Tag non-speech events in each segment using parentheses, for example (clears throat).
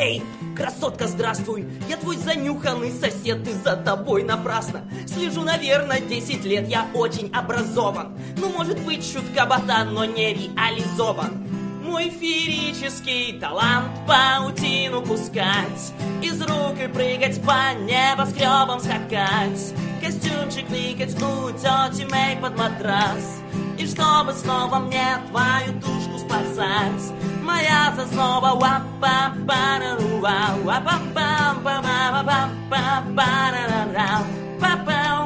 Эй, красотка, здравствуй! Я твой занюханный сосед, ты за тобой напрасно. Слежу, наверное, 10 лет, я очень образован. Ну, может быть, шутка ботан, но не реализован. Мой феерический талант паутину пускать Из рук и прыгать по небоскребам скакать. Костюмчик ныкать у тети Мэй под матрас. И чтобы снова мне твою душку спасать Моя зазнова уапа парару уапа пам пам пам пам пам парарам папау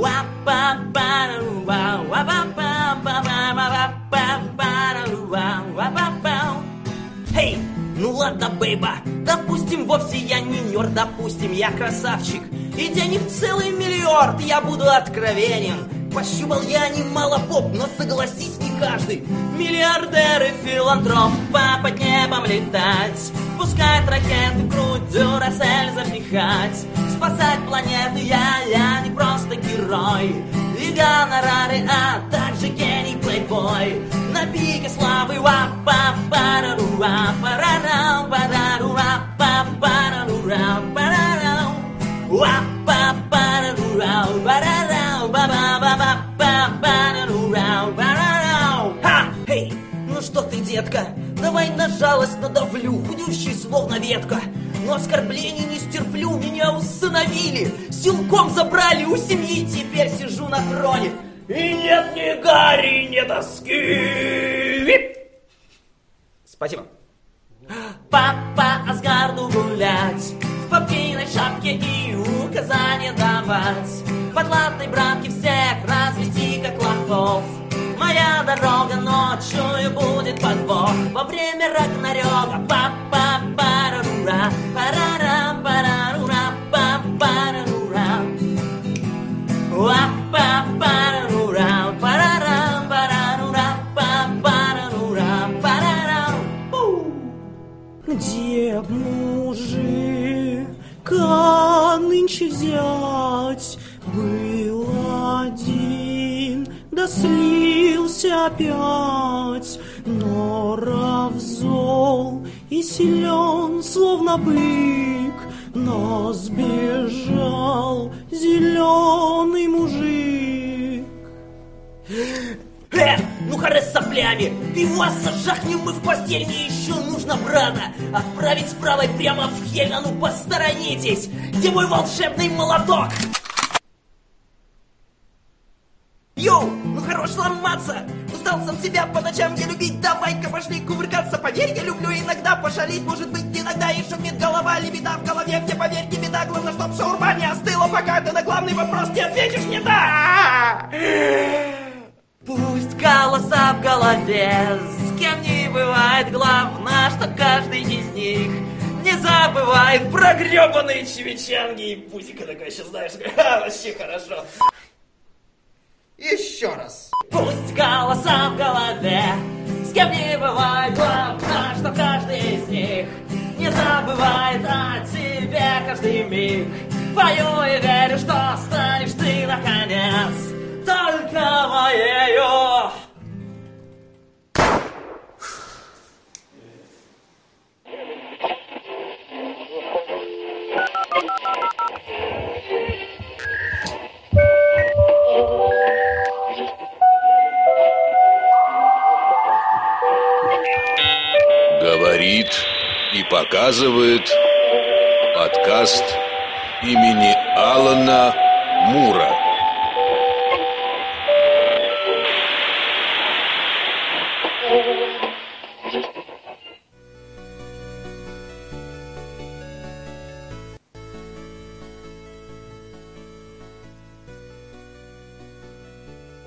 уапа парару уапа пам пам пам пам парару уапа Эй, ну ладно, бейба, допустим, вовсе я не нерд, допустим, я красавчик И денег целый миллиард, я буду откровенен Пощупал я немало поп, но согласись не каждый Миллиардер и филантроп, под небом летать. Пускать ракеты в грудь, дюрасель запихать. Спасать планеты я, я не просто герой. И гонорары, а также гений плейбой. На пике славы, вапа парару парарам парару парару парарам Уапа парару парарам ба ба ба ба ба парару парарам Ха! Эй, ну что ты, детка, давай на жалость надавлю, худющий словно ветка. Но оскорблений не стерплю, меня усыновили, силком забрали у семьи, теперь сижу на троне. И нет ни Гарри, ни тоски. Спасибо. Папа Асгарду гулять, в папиной шапке и указания давать. В потлатной братке всех развести, как лохов. Моя дорога ночью будет подвох. Во время Рагнарёка. Папа парарура Парарам парарура Папарарура. Уапа парарура Парарам парарура Папарарура. Парарам. Пу! Где б мужика нынче взять? Был один, да слился опять. Норов зол и силен, словно бык, но сбежал зеленый мужик. Э, ну харе с соплями! Пиваса жахнем мы в постель, мне еще нужно брата Отправить с правой прямо в хель, а ну посторонитесь! Где мой волшебный молоток? Йоу, ну хорош ломаться! Устал сам себя по ночам не любить, давай-ка пошли кувыркаться Поверь, я люблю иногда пошалить, может быть иногда и шумит голова Лебеда в голове, где поверь, не беда, главное, чтоб шаурма не остыла Пока ты на главный вопрос не ответишь мне да! Пусть голоса в голове, с кем не бывает, главное, что каждый из них не забывает про гребаные чевичанги и пузика такой, сейчас знаешь, а, (laughs) вообще хорошо. Еще раз. Пусть голоса в голове, с кем не бывает, главное, что каждый из них не забывает о тебе каждый миг. Пою и верю, что станешь ты наконец только моею. Говорит и показывает подкаст имени Алана Мура.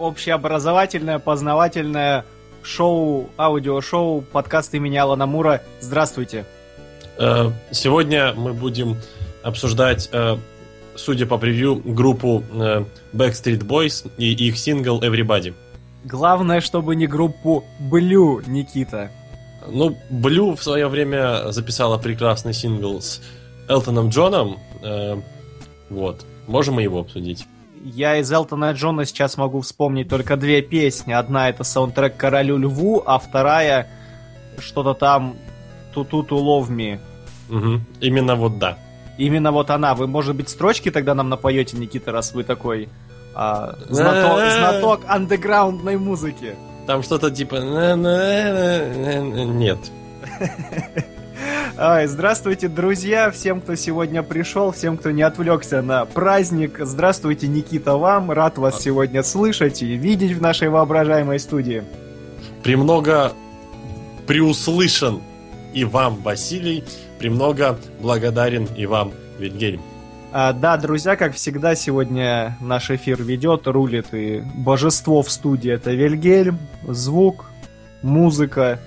Общеобразовательное, познавательное шоу, аудиошоу, подкаст имени Алана Мура. Здравствуйте. Э, Сегодня мы будем обсуждать, э, судя по превью, группу э, Backstreet Boys и их сингл Everybody. Главное, чтобы не группу Blue, Никита. Ну, Blue в свое время записала прекрасный сингл с Элтоном Джоном. Вот. Можем мы его обсудить? Я из Элтона Джона сейчас могу вспомнить только две песни. Одна это саундтрек Королю Льву, а вторая что-то там Тутуту Me. Мгм. Именно вот да. Именно вот она. Вы, может быть, строчки тогда нам напоете, Никита, раз вы такой а, знаток, знаток андеграундной музыки. Там что-то типа... Нет. (laughs) Ай, здравствуйте, друзья, всем, кто сегодня пришел, всем, кто не отвлекся на праздник. Здравствуйте, Никита, вам. Рад вас сегодня слышать и видеть в нашей воображаемой студии. Премного преуслышан и вам, Василий. Премного благодарен и вам, Вильгельм. А, да, друзья, как всегда, сегодня наш эфир ведет, рулит и божество в студии. Это Вильгельм, звук, музыка,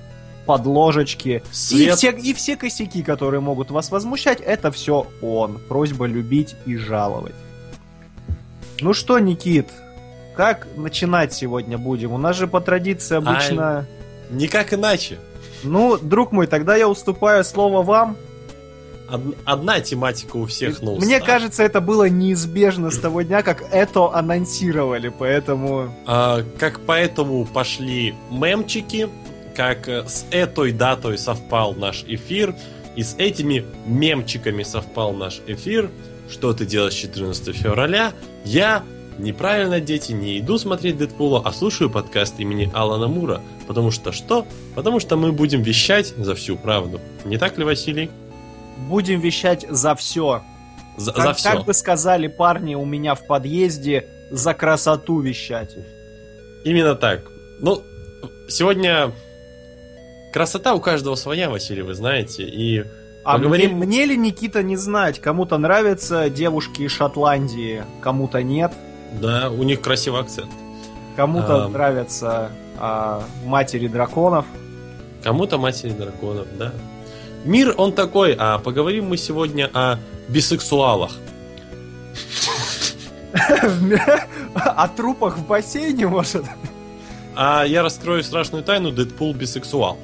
подложечки и Свет. все, и все косяки, которые могут вас возмущать, это все он. Просьба любить и жаловать. Ну что, Никит, как начинать сегодня будем? У нас же по традиции обычно... Никак иначе. Ну, друг мой, тогда я уступаю слово вам. Од- Одна тематика у всех на Мне устах. кажется, это было неизбежно с того дня, как это анонсировали, поэтому... А, как поэтому пошли мемчики, как э, с этой датой совпал наш эфир, и с этими мемчиками совпал наш эфир. Что ты делаешь 14 февраля? Я неправильно, дети, не иду смотреть Дэдпула, а слушаю подкаст имени Алана Мура. Потому что что? Потому что мы будем вещать за всю правду. Не так ли, Василий? Будем вещать за все. За, Как, за все. как бы сказали парни у меня в подъезде, за красоту вещать. Именно так. Ну, сегодня красота у каждого своя, Василий, вы знаете, и А Поговорим- мне, мне ли, Никита, не знать? Кому-то нравятся девушки из Шотландии, кому-то нет. да, у них красивый акцент. Кому-то А. нравятся а, матери драконов. Кому-то матери драконов, да. Мир он такой, а поговорим мы сегодня о бисексуалах. (laughs) О трупах в бассейне, может? А я раскрою страшную тайну, Дэдпул бисексуал.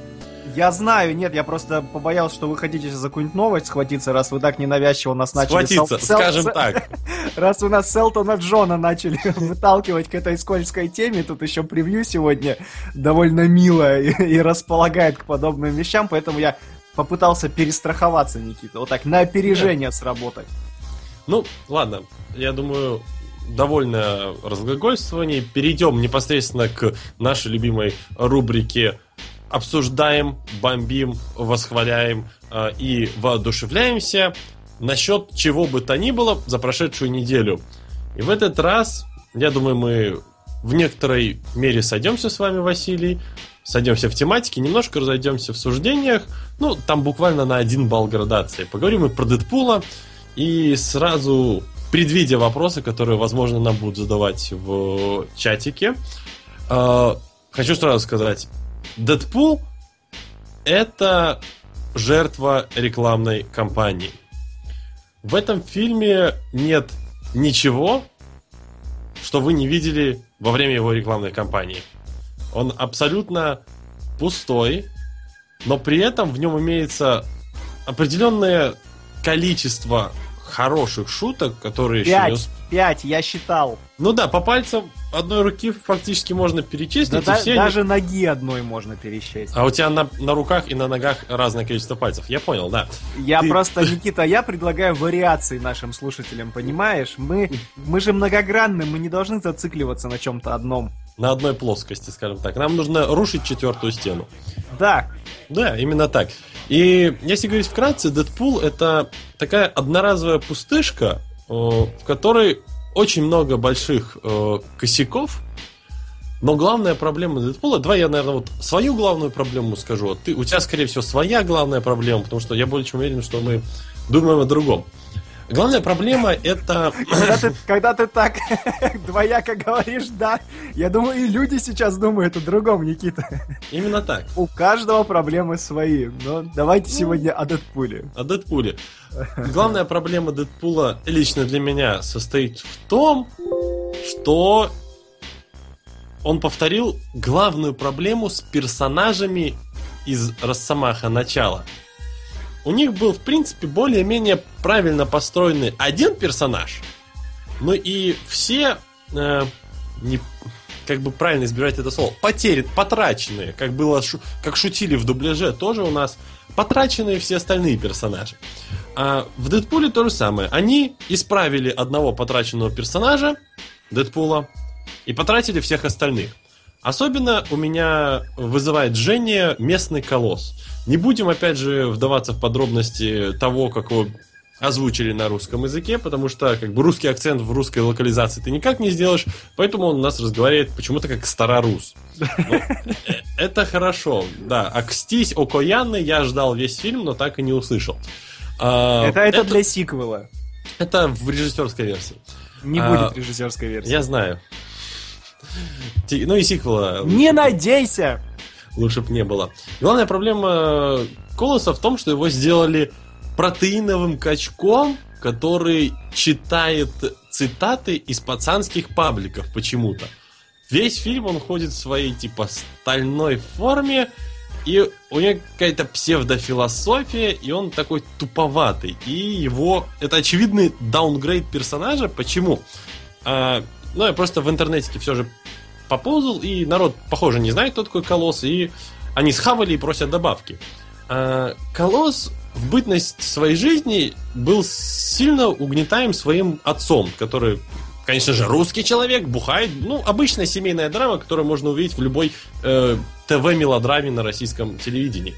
Я знаю, нет, я просто побоялся, что вы хотите за какую-нибудь новость схватиться, раз вы так ненавязчиво нас начали... Схватиться, сел- скажем сел- так. (laughs) Раз вы нас Селтона Джона начали (laughs) выталкивать к этой скользкой теме, тут еще превью сегодня довольно мило и, и располагает к подобным вещам, поэтому я попытался перестраховаться, Никита, вот так, на опережение сработать. Ну, ладно, я думаю, довольно разглагольствований. Перейдем непосредственно к нашей любимой рубрике обсуждаем, бомбим, восхваляем э, и воодушевляемся насчет чего бы то ни было за прошедшую неделю. И в этот раз, я думаю, мы в некоторой мере сойдемся с вами, Василий, сойдемся в тематике, немножко разойдемся в суждениях, ну, там буквально на один балл градации. Поговорим и про Дэдпула, и сразу, предвидя вопросы, которые, возможно, нам будут задавать в чатике, э, хочу сразу сказать, Дэдпул это жертва рекламной кампании. В этом фильме нет ничего, что вы не видели во время его рекламной кампании. Он абсолютно пустой, но при этом в нем имеется определенное количество хороших шуток, которые еще не Пять, пять, я считал. Ну да, по пальцам одной руки фактически можно перечислить, Да, и да- все они- даже ноги одной можно пересчесть. А у тебя на, на руках и на ногах разное количество пальцев. Я понял, да. Я Ты- просто, Никита, я предлагаю вариации нашим слушателям, понимаешь? Мы, мы же многогранны, мы не должны зацикливаться на чем-то одном. На одной плоскости, скажем так. Нам нужно рушить четвертую стену. Да, Да, именно так. И если говорить вкратце, Дэдпул это такая одноразовая пустышка, э, в которой очень много больших э, косяков. Но главная проблема Дэдпула, давай я, наверное, вот свою главную проблему скажу. а Ты, у тебя, скорее всего, своя главная проблема, потому что я более чем уверен, что мы думаем о другом. Главная проблема это... когда ты, когда ты так (laughs) двояко говоришь, да, я думаю, и люди сейчас думают о другом, Никита. Именно так. У каждого проблемы свои, но давайте Ну. сегодня о Дэдпуле. о Дэдпуле. Главная проблема Дэдпула лично для меня состоит в том, что он повторил главную проблему с персонажами из Росомаха начала. У них был, в принципе, более-менее правильно построенный один персонаж, но и все э, не- как бы правильно избирать это слово, потери, потраченные, как было, как шутили в дубляже, тоже у нас потраченные все остальные персонажи. А в Дэдпуле то же самое. Они исправили одного потраченного персонажа, Дэдпула, и потратили всех остальных. Особенно у меня вызывает жжение местный колосс. Не будем, опять же, вдаваться в подробности того, как его озвучили на русском языке, потому что как бы русский акцент в русской локализации ты никак не сделаешь, поэтому он у нас разговаривает почему-то как старорус. Ну, э, это хорошо, да. Акстись Окоянны я ждал весь фильм, но так и не услышал. А, это, это, для сиквела. Это в режиссерской версии. Не а, будет режиссерской версии. Я знаю. Ну и сиквела. Не надейся! Лучше бы не было. Главная проблема Колоса в том, что его сделали протеиновым качком, который читает цитаты из пацанских пабликов почему-то. Весь фильм он ходит в своей типа стальной форме, и у него какая-то псевдофилософия, и он такой туповатый. И его... Это очевидный даунгрейд персонажа. Почему? А, ну, я просто в интернете все же поползал, и народ, похоже, не знает, кто такой Колосс, и они схавали и просят добавки. А, Колосс в бытность своей жизни был сильно угнетаем своим отцом, который, конечно же, русский человек, бухает. Ну, обычная семейная драма, которую можно увидеть в любой э, ТВ-мелодраме на российском телевидении.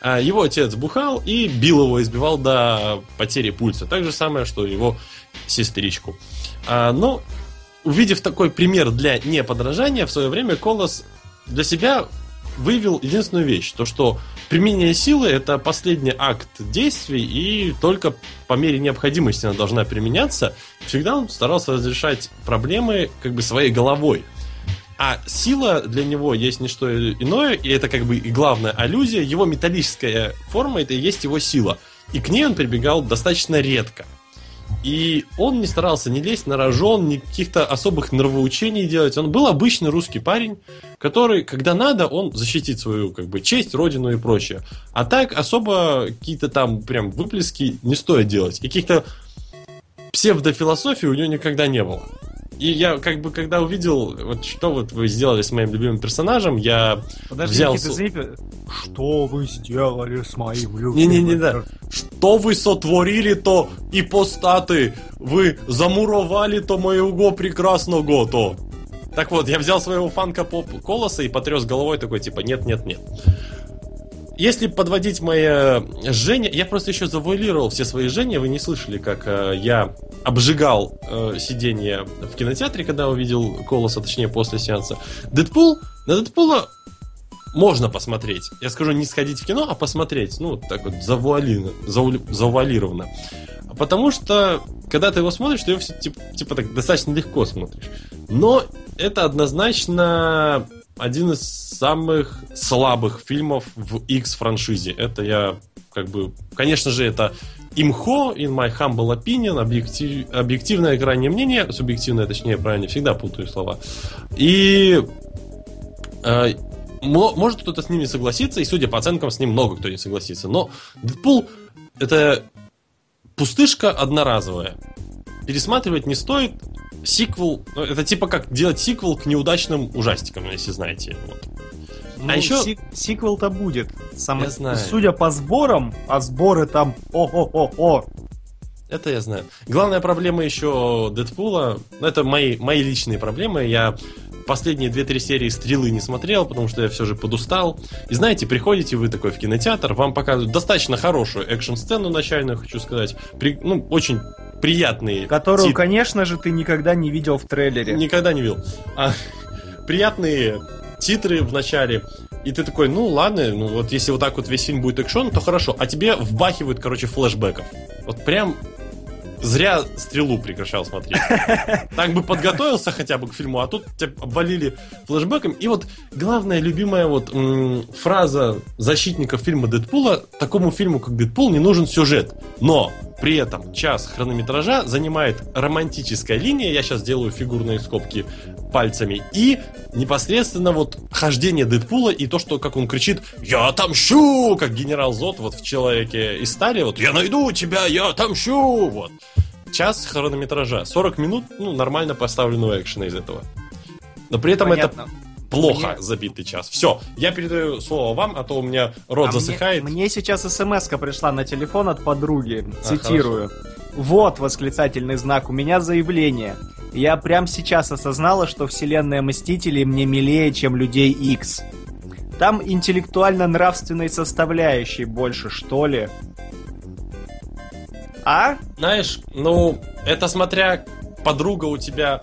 А его отец бухал и бил его, избивал до потери пульса. Так же самое, что его сестричку. А, но, увидев такой пример для неподражания, в свое время Колос для себя выявил единственную вещь, то что применение силы это последний акт действий, и только по мере необходимости она должна применяться. Всегда он старался разрешать проблемы как бы своей головой. А сила для него есть не что иное, и это как бы и главная аллюзия. Его металлическая форма это и есть его сила. И к ней он прибегал достаточно редко. И он не старался не лезть на рожон, ни каких-то особых нравоучений делать. Он был обычный русский парень, который, когда надо, он защитит свою как бы, честь, родину и прочее. А так особо какие-то там прям выплески не стоит делать. И каких-то псевдофилософии у него никогда не было. И я как бы когда увидел, вот что вот вы сделали с моим любимым персонажем, я Подожди, взял... Никита, извини, что вы сделали с моим любимым Не-не-не, да. Что вы сотворили то и постаты, вы замуровали то моего прекрасного то. Так вот, я взял своего фанка поп Колоса и потряс головой такой, типа, нет-нет-нет если подводить мое жжение, я просто еще завуалировал все свои жжения, вы не слышали, как э, я обжигал э, сиденье в кинотеатре, когда увидел Колоса, точнее после сеанса. Дэдпул, на Дэдпула можно посмотреть. Я скажу, не сходить в кино, а посмотреть. Ну, так вот, завуалировано. завуалировано. Потому что, когда ты его смотришь, ты его все, типа, типа так достаточно легко смотришь. Но это однозначно один из самых слабых фильмов в X франшизе. Это я как бы, конечно же, это имхо, in my humble opinion, объектив, объективное крайнее мнение, субъективное, точнее, правильно, всегда путаю слова. И э, может кто-то с ними согласиться, и судя по оценкам, с ним много кто не согласится. Но Дэдпул это пустышка одноразовая. Пересматривать не стоит, сиквел, ну, это типа как делать сиквел к неудачным ужастикам, если знаете. Вот. А ну, а еще сик- сиквел-то будет. Сам... Я знаю. Судя по сборам, а сборы там о-о-о-о. Это я знаю. Главная проблема еще Дэдпула, ну это мои, мои личные проблемы. Я последние 2-3 серии «Стрелы» не смотрел, потому что я все же подустал. И знаете, приходите вы такой в кинотеатр, вам показывают достаточно хорошую экшн-сцену начальную, хочу сказать. При, ну, очень приятные. Которую, тит... конечно же, ты никогда не видел в трейлере. Никогда не видел. А, приятные титры в начале. И ты такой, ну ладно, ну вот если вот так вот весь фильм будет экшон, то хорошо. А тебе вбахивают, короче, флешбеков. Вот прям зря стрелу прекращал смотреть. (laughs) Так бы подготовился хотя бы к фильму, а тут тебя обвалили флешбеком. И вот главная любимая вот м- фраза защитников фильма Дэдпула, такому фильму, как Дэдпул, не нужен сюжет. Но при этом час хронометража занимает романтическая линия, я сейчас делаю фигурные скобки пальцами, и непосредственно вот хождение Дэдпула и то, что как он кричит «Я отомщу!» как генерал Зод вот в «Человеке из стали», вот «Я найду тебя, я отомщу!» вот. Час хронометража, 40 минут, ну, нормально поставленного экшена из этого. Но при этом Понятно. это плохо Мне- забитый час. Все, я передаю слово вам, а то у меня рот А мне- засыхает. Мне, сейчас смс пришла на телефон от подруги. Цитирую. Вот восклицательный знак, у меня заявление. Я прямо сейчас осознала, что вселенная Мстителей мне милее, чем Людей X. Там интеллектуально-нравственной составляющей больше, что ли? А? Знаешь, ну, это смотря подруга у тебя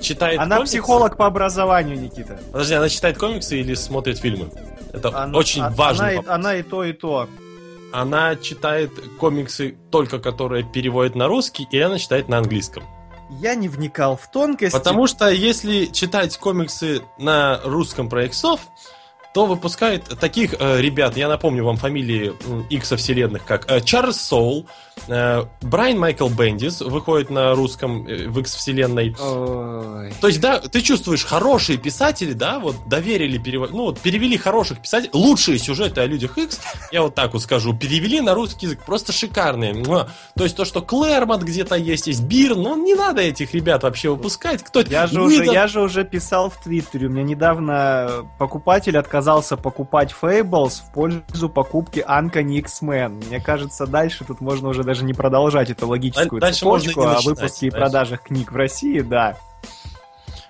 читает Она комиксы. психолог по образованию, Никита. Подожди, она читает комиксы или смотрит фильмы? Это Она- очень а- важный она, она и то, и то. Она читает комиксы только которые переводят на русский, и она читает на английском. Я не вникал в тонкости. Потому что если читать комиксы на русском про иксов, то выпускают таких э, ребят, я напомню вам фамилии икса вселенных, как э, Чарльз Соул, э, Брайан Майкл Бендис выходит на русском э, в икс вселенной. Ой. То есть, да, ты чувствуешь, хорошие писатели, да, вот доверили перевод, ну вот перевели хороших писателей, лучшие сюжеты о людях X, я вот так вот скажу, перевели на русский язык, просто шикарные. Муа. То есть то, что Клэрмонт где-то есть, есть Бир, ну не надо этих ребят вообще выпускать. Кто? Я же, уже, я же уже писал в Твиттере. У меня недавно покупатель отказался покупать Fables в пользу покупки Uncanny X-Men. Мне кажется, дальше тут можно уже даже не продолжать эту логическую Дальше цепочку не о начинать, выпуске и продажах книг в России, да.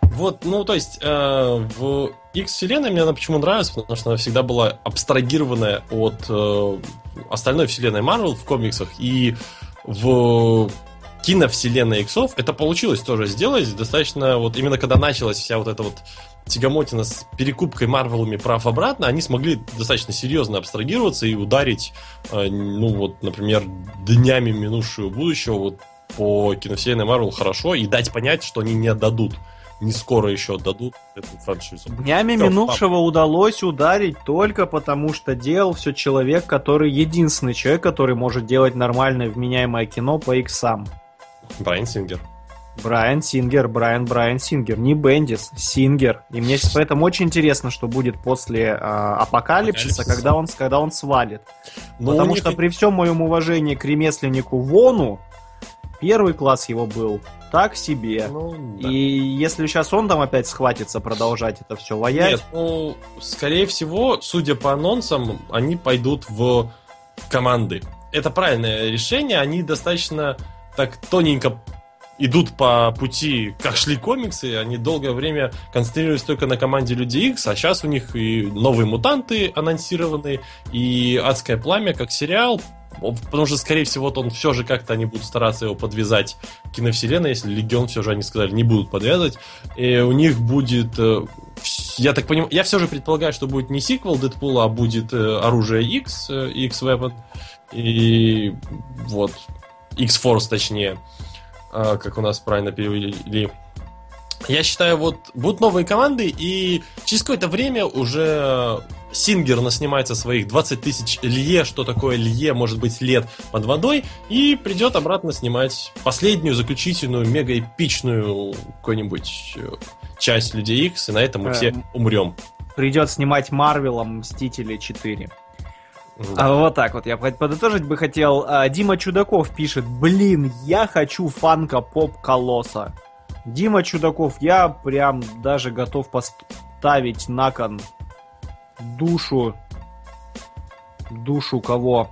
Вот, ну, то есть, э, в X вселенной мне она почему нравится, потому что она всегда была абстрагированная от э, остальной вселенной Marvel в комиксах, и в киновселенной Иксов это получилось тоже сделать достаточно, вот именно когда началась вся вот эта вот тягомотина с перекупкой Марвелами прав обратно, они смогли достаточно серьезно абстрагироваться и ударить, э, ну вот, например, днями минувшего будущего вот по киновселенной Марвел хорошо и дать понять, что они не отдадут не скоро еще отдадут эту франшизу. Днями Всё, минувшего удалось ударить только потому, что делал все человек, который единственный человек, который может делать нормальное вменяемое кино по иксам. Брайан Сингер. Брайан Сингер, Брайан Брайан Сингер, не Бендис, Сингер. И мне сейчас поэтому очень интересно, что будет после а, апокалипсиса, Апокалипсиса. когда он, когда он свалит. Ну, Потому них что при всем моем уважении к ремесленнику Вону, первый класс его был так себе. Ну, да. И если сейчас он там опять схватится продолжать это все воять, Нет, ну, скорее всего, судя по анонсам, они пойдут в команды. Это правильное решение, они достаточно так тоненько идут по пути, как шли комиксы, они долгое время концентрировались только на команде Люди Икс, а сейчас у них и новые мутанты анонсированы, и Адское пламя как сериал, потому что, скорее всего, он все же как-то они будут стараться его подвязать киновселенной, если Легион все же они сказали не будут подвязывать, и у них будет э, я так понимаю, я все же предполагаю, что будет не сиквел Дэдпула, а будет э, оружие X, э, X-Weapon, и вот, X-Force точнее, э, как у нас правильно перевели. Я считаю, вот будут новые команды, и через какое-то время уже Сингер наснимается своих 20 тысяч лье, что такое лье, может быть, лет под водой, и придет обратно снимать последнюю, заключительную, мега-эпичную какую-нибудь э, часть Людей X, и на этом мы Эм. все умрем. придет снимать Марвелом Мстители 4. Да. А вот так вот, я под- подытожить бы хотел. А, Дима Чудаков пишет, блин, я хочу фанка поп колосса. Дима Чудаков, я прям даже готов поставить на кон душу, душу кого?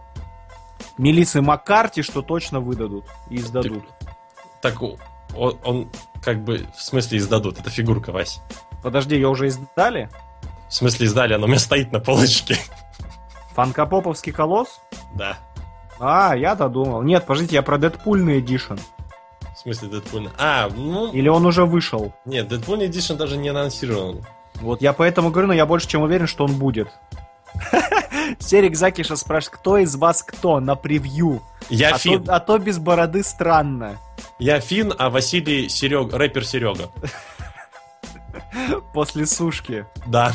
Мелисы Маккарти, что точно выдадут и издадут. Так о- он, он как бы в смысле издадут, это фигурка, Вась. Подожди, ее уже издали? В смысле издали, она у меня стоит на полочке. Фанкопоповский колосс? Да. А, я-то думал. Нет, подождите, я про Дэдпульный эдишн. В смысле Дэдпульный. А, ну, Или он уже вышел? нет, Дэдпульный Edition даже не анонсирован. Вот я поэтому говорю, но я больше чем уверен, что он будет. (laughs) Серик Закиша спрашивает, кто из вас кто на превью? Я а, Фин. то, а то без бороды странно. Я Фин, а Василий Серег, рэпер Серега. (laughs) После сушки. Да.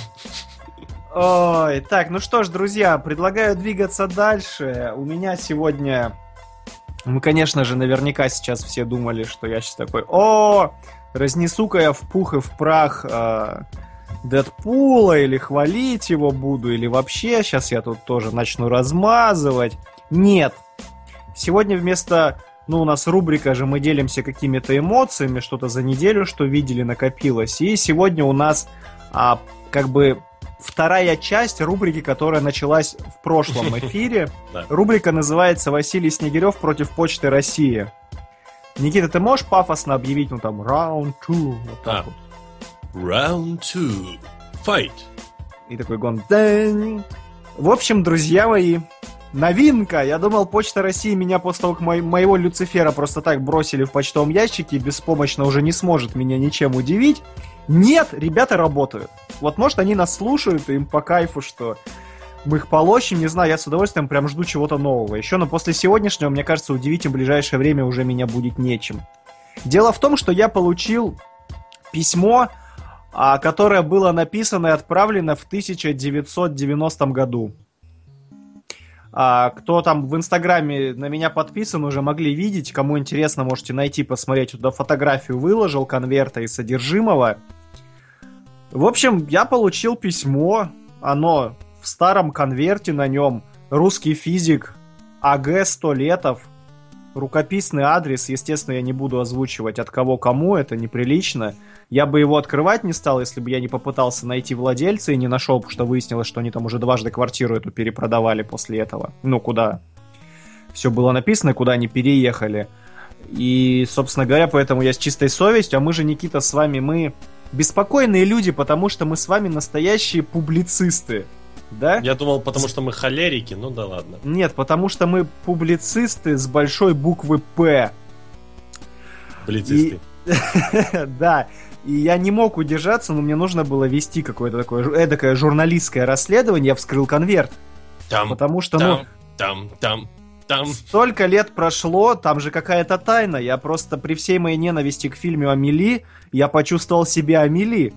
Ой, так, ну что ж, друзья, предлагаю двигаться дальше. У меня сегодня... Мы, конечно же, наверняка сейчас все думали, что я сейчас такой, о, разнесу-ка я в пух и в прах э, Дэдпула, или хвалить его буду, или вообще сейчас я тут тоже начну размазывать. Нет. Сегодня вместо ну, у нас рубрика же, мы делимся какими-то эмоциями, что-то за неделю, что видели, накопилось. И сегодня у нас а, как бы вторая часть рубрики, которая началась в прошлом (laughs) эфире. Рубрика называется «Василий Снегирев против Почты России». Никита, ты можешь пафосно объявить, ну там, раунд 2, вот так Да. вот. Round two. Fight. И такой гон. В общем, друзья мои, новинка. Я думал, Почта России меня после того, как мо- моего Люцифера просто так бросили в почтовом ящике, беспомощно уже не сможет меня ничем удивить. Нет, ребята работают. Вот может они нас слушают, и им по кайфу, что мы их полощем, не знаю, я с удовольствием прям жду чего-то нового. Еще, но после сегодняшнего, мне кажется, удивить им в ближайшее время уже меня будет нечем. Дело в том, что я получил письмо, а, которое было написано и отправлено в 1990 году. А, кто там в Инстаграме на меня подписан, уже могли видеть. Кому интересно, можете найти, посмотреть. Туда фотографию выложил, конверта и содержимого. В общем, я получил письмо. Оно в старом конверте на нем. Русский физик АГ Столетов. Рукописный адрес, естественно, я не буду озвучивать от кого кому, это неприлично. Я бы его открывать не стал, если бы я не попытался найти владельца и не нашел, потому что выяснилось, что они там уже дважды квартиру эту перепродавали после этого. Ну, куда все было написано, куда они переехали. И, собственно говоря, поэтому я с чистой совестью, а мы же, Никита, с вами, мы беспокойные люди, потому что мы с вами настоящие публицисты. Да? Я думал, потому что мы холерики, ну да ладно. Нет, потому что мы публицисты с большой буквы П. Блицисты. (laughs) Да, и я не мог удержаться, но мне нужно было вести какое-то такое эдакое журналистское расследование. Я вскрыл конверт, Там, потому что, там, ну, там, там, там. столько лет прошло, там же какая-то тайна. Я просто при всей моей ненависти к фильму Амели, я почувствовал себя Амели.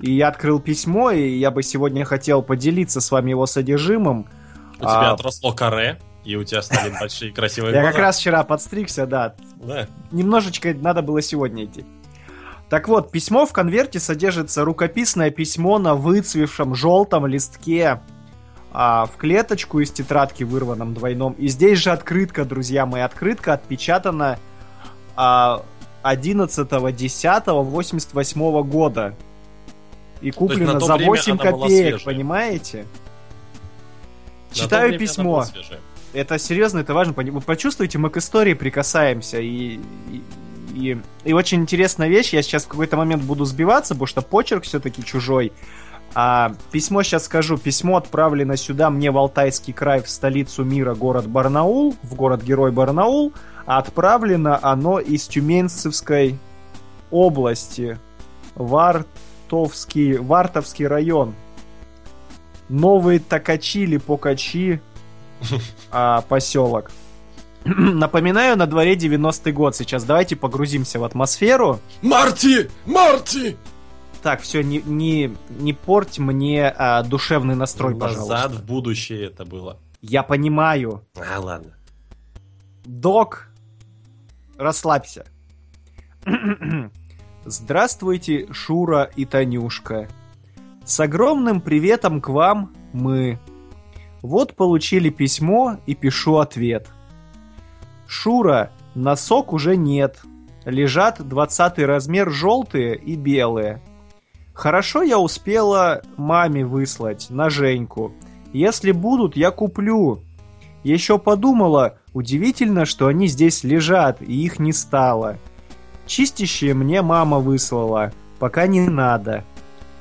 И я открыл письмо, и я бы сегодня хотел поделиться с вами его содержимым. У тебя А. отросло каре, и у тебя стали (laughs) большие красивые Я глаза. как раз вчера подстригся, да, Да. немножечко надо было сегодня идти. Так вот, письмо в конверте содержится рукописное письмо на выцвевшем желтом листке а, в клеточку из тетрадки вырванном двойном. И здесь же открытка, друзья мои. Открытка отпечатана а, 11.10.88 года. И куплена за время 8 она была копеек, понимаете? На Читаю письмо. Это серьезно, это важно. Вы почувствуете, мы к истории прикасаемся. И, и, и, и очень интересная вещь. Я сейчас в какой-то момент буду сбиваться, потому что почерк все-таки чужой. А, письмо сейчас скажу. Письмо отправлено сюда мне в Алтайский край, в столицу мира, город Барнаул, в город-герой Барнаул. А отправлено оно из Тюменцевской области. Вартовский, Вартовский район. Новые Такачи или Покачи (laughs) а, поселок. (clears throat) Напоминаю, на дворе 90-й год сейчас. Давайте погрузимся в атмосферу. Марти! Марти! Так, все, не, не, не порть мне а, душевный настрой, Назад пожалуйста. в будущее это было. Я понимаю. А, ладно. Док, расслабься. (clears throat) Здравствуйте, Шура и Танюшка. С огромным приветом к вам мы. Вот получили письмо и пишу ответ. Шура, носок уже нет. Лежат 20 размер желтые и белые. Хорошо я успела маме выслать на Женьку. Если будут, я куплю. Еще подумала, удивительно, что они здесь лежат, и их не стало. Чистящие мне мама выслала, пока не надо.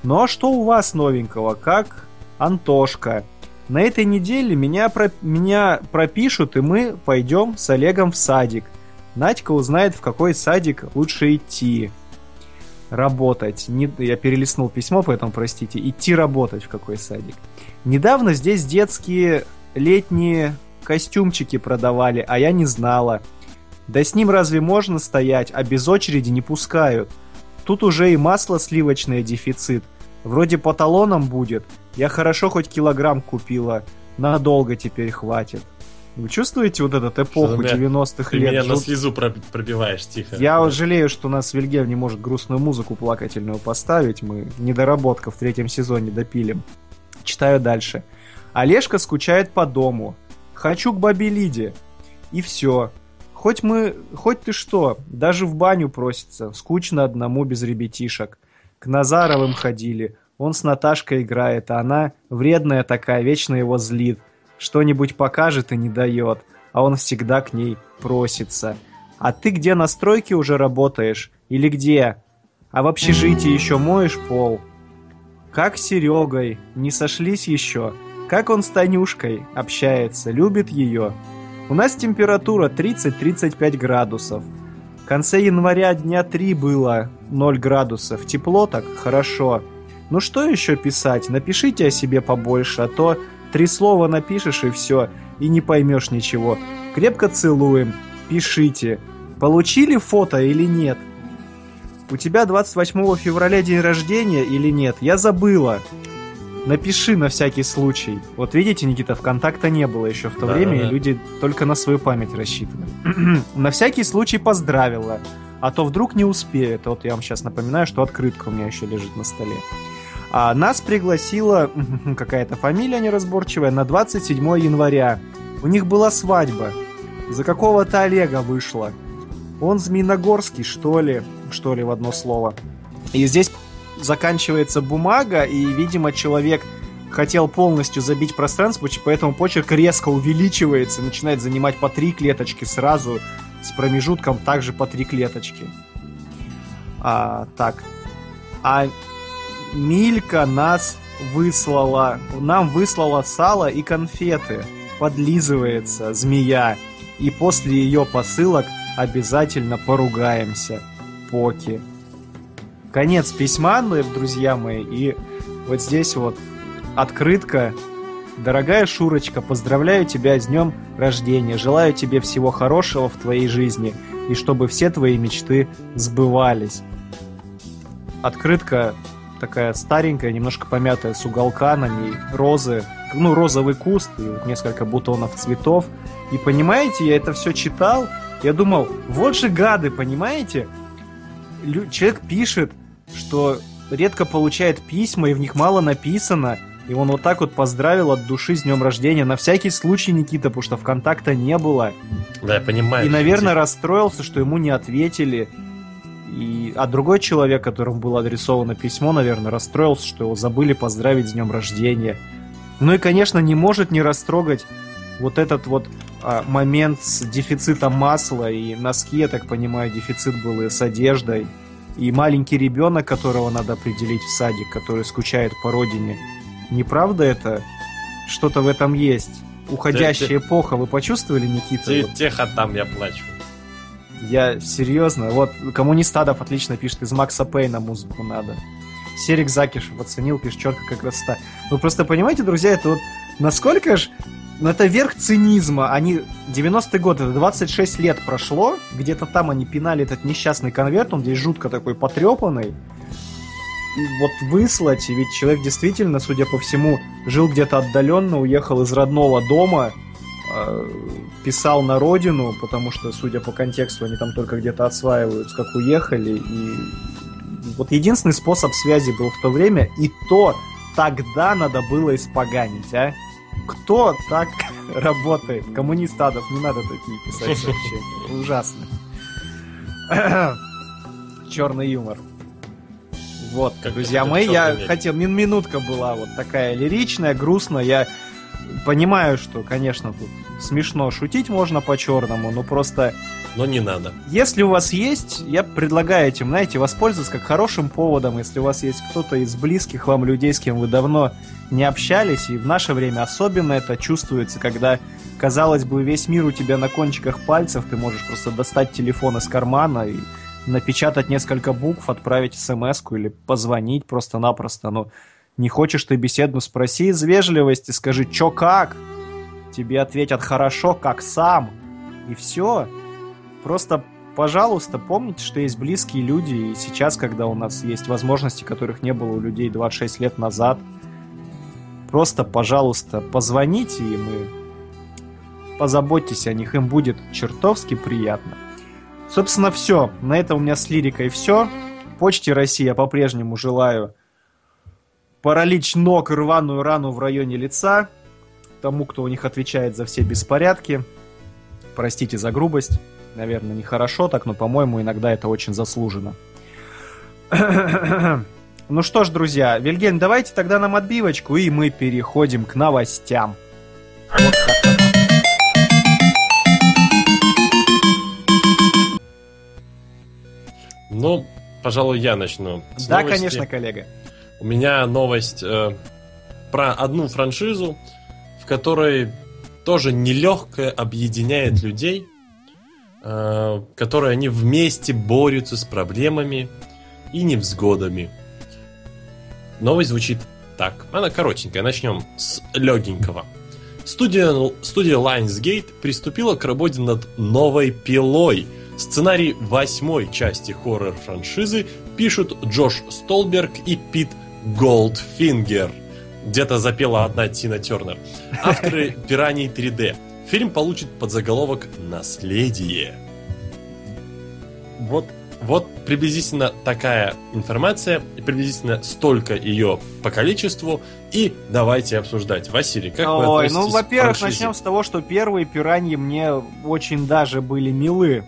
Ну а что у вас новенького, как Антошка? На этой неделе меня, про... меня пропишут, и мы пойдем с Олегом в садик. Надька узнает, в какой садик лучше идти. Работать. Не... Я перелистнул письмо, поэтому простите. Идти работать в какой садик. Недавно здесь детские летние костюмчики продавали, а я не знала. Да с ним разве можно стоять, а без очереди не пускают. Тут уже и масло сливочное дефицит. Вроде по талонам будет. Я хорошо хоть килограмм купила. Надолго теперь хватит. Вы чувствуете вот этот эпоху Что-то меня- 90-х Ты лет? меня на Жут- слезу про- пробиваешь, тихо. Я жалею, что у нас Вильгельм не может грустную музыку плакательную поставить. Мы недоработка в третьем сезоне допилим. Читаю дальше. Олежка скучает по дому. Хочу к бабе Лиде. И все. хоть мы, хоть ты что, даже в баню просится, скучно одному без ребятишек. К Назаровым ходили, он с Наташкой играет, а она вредная такая, вечно его злит. Что-нибудь покажет и не дает, а он всегда к ней просится. А ты где на стройке уже работаешь? Или где? А в общежитии еще моешь пол? Как с Серегой? Не сошлись еще? Как он с Танюшкой общается? Любит ее? У нас температура 30-35 градусов. В конце января дня 3 было 0 градусов. Тепло так? Хорошо. Ну что еще писать? Напишите о себе побольше, а то три слова напишешь и все, и не поймешь ничего. Крепко целуем. Пишите. Получили фото или нет? У тебя 28 февраля день рождения или нет? Я забыла. Напиши на всякий случай. Вот видите, Никита, ВКонтакта не было еще в то Да, время, да, да. и люди только на свою память рассчитывали. (clears throat) на всякий случай поздравила. А то вдруг не успеют. Вот я вам сейчас напоминаю, что открытка у меня еще лежит на столе. А нас пригласила (laughs) какая-то фамилия неразборчивая на 27 января. У них была свадьба. За какого-то Олега вышла. Он Змеиногорский, что ли? Что ли в одно слово. И здесь заканчивается бумага, и, видимо, человек хотел полностью забить пространство, поэтому почерк резко увеличивается, начинает занимать по три клеточки сразу, с промежутком также по три клеточки. А, так. А Милька нас выслала, нам выслала сало и конфеты. Подлизывается змея. И после ее посылок обязательно поругаемся. Поки. Конец письма, ну, друзья мои. И вот здесь вот открытка. Дорогая Шурочка, поздравляю тебя с днем рождения. Желаю тебе всего хорошего в твоей жизни. И чтобы все твои мечты сбывались. Открытка такая старенькая, немножко помятая, с уголка на ней, розы, ну, розовый куст и вот несколько бутонов цветов. И понимаете, я это все читал, я думал, вот же гады, понимаете? Лю- человек пишет, что редко получает письма, и в них мало написано, и он вот так вот поздравил от души с днем рождения. На всякий случай, Никита, потому что ВКонтакта не было. Да, я понимаю. И, наверное, расстроился, что ему не ответили. И... А другой человек, которому было адресовано письмо, наверное, расстроился, что его забыли поздравить с днем рождения. Ну и, конечно, не может не растрогать вот этот вот а, момент с дефицитом масла и носки, я так понимаю, дефицит был и с одеждой. И маленький ребенок, которого надо определить в садик, который скучает по родине. Неправда это? Что-то в этом есть. Уходящая Ты- эпоха, вы почувствовали, Никита? Ты Вот тихо там, я плачу. Я серьезно, вот коммунистадов отлично пишет, из Макса Пейна музыку надо. Серик Закишев оценил, пишет, четко как красота. Вы просто понимаете, друзья, это вот насколько ж ну, это верх цинизма. Они 90-й год, это 26 лет прошло, где-то там они пинали этот несчастный конверт, он здесь жутко такой потрепанный. И вот выслать, ведь человек действительно, судя по всему, жил где-то отдаленно, уехал из родного дома, писал на родину, потому что, судя по контексту, они там только где-то отсваиваются, как уехали. И вот единственный способ связи был в то время, и то тогда надо было испоганить, а? Кто так (laughs) работает? Коммунистадов, не надо такие писать (laughs) сообщения. Ужасно. (clears throat) Черный юмор. Вот, Как друзья мои, я хотел, мин- минутка была вот такая лиричная, грустная. Я понимаю, что, конечно, тут смешно шутить можно по-черному, но просто Но не надо. если у вас есть, я предлагаю этим, знаете, воспользоваться как хорошим поводом, если у вас есть кто-то из близких вам людей, с кем вы давно не общались, и в наше время особенно это чувствуется, когда, казалось бы, весь мир у тебя на кончиках пальцев, ты можешь просто достать телефон из кармана и напечатать несколько букв, отправить смс или позвонить просто-напросто, но не хочешь ты беседу, спроси из вежливости, скажи, чё как? Тебе ответят хорошо, как сам. И все. Просто, пожалуйста, помните, что есть близкие люди, и сейчас, когда у нас есть возможности, которых не было у людей 26 лет назад, просто, пожалуйста, позвоните им и позаботьтесь о них, им будет чертовски приятно. Собственно, все. На этом у меня с лирикой все. Почте России я по-прежнему желаю паралич ног рваную рану в районе лица тому, кто у них отвечает за все беспорядки. Простите за грубость. Наверное, нехорошо так, но, по-моему, иногда это очень заслуженно. (coughs) Ну что ж, друзья, Вильгельм, давайте тогда нам отбивочку, и мы переходим к новостям. Вот. Ну, пожалуй, я начну. С да, новости. конечно, коллега. У меня новость э, про одну франшизу, в которой тоже нелегкое объединяет людей, э, которые они вместе борются с проблемами и невзгодами. Новость звучит так. Она коротенькая. Начнем с легенького. Студия, студия Lionsgate приступила к работе над новой пилой. Сценарий восьмой части хоррор-франшизы пишут Джош Столберг и Пит Голдфингер. Где-то запела одна Тина Тернер. Авторы (laughs) «Пираний 3D». Фильм получит подзаголовок «Наследие». Вот вот приблизительно такая информация, приблизительно столько ее по количеству, и давайте обсуждать. Василий, как Ой, вы ну, во-первых, начнем с того, что первые пираньи мне очень даже были милы.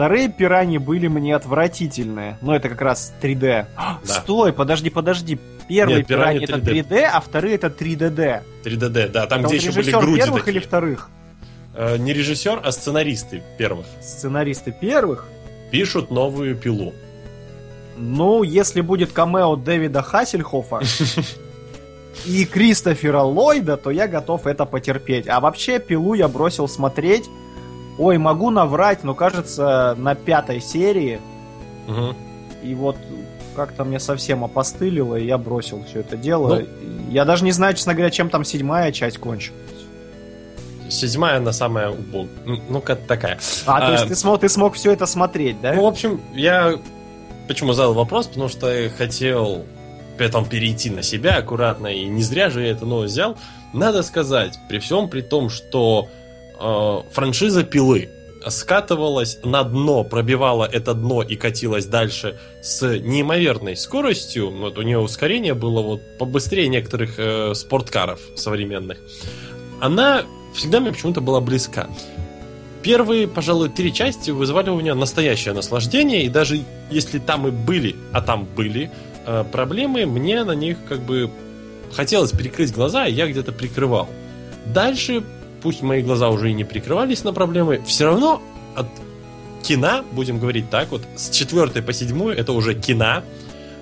Вторые пираньи были мне отвратительные. Но это как раз 3D. Да. Стой, подожди, подожди. Первые Нет, пираньи это 3D, а вторые это 3DD. 3DD, да, там, там где еще были груди первых такие. или вторых? Э, не режиссер, а сценаристы первых. Сценаристы первых? пишут новую пилу. Ну, если будет камео Дэвида Хассельхофа (laughs) и Кристофера Ллойда, то я готов это потерпеть. А вообще, пилу я бросил смотреть. Ой, могу наврать, но кажется, на пятой серии. Угу. И вот как-то мне совсем опостылило, и я бросил все это дело. Ну, я даже не знаю, честно говоря, чем там седьмая часть кончилась. Седьмая, она самая убог... Ну-ка, такая. А, а, то есть ты смог, ты смог все это смотреть, да? Ну, в общем, я почему задал вопрос, потому что я хотел потом перейти на себя аккуратно, и не зря же я это новость взял. Надо сказать, при всем при том, что франшиза пилы скатывалась на дно, пробивала это дно и катилась дальше с неимоверной скоростью. Вот у нее ускорение было вот побыстрее некоторых э, спорткаров современных. Она всегда мне почему-то была близка. Первые, пожалуй, три части вызывали у меня настоящее наслаждение, и даже если там и были, а там были э, проблемы, мне на них как бы хотелось перекрыть глаза, и я где-то прикрывал. Дальше, пусть мои глаза уже и не прикрывались на проблемы, все равно от кино, будем говорить так, вот с четвертой по седьмую это уже кино,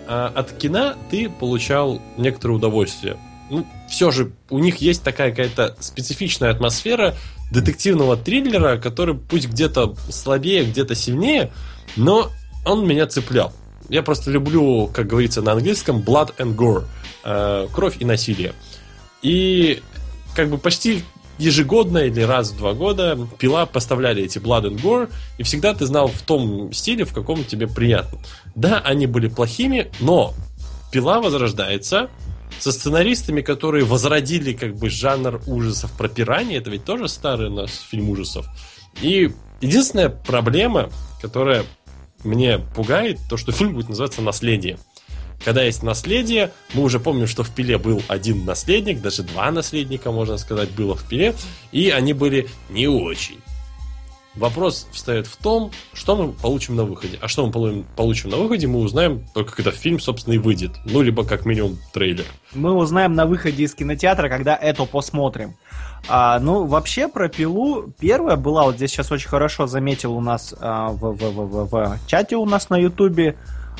а от кино ты получал некоторое удовольствие ну, все же у них есть такая какая-то специфичная атмосфера детективного триллера, который пусть где-то слабее, где-то сильнее, но он меня цеплял. Я просто люблю, как говорится на английском, blood and gore, э, кровь и насилие. И как бы почти ежегодно или раз в два года пила поставляли эти Blood and Gore, и всегда ты знал в том стиле, в каком тебе приятно. Да, они были плохими, но пила возрождается, со сценаристами, которые возродили как бы жанр ужасов про пираньи. Это ведь тоже старый у нас фильм ужасов. И единственная проблема, которая мне пугает, то, что фильм будет называться «Наследие». Когда есть наследие, мы уже помним, что в Пиле был один наследник, даже два наследника, можно сказать, было в Пиле, и они были не очень. Вопрос встает в том, что мы получим на выходе. А что мы получим на выходе, мы узнаем только когда фильм, собственно, и выйдет. Ну, либо как минимум трейлер. Мы узнаем на выходе из кинотеатра, когда это посмотрим. А, ну, вообще про пилу первая была, вот здесь сейчас очень хорошо заметил у нас а, в, в, в, в, в чате у нас на ютубе.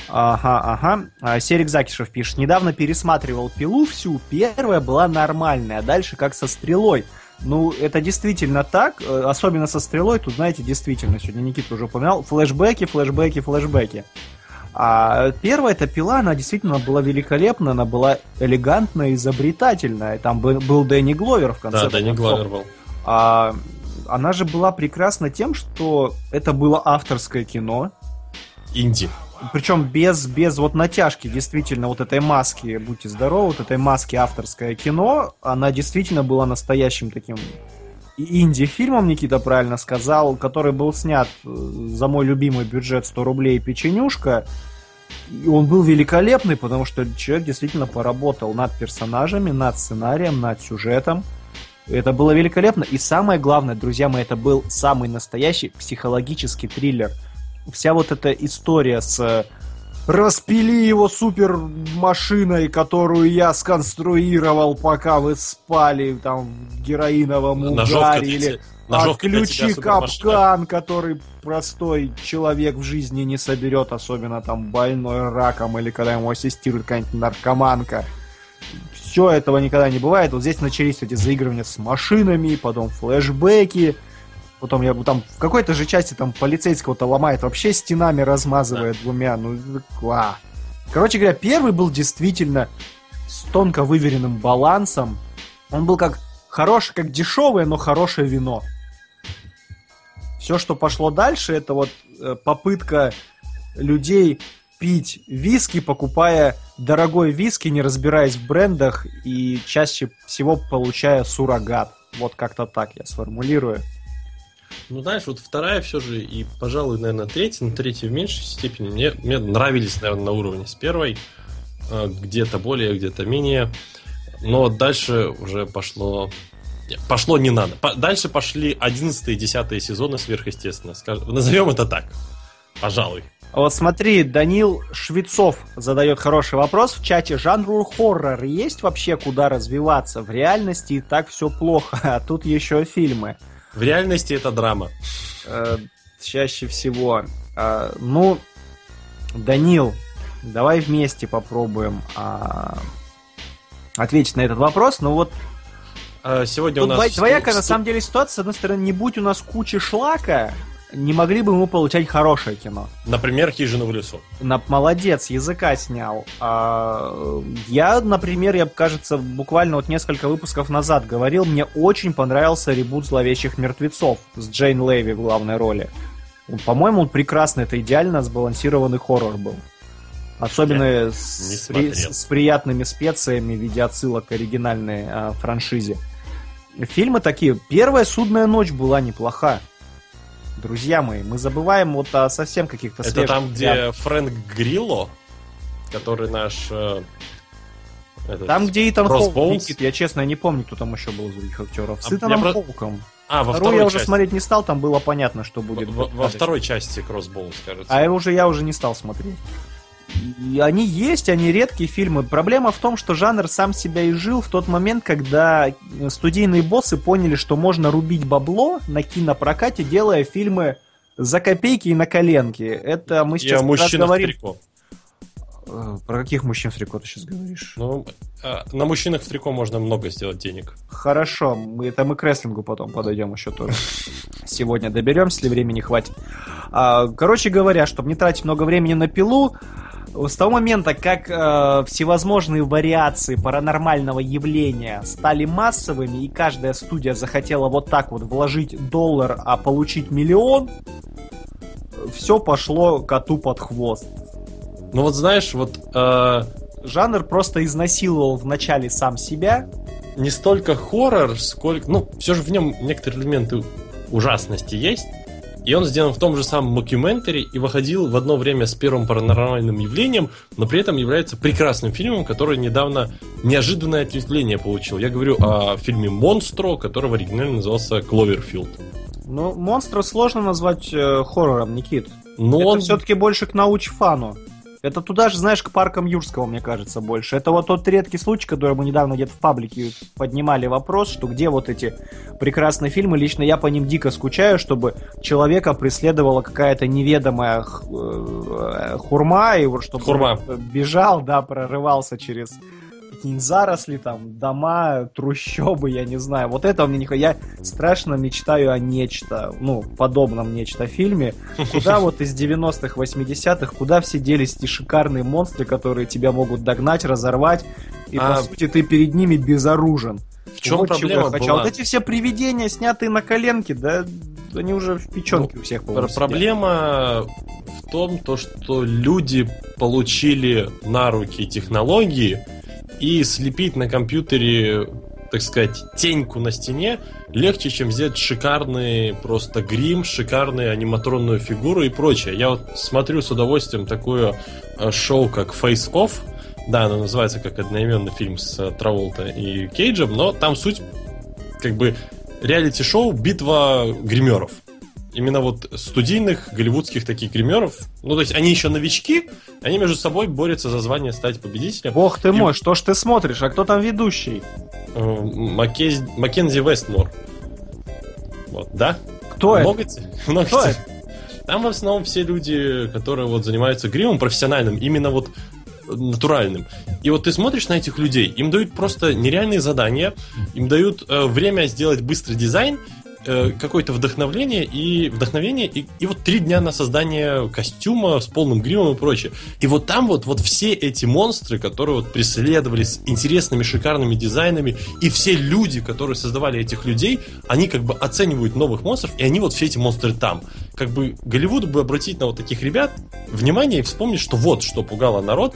Ага, ага. А, Серик Закишев пишет. Недавно пересматривал пилу всю. Первая была нормальная, а дальше как со стрелой. Ну, это действительно так, э, особенно со стрелой, тут, знаете, действительно, сегодня Никита уже упоминал, флешбеки, флешбеки, флешбеки. А первая эта пила, она действительно была великолепна, она была элегантная, изобретательная. Там был, был Дэнни Гловер в конце. Да, Дэнни Гловер был. А, она же была прекрасна тем, что это было авторское кино. Инди. Причем без, без вот натяжки, действительно, вот этой маски, будьте здоровы, вот этой маски авторское кино, она действительно была настоящим таким инди-фильмом, Никита правильно сказал, который был снят э, за мой любимый бюджет 100 рублей печенюшка. И он был великолепный, потому что человек действительно поработал над персонажами, над сценарием, над сюжетом. Это было великолепно. И самое главное, друзья мои, это был самый настоящий психологический триллер. Вся вот эта история с э, распили его супер машиной, которую я сконструировал, пока вы спали там в героиновом Ножовка угаре, или отключи капкан, который простой человек в жизни не соберет, особенно там больной раком или когда ему ассистирует какая-нибудь наркоманка. Все этого никогда не бывает. Вот здесь начались эти заигрывания с машинами, потом флешбеки. Потом я там в какой-то же части там полицейского-то ломает, вообще стенами размазывает двумя. Ну, а. Короче говоря, первый был действительно с тонко выверенным балансом. Он был как хороший, как дешевое, но хорошее вино. Все, что пошло дальше, это вот э, попытка людей пить виски, покупая дорогой виски, не разбираясь в брендах и чаще всего получая суррогат. Вот как-то так я сформулирую. Ну, знаешь, вот вторая все же, и, пожалуй, наверное, третья, но третья в меньшей степени. Мне, мне нравились, наверное, на уровне с первой. Э, Где-то более, где-то менее. Но дальше уже пошло... Пошло не надо. Дальше пошли 11 и 10 сезоны сверхъестественно. Скаж- Назовем это так. Пожалуй. А Вот смотри, Данил Швецов задает хороший вопрос в чате. Жанру хоррор есть вообще куда развиваться? В реальности и так все плохо, а тут еще фильмы. В реальности это драма. Э, чаще всего. Э, ну, Данил, давай вместе попробуем а, ответить на этот вопрос. Ну вот, А Сегодня у тут нас... дво- двоякая на самом деле ситуация. С одной стороны, не будь у нас кучи шлака, не могли бы мы получать хорошее кино. Например, «Хижина в лесу». На, молодец, языка снял. А, я, например, я, кажется, буквально вот несколько выпусков назад говорил, мне очень понравился ребут «Зловещих мертвецов» с Джейн Леви в главной роли. По-моему, он прекрасно, это идеально сбалансированный хоррор был. Особенно с, при- с- с приятными специями в виде отсылок к оригинальной а, франшизе. Фильмы такие. Первая судная ночь была неплоха. Друзья мои, мы забываем вот о совсем каких-то Это свежих там, где Фрэнк Грилло, который наш... э, этот, Там, где Итан Хоук я честно не помню, кто там еще был из других актеров. С А, Итаном про- Хоуком. А, во Вторую второй я уже части. смотреть не стал, там было понятно, что будет. во- во второй части Кроссбоунс, кажется. А я уже, я уже не стал смотреть. И они есть, они редкие фильмы. Проблема в том, что жанр сам себя и жил в тот момент, когда э, студийные боссы поняли, что можно рубить бабло на кинопрокате, делая фильмы за копейки и на коленки. Это мы сейчас мужчинах в говорим... трико. Э, Про каких мужчин в трико ты сейчас говоришь? Ну, а, на мужчинах в трико можно много сделать денег. Хорошо, мы, это мы к рестлингу потом подойдем еще тоже. Сегодня доберемся, если времени хватит. А, короче говоря, чтобы не тратить много времени на пилу, с того момента, как э, всевозможные вариации паранормального явления стали массовыми, и каждая студия захотела вот так вот вложить доллар, а получить миллион, все пошло коту под хвост. Ну вот знаешь, вот э, Жанр просто изнасиловал вначале сам себя, не столько хоррор, сколько... Ну, все же в нем некоторые элементы ужасности есть. И он сделан в том же самом мокюментари и выходил в одно время с первым паранормальным явлением, но при этом является прекрасным фильмом, который недавно неожиданное ответвление получил. Я говорю о фильме «Монстро», который в оригинале назывался «Кловерфилд». Ну, монстра сложно назвать э, хоррором, Никит. Но это он... все-таки больше к науч-фану. Это туда же, знаешь, к паркам Юрского, мне кажется, больше. Это вот тот редкий случай, который мы недавно где-то в паблике поднимали вопрос, что где вот эти прекрасные фильмы. Лично я по ним дико скучаю, чтобы человека преследовала какая-то неведомая э, хурма, и вот чтобы Хурма. бежал, да, прорывался через какие-нибудь заросли, там, дома, трущобы, я не знаю. Вот это мне не х- Я страшно мечтаю о нечто, ну, подобном нечто фильме. Куда (laughs) вот из 90-х, 80-х, куда все делись эти шикарные монстры, которые тебя могут догнать, разорвать, и, А- по сути, ты перед ними безоружен. В чем Вот чего проблема я хочу. А была? вот эти все привидения, снятые на коленке, да, они уже в печенке у всех, Пр- по-моему, сидят. Проблема в том, то, что люди получили на руки технологии и слепить на компьютере, так сказать, теньку на стене легче, чем сделать шикарный просто грим, шикарную аниматронную фигуру и прочее. Я вот смотрю с удовольствием такое э, шоу, как Face Off. Да, оно называется как одноименный фильм с э, Траволта и Кейджем, но там суть как бы реалити-шоу «Битва гримеров». Именно вот студийных голливудских таких гримеров. Ну, то есть они еще новички, они между собой борются за звание стать победителем. Бог ты И- мой, что ж ты смотришь? А кто там ведущий? Э, Маккез- Маккензи Вестмор. Вот, да? Кто это? Много те- (laughs) много Кто это? Там в основном все люди, которые вот занимаются гримом профессиональным, именно вот натуральным. И вот ты смотришь на этих людей, им дают просто нереальные задания, им дают э, время сделать быстрый дизайн, э, какое-то вдохновление и вдохновение и, и вот три дня на создание костюма с полным гримом и прочее. И вот там вот, вот все эти монстры, которые вот преследовали с интересными, шикарными дизайнами, и все люди, которые создавали этих людей, они как бы оценивают новых монстров, и они вот все эти монстры там. Как бы Голливуду бы обратить на вот таких ребят внимание и вспомнить, что вот что пугало народ.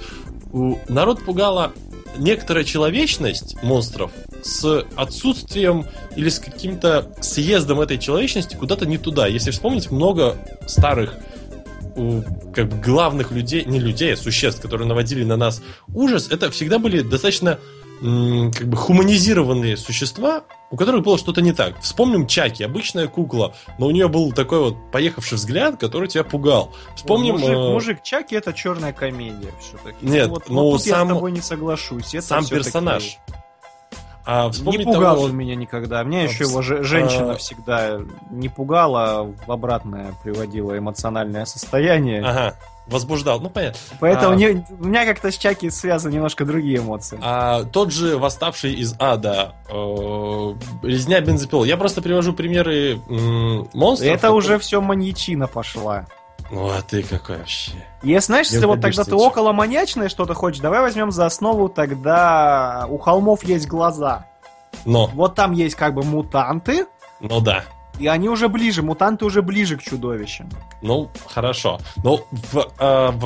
Народ пугала некоторая человечность монстров с отсутствием или с каким-то съездом этой человечности куда-то не туда. Если вспомнить, много старых у, как бы главных людей, не людей, а существ, которые наводили на нас ужас, это всегда были достаточно как бы хуманизированные существа, у которых было что-то не так. Вспомним Чаки, обычная кукла, но у нее был такой вот поехавший взгляд, который тебя пугал. Вспомним... мужик, э, мужик Чаки это черная комедия все-таки. Нет, вот, ну, вот тут я сам- с тобой не соглашусь. Это сам персонаж. А Не пугал того он меня никогда. Меня А, еще его же- женщина а. всегда не пугала, а в обратное приводила эмоциональное состояние. Ага, возбуждал, ну понятно. Поэтому А. не- у меня как-то с Чаки связаны немножко другие эмоции. А тот же восставший из ада, э, резня бензопил. Я просто привожу примеры м, монстров. это уже все маньячина пошла. Ну а ты какой вообще? Если, знаешь, если вот тогда ты около маньячное что-то хочешь, давай возьмем за основу тогда у холмов есть глаза. Но, Вот там есть как бы мутанты, ну да. и они уже ближе, мутанты уже ближе к чудовищам. Ну, хорошо. Но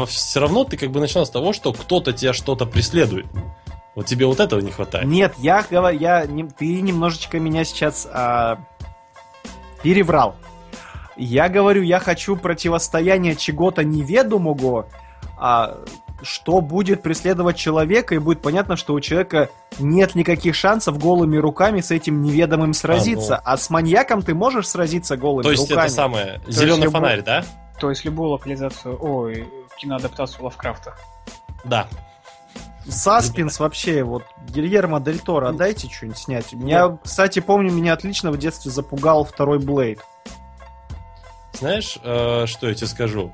все равно ты как бы начинал с того, что кто-то тебя что-то преследует. Вот тебе вот этого не хватает. Нет, я говорю, я не- ты немножечко меня сейчас а, переврал. Я говорю, я хочу противостояние чего-то неведомого, а, что будет преследовать человека, и будет понятно, что у человека нет никаких шансов голыми руками с этим неведомым сразиться. А, с маньяком ты можешь сразиться голыми То есть руками. это самое, есть зеленый любой- фонарь, да? То есть любую локализацию, ой, киноадаптацию Лавкрафта. Да. Саспенс вообще, вот, Гильермо Дель Торо, дайте что-нибудь снять. Меня, кстати, помню, меня отлично в детстве запугал второй Блейд. Знаешь, э, что я тебе скажу?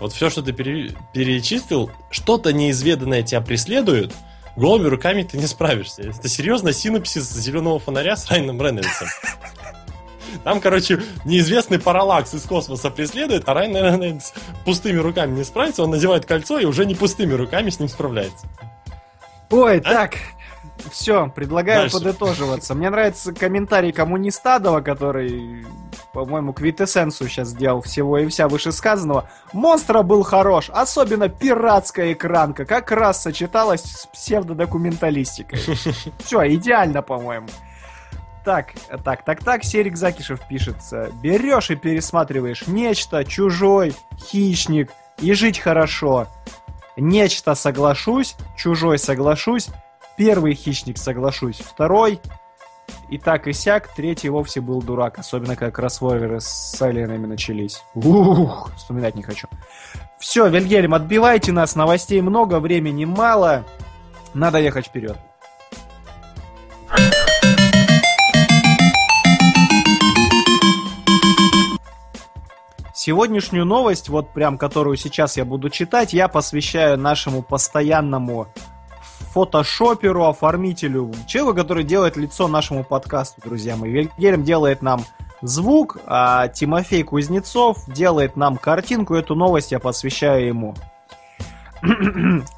Вот все, что ты пере- перечислил, что-то неизведанное тебя преследует, голыми руками ты не справишься. Это серьезно синопсис зеленого фонаря с Райаном Рейнольдсом. Там, короче, неизвестный параллакс из космоса преследует, а Райан Рейнольдс пустыми руками не справится, он надевает кольцо и уже не пустыми руками с ним справляется. Ой, так, все, предлагаю Дальше. подытоживаться. Мне нравится комментарий коммунистадова, который, по-моему, квитэссенцию сейчас сделал всего и вся вышесказанного. Монстра был хорош, особенно пиратская экранка, как раз сочеталась с псевдодокументалистикой. (laughs) Все, идеально, по-моему. Так, так, так, так, Серик Закишев пишется. Берешь и пересматриваешь нечто, чужой, хищник, и жить хорошо. Нечто соглашусь, чужой соглашусь, первый хищник соглашусь, второй, и так и сяк, третий вовсе был дурак, особенно как кроссворверы с алиенами начались. Ух, вспоминать не хочу. Все, Вильгельм, отбивайте нас, новостей много, времени мало, надо ехать вперед. Сегодняшнюю новость, вот прям которую сейчас я буду читать, я посвящаю нашему постоянному фотошоперу, оформителю, человеку, который делает лицо нашему подкасту, друзья мои. Вильгельм делает нам звук, а Тимофей Кузнецов делает нам картинку. Эту новость я посвящаю ему.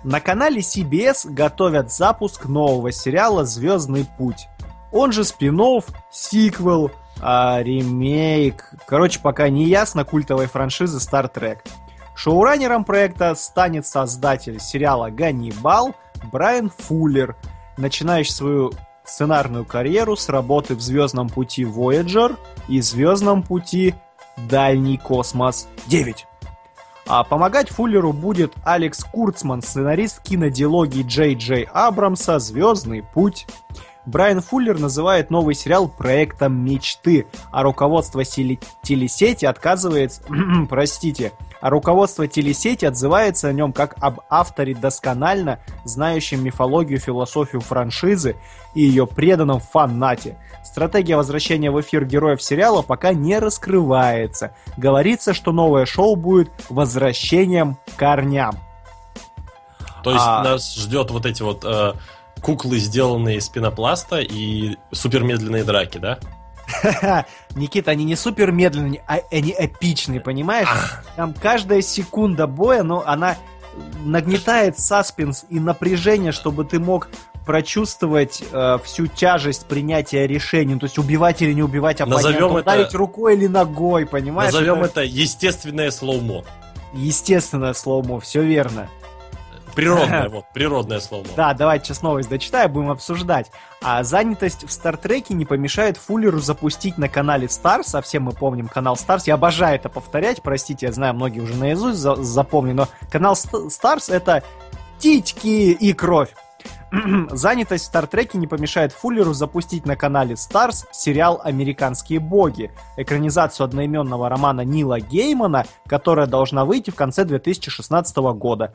На канале CBS готовят запуск нового сериала «Звездный путь». Он же спин сиквел, а, ремейк. Короче, пока не ясно культовой франшизы Star Trek. Шоураннером проекта станет создатель сериала «Ганнибал» Брайан Фуллер, начинающий свою сценарную карьеру с работы в «Звездном пути Voyager» и «Звездном пути Дальний космос 9». А помогать Фуллеру будет Алекс Курцман, сценарист кинодиалогии Джей Джей Абрамса «Звездный путь». Брайан Фуллер называет новый сериал проектом мечты, а руководство телесети отказывается... (clears throat) простите. А руководство телесети отзывается о нем как об авторе досконально знающем мифологию, философию франшизы и ее преданном фанате. Стратегия возвращения в эфир героев сериала пока не раскрывается. Говорится, что новое шоу будет возвращением к корням. То есть А- нас ждет вот эти вот э, куклы, сделанные из пенопласта и супермедленные драки, да? (laughs) Никита, они не супер медленные, а они эпичные, понимаешь? Там каждая секунда боя, ну, она нагнетает саспенс и напряжение, чтобы ты мог прочувствовать э, всю тяжесть принятия решений, Ну, то есть убивать или не убивать оппонента, Назовем это- ударить рукой или ногой, понимаешь? Назовем это естественное слоумо. естественное slow-mo, все верно. Природное, (laughs) вот, природное slow-mo. Да, давайте сейчас новость дочитаю, будем обсуждать. А занятость в Стартреке не помешает Фуллеру запустить на канале Starz, а все мы помним канал Starz, я обожаю это повторять, простите, я знаю, многие уже наизусть за- запомнили, но канал Starz это титьки и кровь. (clears throat) Занятость в Стартреке не помешает Фуллеру запустить на канале Starz сериал «Американские боги», экранизацию одноименного романа Нила Геймана, которая должна выйти в конце 2016 года.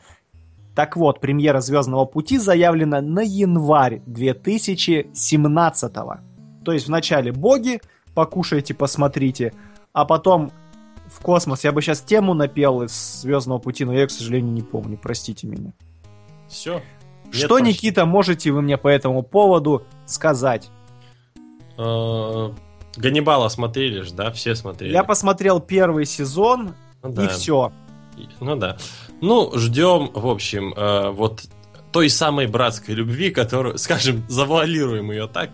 Так вот, премьера «Звездного пути» заявлена на январь 2017 То есть вначале боги, покушайте, посмотрите, а потом в космос. Я бы сейчас тему напел из «Звездного пути», но я, ее, к сожалению, не помню, простите меня. Все. Что, Никита, можете вы мне по этому поводу сказать? Э, Ганнибала смотрели же, да? Все смотрели. Я посмотрел первый сезон, Ну и да. все. Ну да. Ну, ждем, в общем, э, вот той самой братской любви, которую, (laughs) скажем, завуалируем ее так,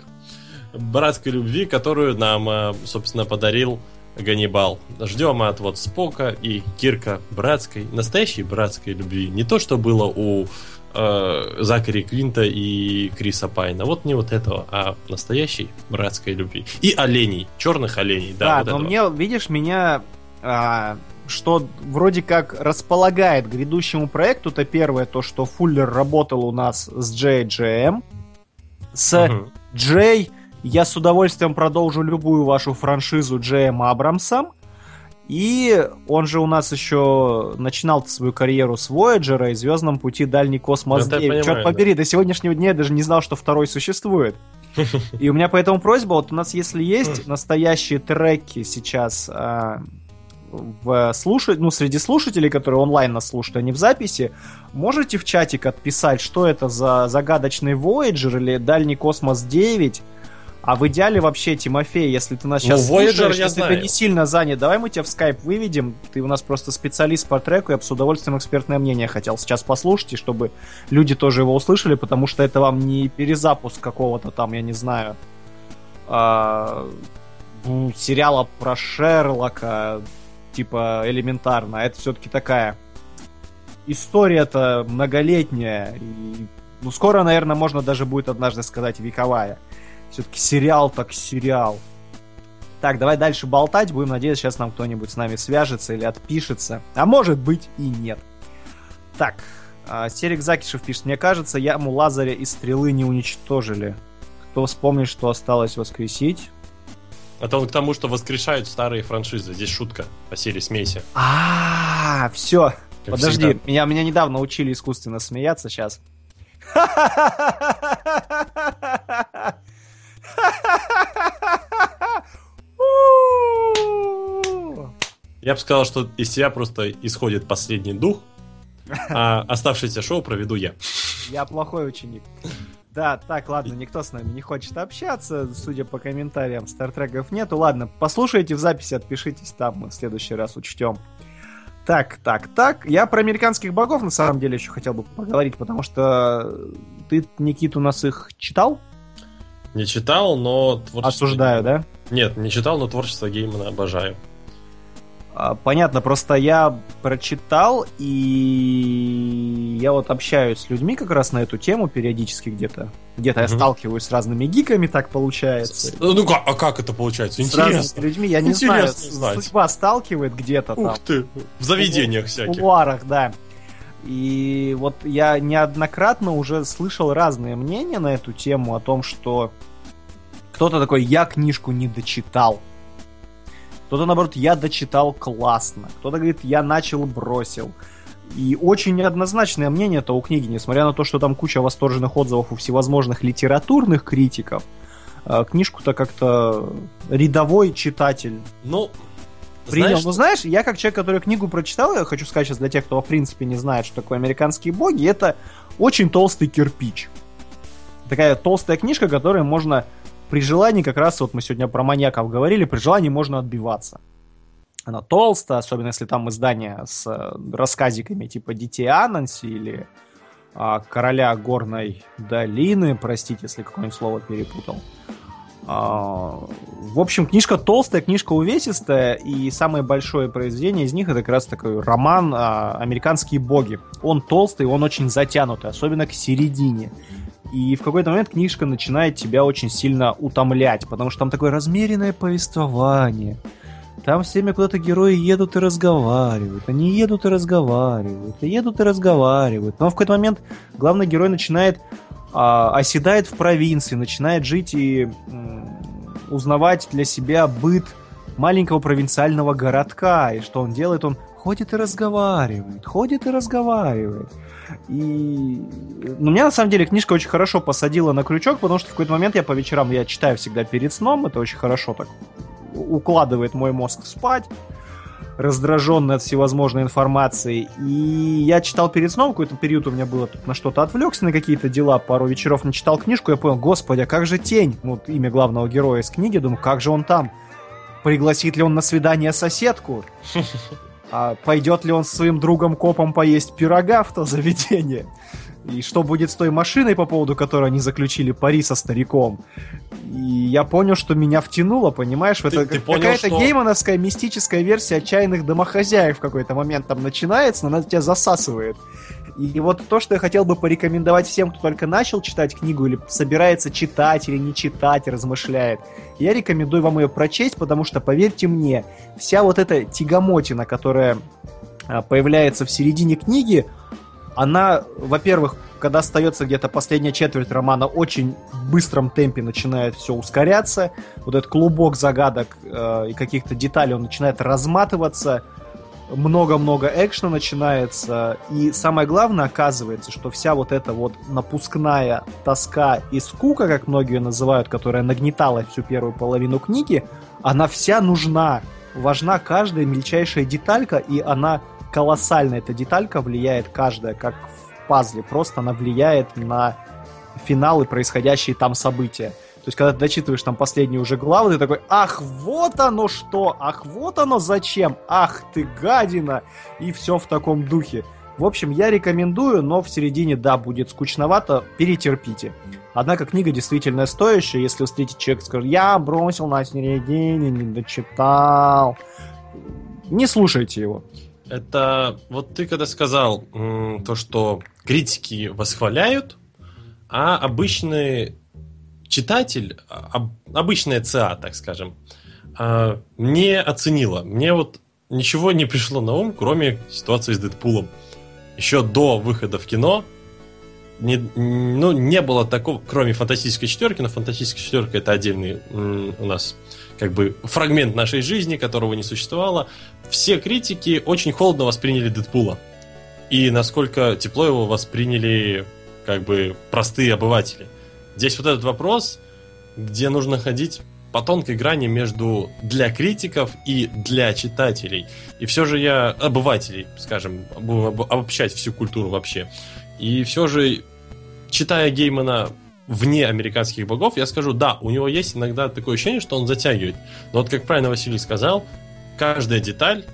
братской любви, которую нам, э, собственно, подарил Ганнибал. Ждем от вот Спока и Кирка братской, настоящей братской любви. Не то, что было у э, Закари Квинта и Криса Пайна. Вот не вот этого, а настоящей братской любви. И оленей, черных оленей, да. Да, вот но этого. мне, видишь, меня а, что вроде как располагает к грядущему проекту, это первое, то, что Фуллер работал у нас с JGM, с Мгм. Джей, я с удовольствием продолжу любую вашу франшизу Джеем Абрамсом. И он же у нас еще начинал свою карьеру с Voyager и Звездном пути Дальний космос Это я 9. понимаю, Черт да. побери, до сегодняшнего дня я даже не знал, что второй существует. (laughs) И у меня поэтому просьба, вот у нас если есть настоящие треки сейчас а, в слушать, ну, среди слушателей, которые онлайн нас слушают, а не в записи, можете в чатик отписать, что это за загадочный Voyager или Дальний космос 9, а в идеале вообще, Тимофей, если ты нас Ну, сейчас Voyager слушаешь, я если знаю. ты не сильно занят, давай мы тебя в скайп выведем. Ты у нас просто специалист по треку, я бы с удовольствием экспертное мнение хотел сейчас послушать, и чтобы люди тоже его услышали, потому что это вам не перезапуск какого-то там, я не знаю, ну, сериала про Шерлока, типа элементарно. а Это все-таки такая история-то многолетняя. И, ну, скоро, наверное, можно даже будет однажды сказать вековая. Все-таки сериал так сериал. Так, давай дальше болтать. Будем надеяться, сейчас нам кто-нибудь с нами свяжется или отпишется. А может быть и нет. Так, а, Серик Закишев пишет. Мне кажется, яму Лазаря и стрелы не уничтожили. Кто вспомнит, что осталось воскресить? Это он к тому, что воскрешают старые франшизы. Здесь шутка по серии «Смейся». А, все. Подожди, меня, меня недавно учили искусственно смеяться сейчас. Я бы сказал, что из тебя просто исходит последний дух, а оставшееся шоу проведу я. Я плохой ученик. Да, так, ладно, никто с нами не хочет общаться, судя по комментариям, стартреков нету. Ладно, послушайте в записи, отпишитесь там, мы в следующий раз учтем. Так, так, так. Я про американских богов на самом деле еще хотел бы поговорить, потому что ты, Никит, у нас их читал? Не читал, но творчество... Осуждаю, да? Нет, не читал, но творчество Геймана обожаю. А, Понятно, просто я прочитал, и я вот общаюсь с людьми как раз на эту тему периодически где-то. Где-то я Мгм. сталкиваюсь с разными гиками, так получается. Ну как, а как это получается? С разными Интересно. людьми, я не знаю, Интересно знать. судьба сталкивает где-то там. Ух ты, в заведениях в всяких. кулуарах, да. И вот я неоднократно уже слышал разные мнения на эту тему о том, что кто-то такой, я книжку не дочитал. Кто-то, наоборот, я дочитал классно. Кто-то говорит, я начал, бросил. И очень неоднозначное мнение-то у книги, несмотря на то, что там куча восторженных отзывов у всевозможных литературных критиков, э, книжку-то как-то рядовой читатель Ну, принял. знаешь, Ну, знаешь, я как человек, который книгу прочитал, я хочу сказать сейчас для тех, кто в принципе не знает, что такое американские боги, это очень толстый кирпич. Такая толстая книжка, которой можно при желании, как раз вот мы сегодня про маньяков говорили, при желании можно отбиваться. Она толстая, особенно если там издание с э, рассказиками типа Детей Ананси или а, Короля Горной Долины, простите, если какое-нибудь слово перепутал. А, в общем, книжка толстая, книжка увесистая, и самое большое произведение из них это как раз такой роман а, «Американские боги». Он толстый, он очень затянутый, особенно к середине. И в какой-то момент книжка начинает тебя очень сильно утомлять, потому что там такое размеренное повествование. Там все время куда-то герои едут и разговаривают. Они едут и разговаривают, и едут и разговаривают. Но в какой-то момент главный герой начинает а, оседает в провинции, начинает жить и м, узнавать для себя быт маленького провинциального городка. И что он делает? Он ходит и разговаривает, ходит и разговаривает. И ну, меня на самом деле книжка очень хорошо посадила на крючок, потому что в какой-то момент я по вечерам я читаю всегда перед сном, это очень хорошо так укладывает мой мозг спать раздраженный от всевозможной информации. И я читал перед сном, какой-то период у меня было тут на что-то отвлекся, на какие-то дела, пару вечеров начитал книжку, я понял, господи, а как же тень? Вот имя главного героя из книги, думаю, как же он там? Пригласит ли он на свидание соседку? А пойдет ли он с своим другом-копом поесть пирога в то заведение? И что будет с той машиной, по поводу которой они заключили пари со стариком? И я понял, что меня втянуло, понимаешь? Ты- это ты какая-то что- геймановская мистическая версия отчаянных домохозяев в какой-то момент там начинается, но она тебя засасывает. И вот то, что я хотел бы порекомендовать всем, кто только начал читать книгу или собирается читать или не читать, размышляет, я рекомендую вам ее прочесть, потому что, поверьте мне, вся вот эта тягомотина, которая а, появляется в середине книги, она, во-первых, когда остается где-то последняя четверть романа, очень быстром темпе начинает все ускоряться. Вот этот клубок загадок э, и каких-то деталей, он начинает разматываться. Много-много экшена начинается. И самое главное, оказывается, что вся вот эта вот напускная тоска и скука, как многие ее называют, которая нагнетала всю первую половину книги, она вся нужна. Важна каждая мельчайшая деталька, и она колоссально эта деталька влияет каждая, как в пазле. Просто она влияет на финалы, происходящие там события. То есть, когда ты дочитываешь там последние уже главы, ты такой, ах, вот оно что, ах, вот оно зачем, ах ты гадина, и все в таком духе. В общем, я рекомендую, но в середине, да, будет скучновато, перетерпите. Однако книга действительно стоящая, если встретить человека, скажет, я бросил на середине, не дочитал. Не слушайте его. Это вот ты когда сказал то, что критики восхваляют, а обычный читатель, а- об- обычная ЦА, так скажем, а, не оценила. Мне вот ничего не пришло на ум, кроме ситуации с Дэдпулом. Еще до выхода в кино не, ну, не было такого, кроме фантастической четверки, но фантастическая четверка это отдельный у нас как бы фрагмент нашей жизни, которого не существовало. Все критики очень холодно восприняли Дэдпула. И насколько тепло его восприняли как бы простые обыватели. Здесь вот этот вопрос, где нужно ходить по тонкой грани между для критиков и для читателей. И все же я обывателей, скажем, будем об- обобщать всю культуру вообще. И все же, читая Геймана вне американских богов, я скажу, да, у него есть иногда такое ощущение, что он затягивает. Но вот как правильно Василий сказал, каждая деталь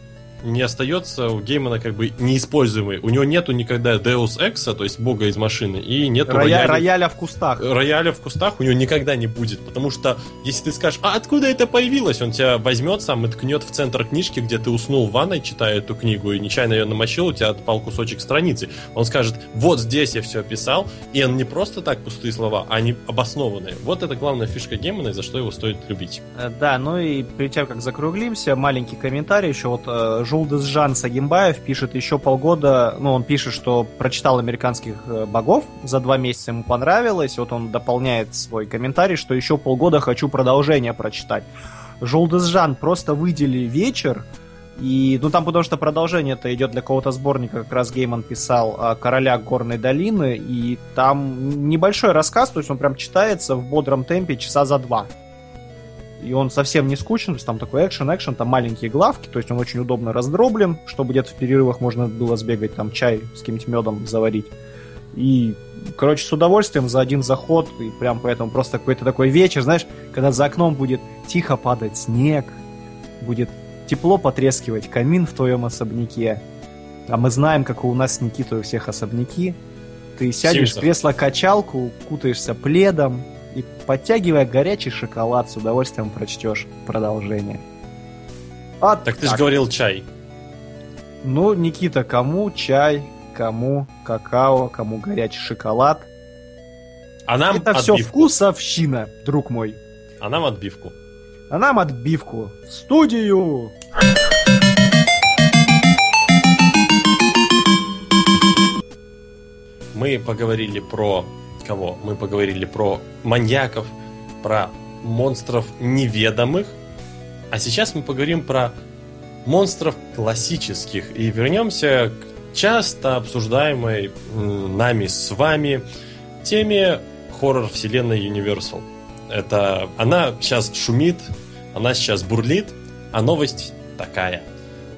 не остается у Геймана как бы неиспользуемой. У него нету никогда Deus Ex, то есть бога из машины, и нету Роя- рояля- рояля в кустах. рояля в кустах у него никогда не будет, потому что если ты скажешь, а откуда это появилось, он тебя возьмет сам и ткнет в центр книжки, где ты уснул в ванной, читая эту книгу, и нечаянно ее намочил, у тебя отпал кусочек страницы. Он скажет, вот здесь я все описал, и он не просто так пустые слова, а они обоснованные. Вот это главная фишка Геймана, и за что его стоит любить. Э, Да, ну и перед тем, как закруглимся, маленький комментарий. Еще вот э, Жулдес Жан Сагимбаев пишет еще полгода, ну, он пишет, что прочитал «Американских э, богов», за два месяца ему понравилось, вот он дополняет свой комментарий, что еще полгода хочу продолжение прочитать. Жулдес Жан, просто выдели вечер, и, ну, там потому что продолжение это идет для какого-то сборника, как раз Гейман писал о королях горной долины, и там небольшой рассказ, то есть он прям читается в бодром темпе часа за два. И он совсем не скучен, то есть там такой экшен, экшен, там маленькие главки, то есть он очень удобно раздроблен, чтобы где-то в перерывах можно было сбегать, там чай с каким-нибудь медом заварить. И, короче, с удовольствием за один заход, и прям поэтому просто какой-то такой вечер, знаешь, когда за окном будет тихо падать снег, будет тепло потрескивать камин в твоем особняке. А мы знаем, как у нас с Никитой у всех особняки. Ты сядешь в кресло-качалку, кутаешься пледом и, подтягивая горячий шоколад, с удовольствием прочтешь продолжение. Вот так, так ты же говорил чай. Ну, Никита, кому чай, кому какао, кому горячий шоколад. А нам Это отбивку. все вкусовщина, друг мой. А нам отбивку. А нам отбивку. В студию! Мы поговорили про кого? Мы поговорили про маньяков, про монстров неведомых. А сейчас мы поговорим про монстров классических. И вернемся к часто обсуждаемой нами с вами теме хоррор-вселенной Universal. Это она сейчас шумит, она сейчас бурлит, а новость такая.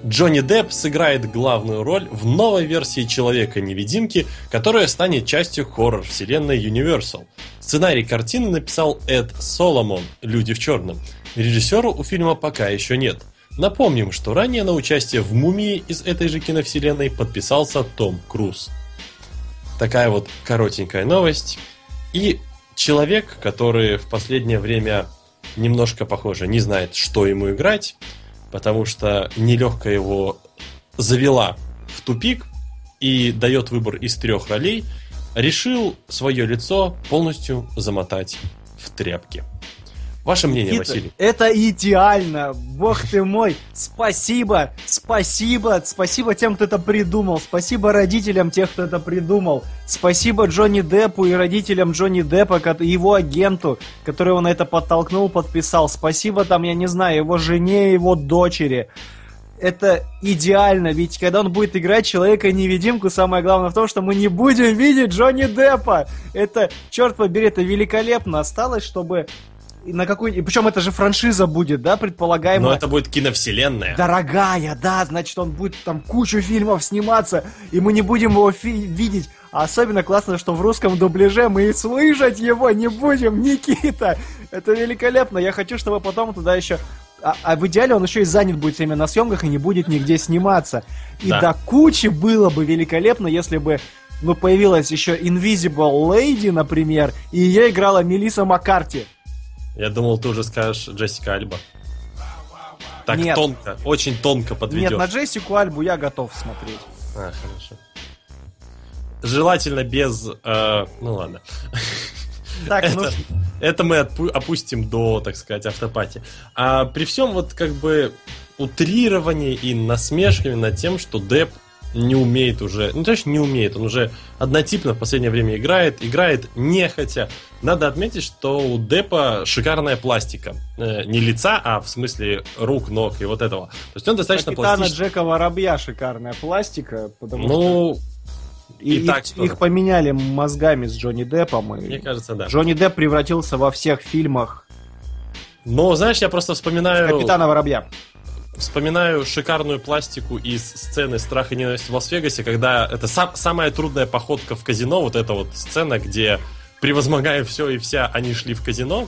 Джонни Депп сыграет главную роль в новой версии Человека-невидимки, которая станет частью хоррор-вселенной Universal. Сценарий картины написал Эд Соломон, «Люди в черном». Режиссера у фильма пока еще нет. Напомним, что ранее на участие в «Мумии» из этой же киновселенной подписался Том Круз. Такая вот коротенькая новость. И человек, который в последнее время немножко, похоже, не знает, что ему играть, потому что нелегко его завела в тупик и дает выбор из трех ролей, решил свое лицо полностью замотать в тряпки. Ваше мнение, Никита, Василий? Это идеально! Бог ты мой! Спасибо! Спасибо! Спасибо тем, кто это придумал! Спасибо родителям тех, кто это придумал! Спасибо Джонни Деппу и родителям Джонни Деппа, его агенту, который его на это подтолкнул, подписал. Спасибо там, я не знаю, его жене, его дочери это идеально, ведь когда он будет играть Человека-невидимку, самое главное в том, что мы не будем видеть Джонни Деппа. Это, черт побери, это великолепно. Осталось, чтобы на какой и причем это же франшиза будет, да, предполагаемо. Но это будет киновселенная. Дорогая, да, значит, он будет там кучу фильмов сниматься, и мы не будем его фи- видеть. А особенно классно, что в русском дубляже мы и слышать его не будем, Никита. Это великолепно. Я хочу, чтобы потом туда еще а, а в идеале он еще и занят будет всеми на съемках и не будет нигде сниматься. И да. до кучи было бы великолепно, если бы ну, появилась еще Invisible Lady, например, и ее играла Мелиса Маккарти. Я думал, ты уже скажешь Джессика Альба. Так Нет. тонко, очень тонко подведешь. Нет, на Джессику Альбу я готов смотреть. А, хорошо. Желательно без... Э, ну ладно. Так, это, ну... (laughs) это мы отпу- опустим до, так сказать, автопати. А при всем вот как бы утрировании и насмешками над тем, что Деп не умеет уже, ну, точно не умеет, он уже однотипно в последнее время играет, играет нехотя. Надо отметить, что у Депа шикарная пластика. Э, не лица, а в смысле рук, ног и вот этого. То есть он достаточно Капитана пластичный. Джека Воробья шикарная пластика, потому ну, что... И, и так, их, их поменяли мозгами с Джонни Деппом. И Мне кажется, да. Джонни Депп превратился во всех фильмах. Но, знаешь, я просто вспоминаю... Капитана Воробья вспоминаю шикарную пластику из сцены «Страх и ненависть в Лас-Вегасе», когда это сам, самая трудная походка в казино, вот эта вот сцена, где, превозмогая все и вся, они шли в казино,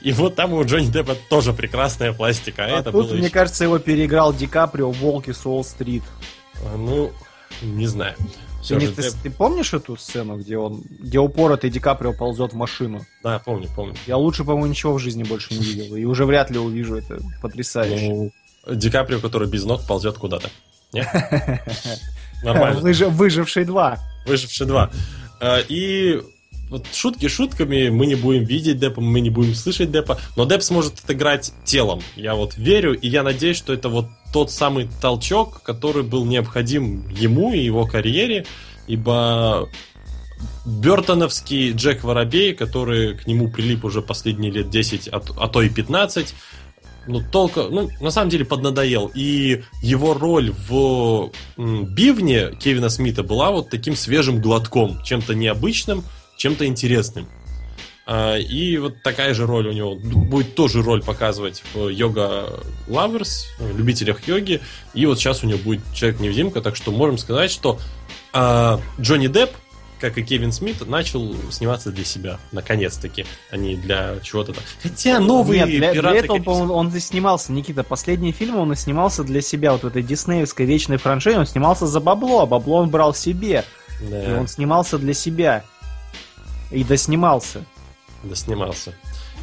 и вот там у Джонни Деппа тоже прекрасная пластика. А, а это тут, мне еще... кажется, его переиграл Ди Каприо в «Волке с Уолл-стрит». Ну, не знаю. Ты, не, ты, ты помнишь эту сцену, где он, где упоротый Ди Каприо ползет в машину? Да, помню, помню. Я лучше, по-моему, ничего в жизни больше не видел. И уже вряд ли увижу это потрясающе. Ну, Ди Каприо, который без ног ползет куда-то. (laughs) Нормально. Выживший 2. Выживший 2. Э, и вот шутки шутками, мы не будем видеть Деппа, мы не будем слышать Деппа, но Депп сможет отыграть телом. Я вот верю, и я надеюсь, что это вот тот самый толчок, который был необходим ему и его карьере, ибо Бертоновский Джек Воробей, который к нему прилип уже последние лет 10, а, а то и 15, ну, толка, ну, на самом деле поднадоел. И его роль в Бивне Кевина Смита была вот таким свежим глотком, чем-то необычным, чем-то интересным. А, и вот такая же роль у него будет тоже роль показывать в Йога Lovers, любителях йоги. И вот сейчас у него будет Человек-невидимка, так что можем сказать, что а, Джонни Депп как и Кевин Смит, начал сниматься для себя, наконец-таки, а не для чего-то там. Хотя новые Нет, для, для пираты... этого, конечно, он, он и снимался, Никита. Последние фильмы он и снимался для себя. Вот в этой диснеевской вечной франшизе он снимался за бабло, а бабло он брал себе. да, И он снимался для себя. И доснимался. да, снимался.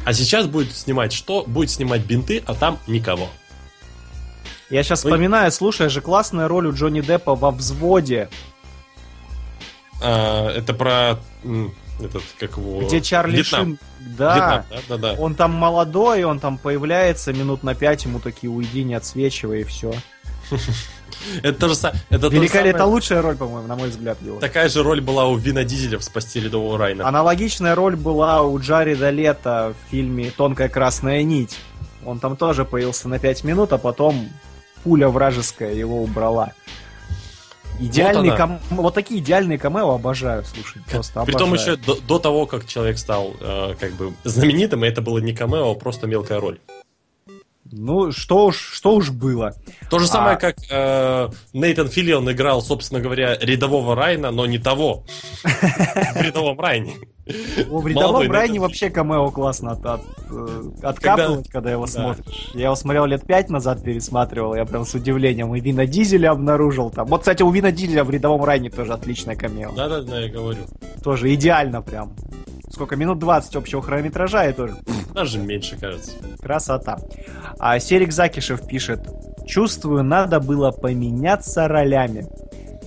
А сейчас будет снимать что? Будет снимать бинты, а там никого. Я сейчас Ой. вспоминаю, слушай, же классная роль у Джонни Деппа во взводе, А, это про этот, как его... где Чарли Вьетнам. Шин. Да. Вьетнам, да, да, да. Он там молодой, он там появляется минут на пять, ему такие уйди, не отсвечивай, и все. (laughs) Это то же самое. Великолепно, это лучшая роль, по-моему, на мой взгляд, его. Такая же роль была у Вина Дизеля в «Спасти рядового Райна». Аналогичная роль была у Джареда Лето в фильме «Тонкая красная нить». Он там тоже появился на 5 минут, а потом пуля вражеская его убрала. Идеальный Вот кам- вот такие идеальные камео обожаю, слушай, просто Притом обожаю. еще до, до того, как человек стал э, как бы знаменитым, это было не камео, а просто мелкая роль. Ну, что уж, что уж было. То же самое, А- как э, Нейтан Филлион играл, собственно говоря, рядового Райна, но не того. В рядовом Райне. В рядовом Райне вообще камео классно от, от, откапывать, когда, его смотришь. Я его смотрел лет пять назад, пересматривал, я прям с удивлением и Вина Дизеля обнаружил там. Вот, кстати, у Вина Дизеля в рядовом Райне тоже отличное камео. Да-да-да, я говорю. Тоже идеально прям. Сколько? Минут 20 общего хронометража и тоже (laughs) Даже меньше, кажется. красота. А Серик Закишев пишет. Чувствую, надо было поменяться ролями.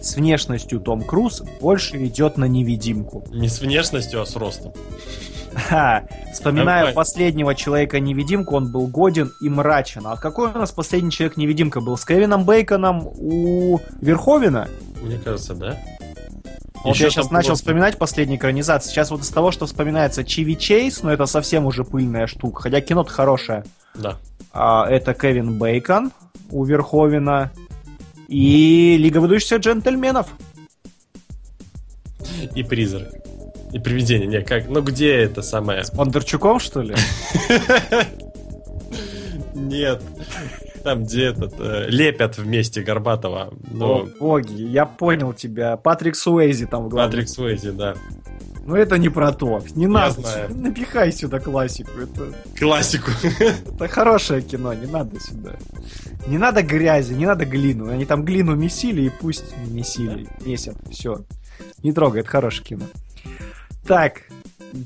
С внешностью Том Круз больше идет на невидимку. Не с внешностью, а с ростом. Ха, вспоминая Давай. последнего человека-невидимку, он был годен и мрачен. А какой у нас последний человек-невидимка был? С Кевином Бейконом у Верховина? Мне кажется, да? Вот Ещё я сейчас начал просто- вспоминать последние экранизации. Сейчас вот из того, что вспоминается Чиви Чейз, но это совсем уже пыльная штука. Хотя кино-то хорошее. Да. А, это Кевин Бейкон у Верховина. И Лига выдающихся джентльменов. И призрак. И привидение. Не, как, ну где это самое? С Бондарчуком, что ли? (laughs) Нет. Там, где этот, э, лепят вместе Горбатова. О, Ну, боги, я понял тебя. Патрик Суэйзи там в главной Патрик Суэйзи, да. Ну это не про то. Не надо. знаю. Напихай сюда классику. Это, Классику. (laughs) это хорошее кино, не надо сюда. Не надо грязи, не надо глину. Они там глину месили и пусть месили. Месят. Все. Не трогай, это хорошее кино. Так.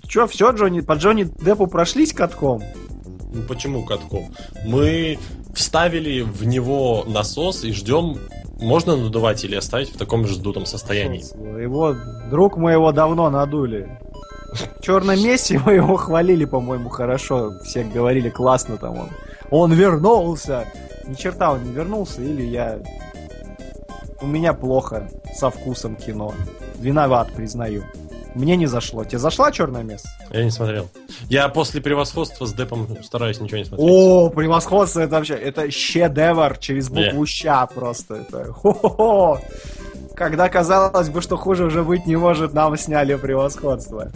Че, все, Джонни, по Джонни Деппу прошлись катком? Ну, почему катком? Мы вставили в него насос и ждем, можно надувать или оставить в таком же сдутом состоянии. Его, друг мы его давно надули. В черном месте мы его хвалили, по-моему, хорошо. Все говорили, классно там он. Он вернулся. Ни черта он не вернулся, или я... У меня плохо со вкусом кино. Виноват, признаю. Мне не зашло. Тебе зашла черное место? Я не смотрел. Я после превосходства с Депом стараюсь ничего не смотреть. О, превосходство, это вообще, это шедевр через букву ща просто. Это хо-хо-хо. Когда казалось бы, что хуже уже быть не может, нам сняли превосходство.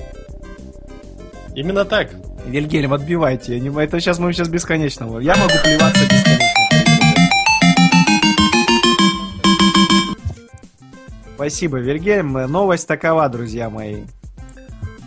Именно так. Вильгельм, отбивайте. Я не... Это сейчас мы сейчас бесконечно. Я могу плеваться бесконечно. Спасибо, Вильгельм. Новость такова, друзья мои.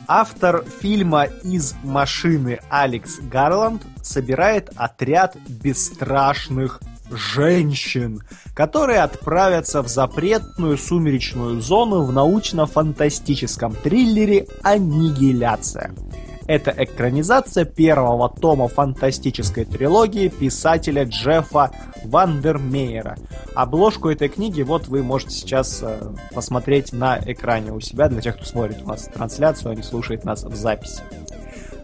Автор фильма «Из машины» Алекс Гарланд собирает отряд бесстрашных женщин, которые отправятся в запретную сумеречную зону в научно-фантастическом триллере «Аннигиляция». Это экранизация первого тома фантастической трилогии писателя Джеффа Вандермеера. Обложку этой книги вот вы можете сейчас э, посмотреть на экране у себя, для тех, кто смотрит у нас трансляцию, а не слушает нас в записи.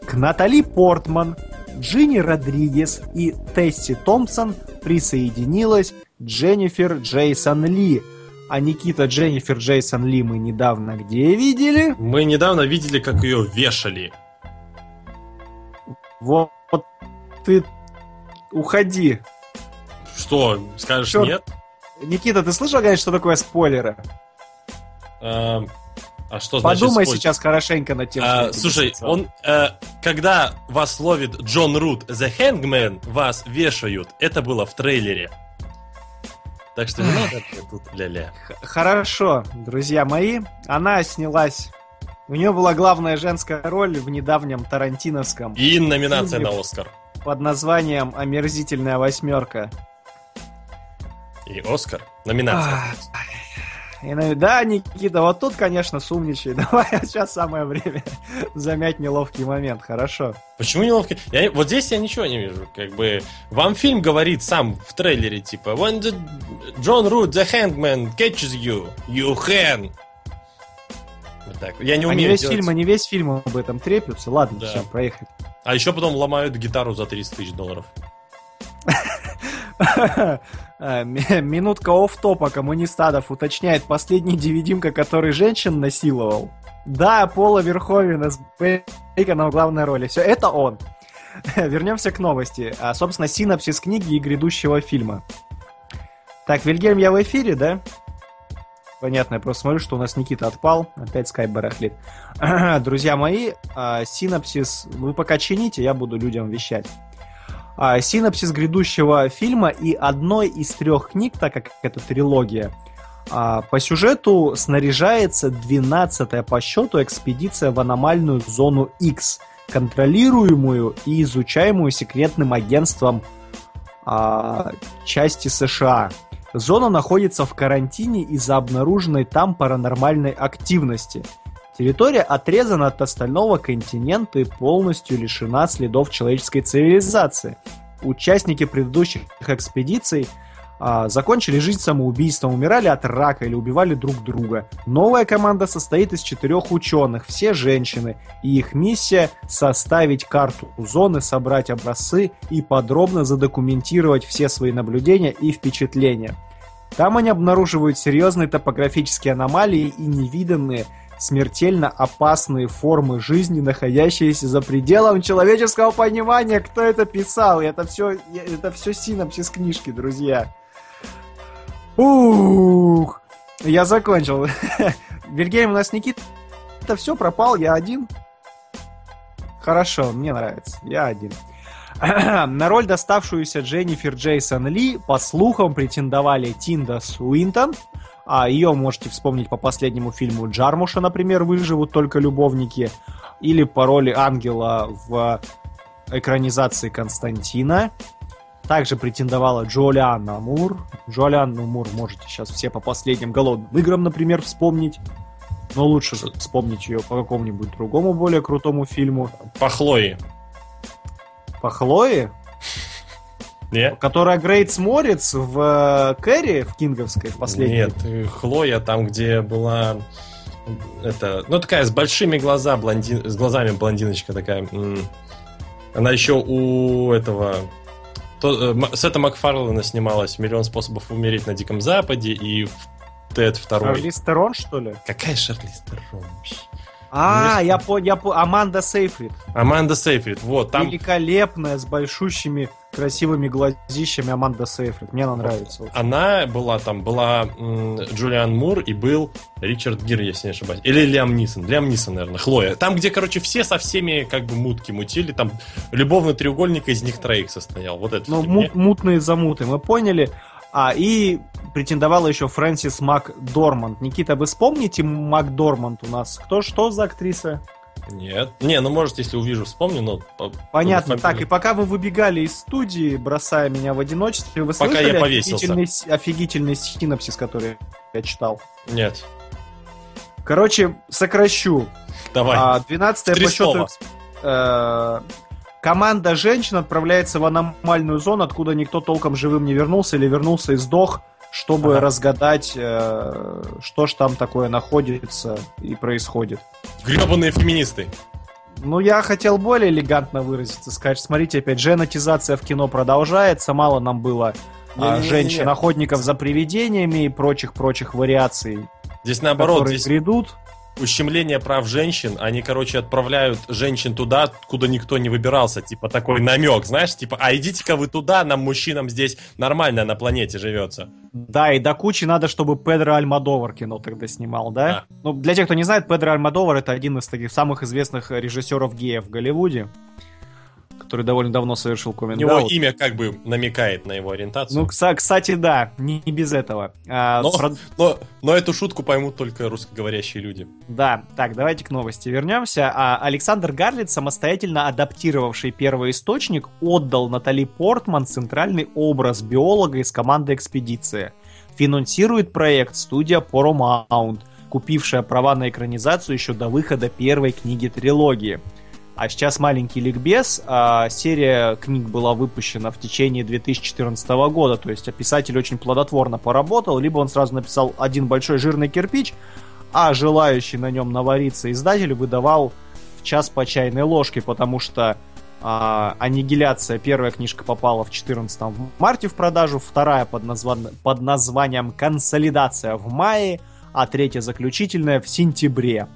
К Натали Портман, Джинни Родригес и Тесси Томпсон присоединилась Дженнифер Джейсон Ли. А Никита Дженнифер Джейсон Ли мы недавно где видели? Мы недавно видели, как ее вешали. Вот, вот ты уходи. Что, скажешь Чёрт. нет? Никита, ты слышал, конечно, что такое спойлеры? Эм, а что значит Подумай спойлер? сейчас хорошенько над тем, А, слушай, сказал. он, э, когда вас ловит Джон Рут The Hangman, вас вешают. Это было в трейлере. Так что не надо тут ля-ля. Хорошо, друзья мои. Она снялась. У нее была главная женская роль в недавнем тарантиновском И номинация на Оскар. под названием «Омерзительная восьмерка». И Оскар. Номинация. И Да, Никита, вот тут, конечно, сумничай. (laughs) Давай, сейчас самое время (laughs) замять неловкий момент, хорошо. Почему неловко? Я, вот здесь я ничего не вижу. Как бы вам фильм говорит сам в трейлере, типа When the John Root, the Hangman, catches you, you can. Так. Я не Они умею весь делать. фильм, они весь фильм об этом трепятся. Ладно, Да. все, проехали. А еще потом ломают гитару за 30 тысяч долларов. (laughs) А, ми- Минутка офф-топа коммунистадов уточняет последний DVD, который женщин насиловал. Да, Пола Верховина с Бейконом в главной роли. Все, это он. (laughs) Вернемся к новости. А, собственно, синапсис книги и грядущего фильма. Так, Вильгельм, я в эфире, да? Понятно, я просто смотрю, что у нас Никита отпал. Опять скайп барахлит. (clears throat) Друзья мои, а, синапсис... Вы пока чините, я буду людям вещать. А, синапсис грядущего фильма и одной из трех книг, так как это трилогия, а, по сюжету снаряжается 12-я по счету экспедиция в аномальную зону X, контролируемую и изучаемую секретным агентством части США. Зона находится в карантине из-за обнаруженной там паранормальной активности. Территория отрезана от остального континента и полностью лишена следов человеческой цивилизации. Участники предыдущих экспедиций а, закончили жизнь самоубийством, умирали от рака или убивали друг друга. Новая команда состоит из четырех ученых, все женщины, и их миссия составить карту зоны, собрать образцы и подробно задокументировать все свои наблюдения и впечатления. Там они обнаруживают серьезные топографические аномалии и невиданные, смертельно опасные формы жизни, находящиеся за пределом человеческого понимания. Кто это писал? Это все, это все синапсис книжки, друзья. Ух, я закончил. (laughs) Вильгельм, у нас Никита все пропал, я один. Хорошо, мне нравится, я один. (clears throat) На роль доставшуюся Дженнифер Джейсон Ли, по слухам, претендовали Тинда Суинтон, а ее можете вспомнить по последнему фильму Джармуша, например, «Выживут только любовники», или по роли ангела в экранизации Константина. Также претендовала Джолианна Мур. Джолианну Мур можете сейчас все по последним голодным играм, например, вспомнить. Но лучше вспомнить ее по какому-нибудь другому более крутому фильму. По Хлое. По Хлое, Нет? которая Грейтс Морец в э, Кэрри, в Кинговской, в последней. Нет, э, Хлоя там, где была это, ну такая с большими глаза, блондин, с глазами блондиночка такая. Она еще у этого то, э, Сета Макфарлана снималась «Миллион способов умереть на Диком Западе» и Тед второй. Шарлиз Терон, что ли? Какая Шарлиз Терон? вообще? А, Есть- я понял, я по... Аманда Сейфрид. Аманда Сейфрид, вот, там Великолепная, с большущими, красивыми глазищами Аманда Сейфрид. Мне она нравится. очень. она была там, была Джулиан Мур и был Ричард Гир, если не ошибаюсь. Или Лиам Нисон. Лиам Нисон, наверное, Хлоя. Там, где, короче, все со всеми как бы мутки мутили, там любовный треугольник из них троих состоял. Вот это Ну, мут- мутные замуты, мы поняли. А, и претендовала еще Фрэнсис Макдорманд. Никита, вы вспомните Макдорманд у нас? Кто, что за актриса? Нет. Не, ну может, если увижу, вспомню, но... по- Понятно. по Так, и пока вы выбегали из студии, бросая меня в одиночестве, вы Пока слышали я повесился. офигительный, офигительный синопсис, который я читал? Нет. Короче, сокращу. Давай. А, 12 Три по счету э, команда женщин отправляется в аномальную зону, откуда никто толком живым не вернулся или вернулся и сдох, чтобы Ага. разгадать, э, что ж там такое находится и происходит. Гребаные феминисты. Ну, я хотел более элегантно выразиться, сказать, смотрите, опять женотизация в кино продолжается, мало нам было а, женщин-охотников за привидениями и прочих-прочих вариаций, Здесь наоборот, здесь грядут. Ущемление прав женщин, они, короче, отправляют женщин туда, куда никто не выбирался. Типа такой намек, знаешь, типа, а идите-ка вы туда, нам, мужчинам, здесь нормально на планете живется. Да, и до кучи надо, чтобы Педро Альмадовар кино тогда снимал, да? Ну, для тех, кто не знает, Педро Альмадовар это один из таких самых известных режиссеров геев в Голливуде, который довольно давно совершил коммент него имя как бы намекает на его ориентацию. Ну, кстати, да, не, не без этого. А, Но- про- но, но эту шутку поймут только русскоговорящие люди. Да, так, давайте к новости вернемся. А, Александр Гарлит, самостоятельно адаптировавший первый источник, отдал Натали Портман центральный образ биолога из команды «Экспедиция». Финансирует проект студия Paramount, купившая права на экранизацию еще до выхода первой книги трилогии. А сейчас маленький ликбез. А, серия книг была выпущена в течение 2014 года, то есть писатель очень плодотворно поработал, либо он сразу написал один большой жирный кирпич, а желающий на нем навариться издатель выдавал в час по чайной ложке, потому что а, Аннигиляция, первая книжка попала в 14 в марте в продажу, вторая под, назван- под названием Консолидация в мае, а третья заключительная в сентябре.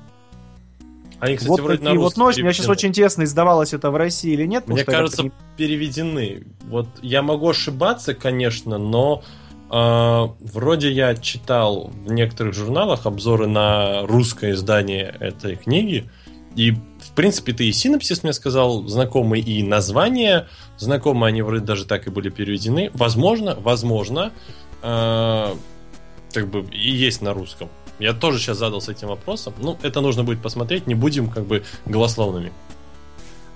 Они, кстати, вот вроде на вот новости. Мне сейчас очень интересно, издавалось это в России или нет. Мне кажется, как-то переведены. Вот я могу ошибаться, конечно, но э, вроде я читал в некоторых журналах обзоры на русское издание этой книги. И, в принципе, ты и синопсис мне сказал знакомый, и название знакомые, они вроде даже так и были переведены. Возможно, возможно, э, как бы и есть на русском. Я тоже сейчас задался этим вопросом. Ну, это нужно будет посмотреть, не будем как бы голословными.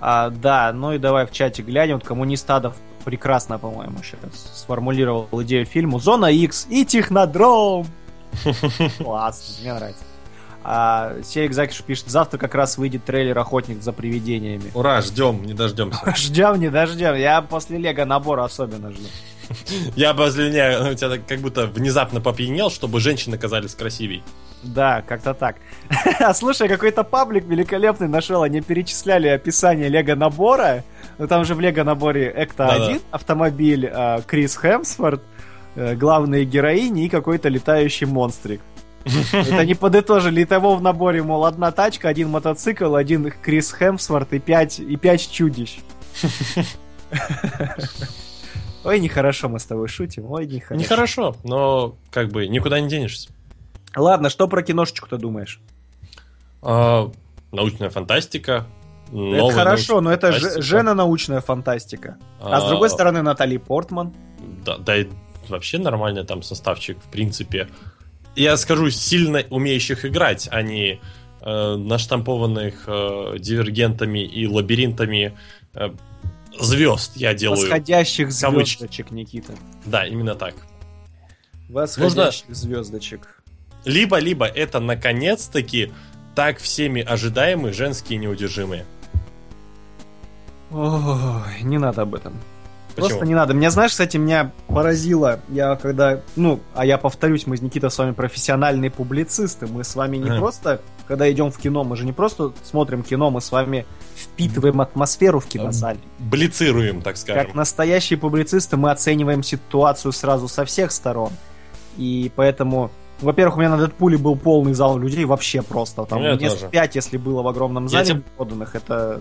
А, да, ну и давай в чате глянем. Вот коммунист Адов прекрасно, по-моему, сейчас сформулировал идею фильму. Зона X и Технодром. (laughs) Классно, мне нравится. А, Серик Закиш пишет, завтра как раз выйдет трейлер «Охотник за привидениями». Ура, ждем, не дождемся. (laughs) Ждем, не дождем. Я после Лего набора особенно жду. (laughs) Я обозленяю, у тебя как будто внезапно попьянел, чтобы женщины казались красивей. Да, как-то так. (laughs) А слушай, какой-то паблик великолепный нашел. Они перечисляли описание Лего набора. Ну там же в Лего наборе Экта Да-да. 1, автомобиль а, Крис Хемсворт, э, главные героини и какой-то летающий монстрик. (laughs) Это они подытожили того в наборе, мол, одна тачка, один мотоцикл, один Крис Хемсворт и пять, и пять чудищ. Ой, нехорошо мы с тобой шутим, ой, нехорошо. Нехорошо, но как бы никуда не денешься. Ладно, что про киношечку-то думаешь? А, научная фантастика. это хорошо, но это фантастика. жена научная фантастика. А, с другой стороны, Натали Портман. Да, да и вообще нормальный там составчик, в принципе. Я скажу, сильно умеющих играть, а не э, наштампованных э, дивергентами и лабиринтами э, звезд я делаю. Восходящих кавычки. звездочек, Никита. Да, именно так. Восходящих звездочек. Либо-либо это наконец-таки так всеми ожидаемые женские неудержимые. Ой, не надо об этом. Почему? Просто не надо. Меня, знаешь, кстати, меня поразило, я когда, ну, а я повторюсь, мы с Никитой с вами профессиональные публицисты, мы с вами не Ага. просто, когда идем в кино, мы же не просто смотрим кино, мы с вами впитываем атмосферу в кинозале. Блицируем, так скажем. Как настоящие публицисты мы оцениваем ситуацию сразу со всех сторон. И поэтому, во-первых, у меня на Дэдпуле был полный зал людей, вообще просто. Там тоже. пять, если было в огромном Я зале тебе- поданных, это...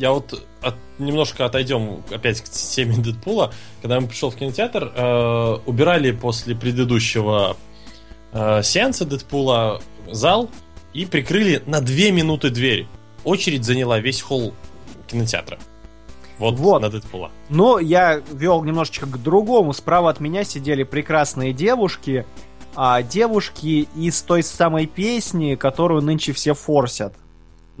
Я вот от- немножко отойдем опять к теме Дэдпула. Когда я пришел в кинотеатр, э, убирали после предыдущего э, сеанса Дэдпула зал и прикрыли на две минуты дверь. Очередь заняла весь холл кинотеатра. Вот, Вот. на Дэдпула. Но я вел немножечко к другому. Справа от меня сидели прекрасные девушки, а девушки из той самой песни, которую нынче все форсят.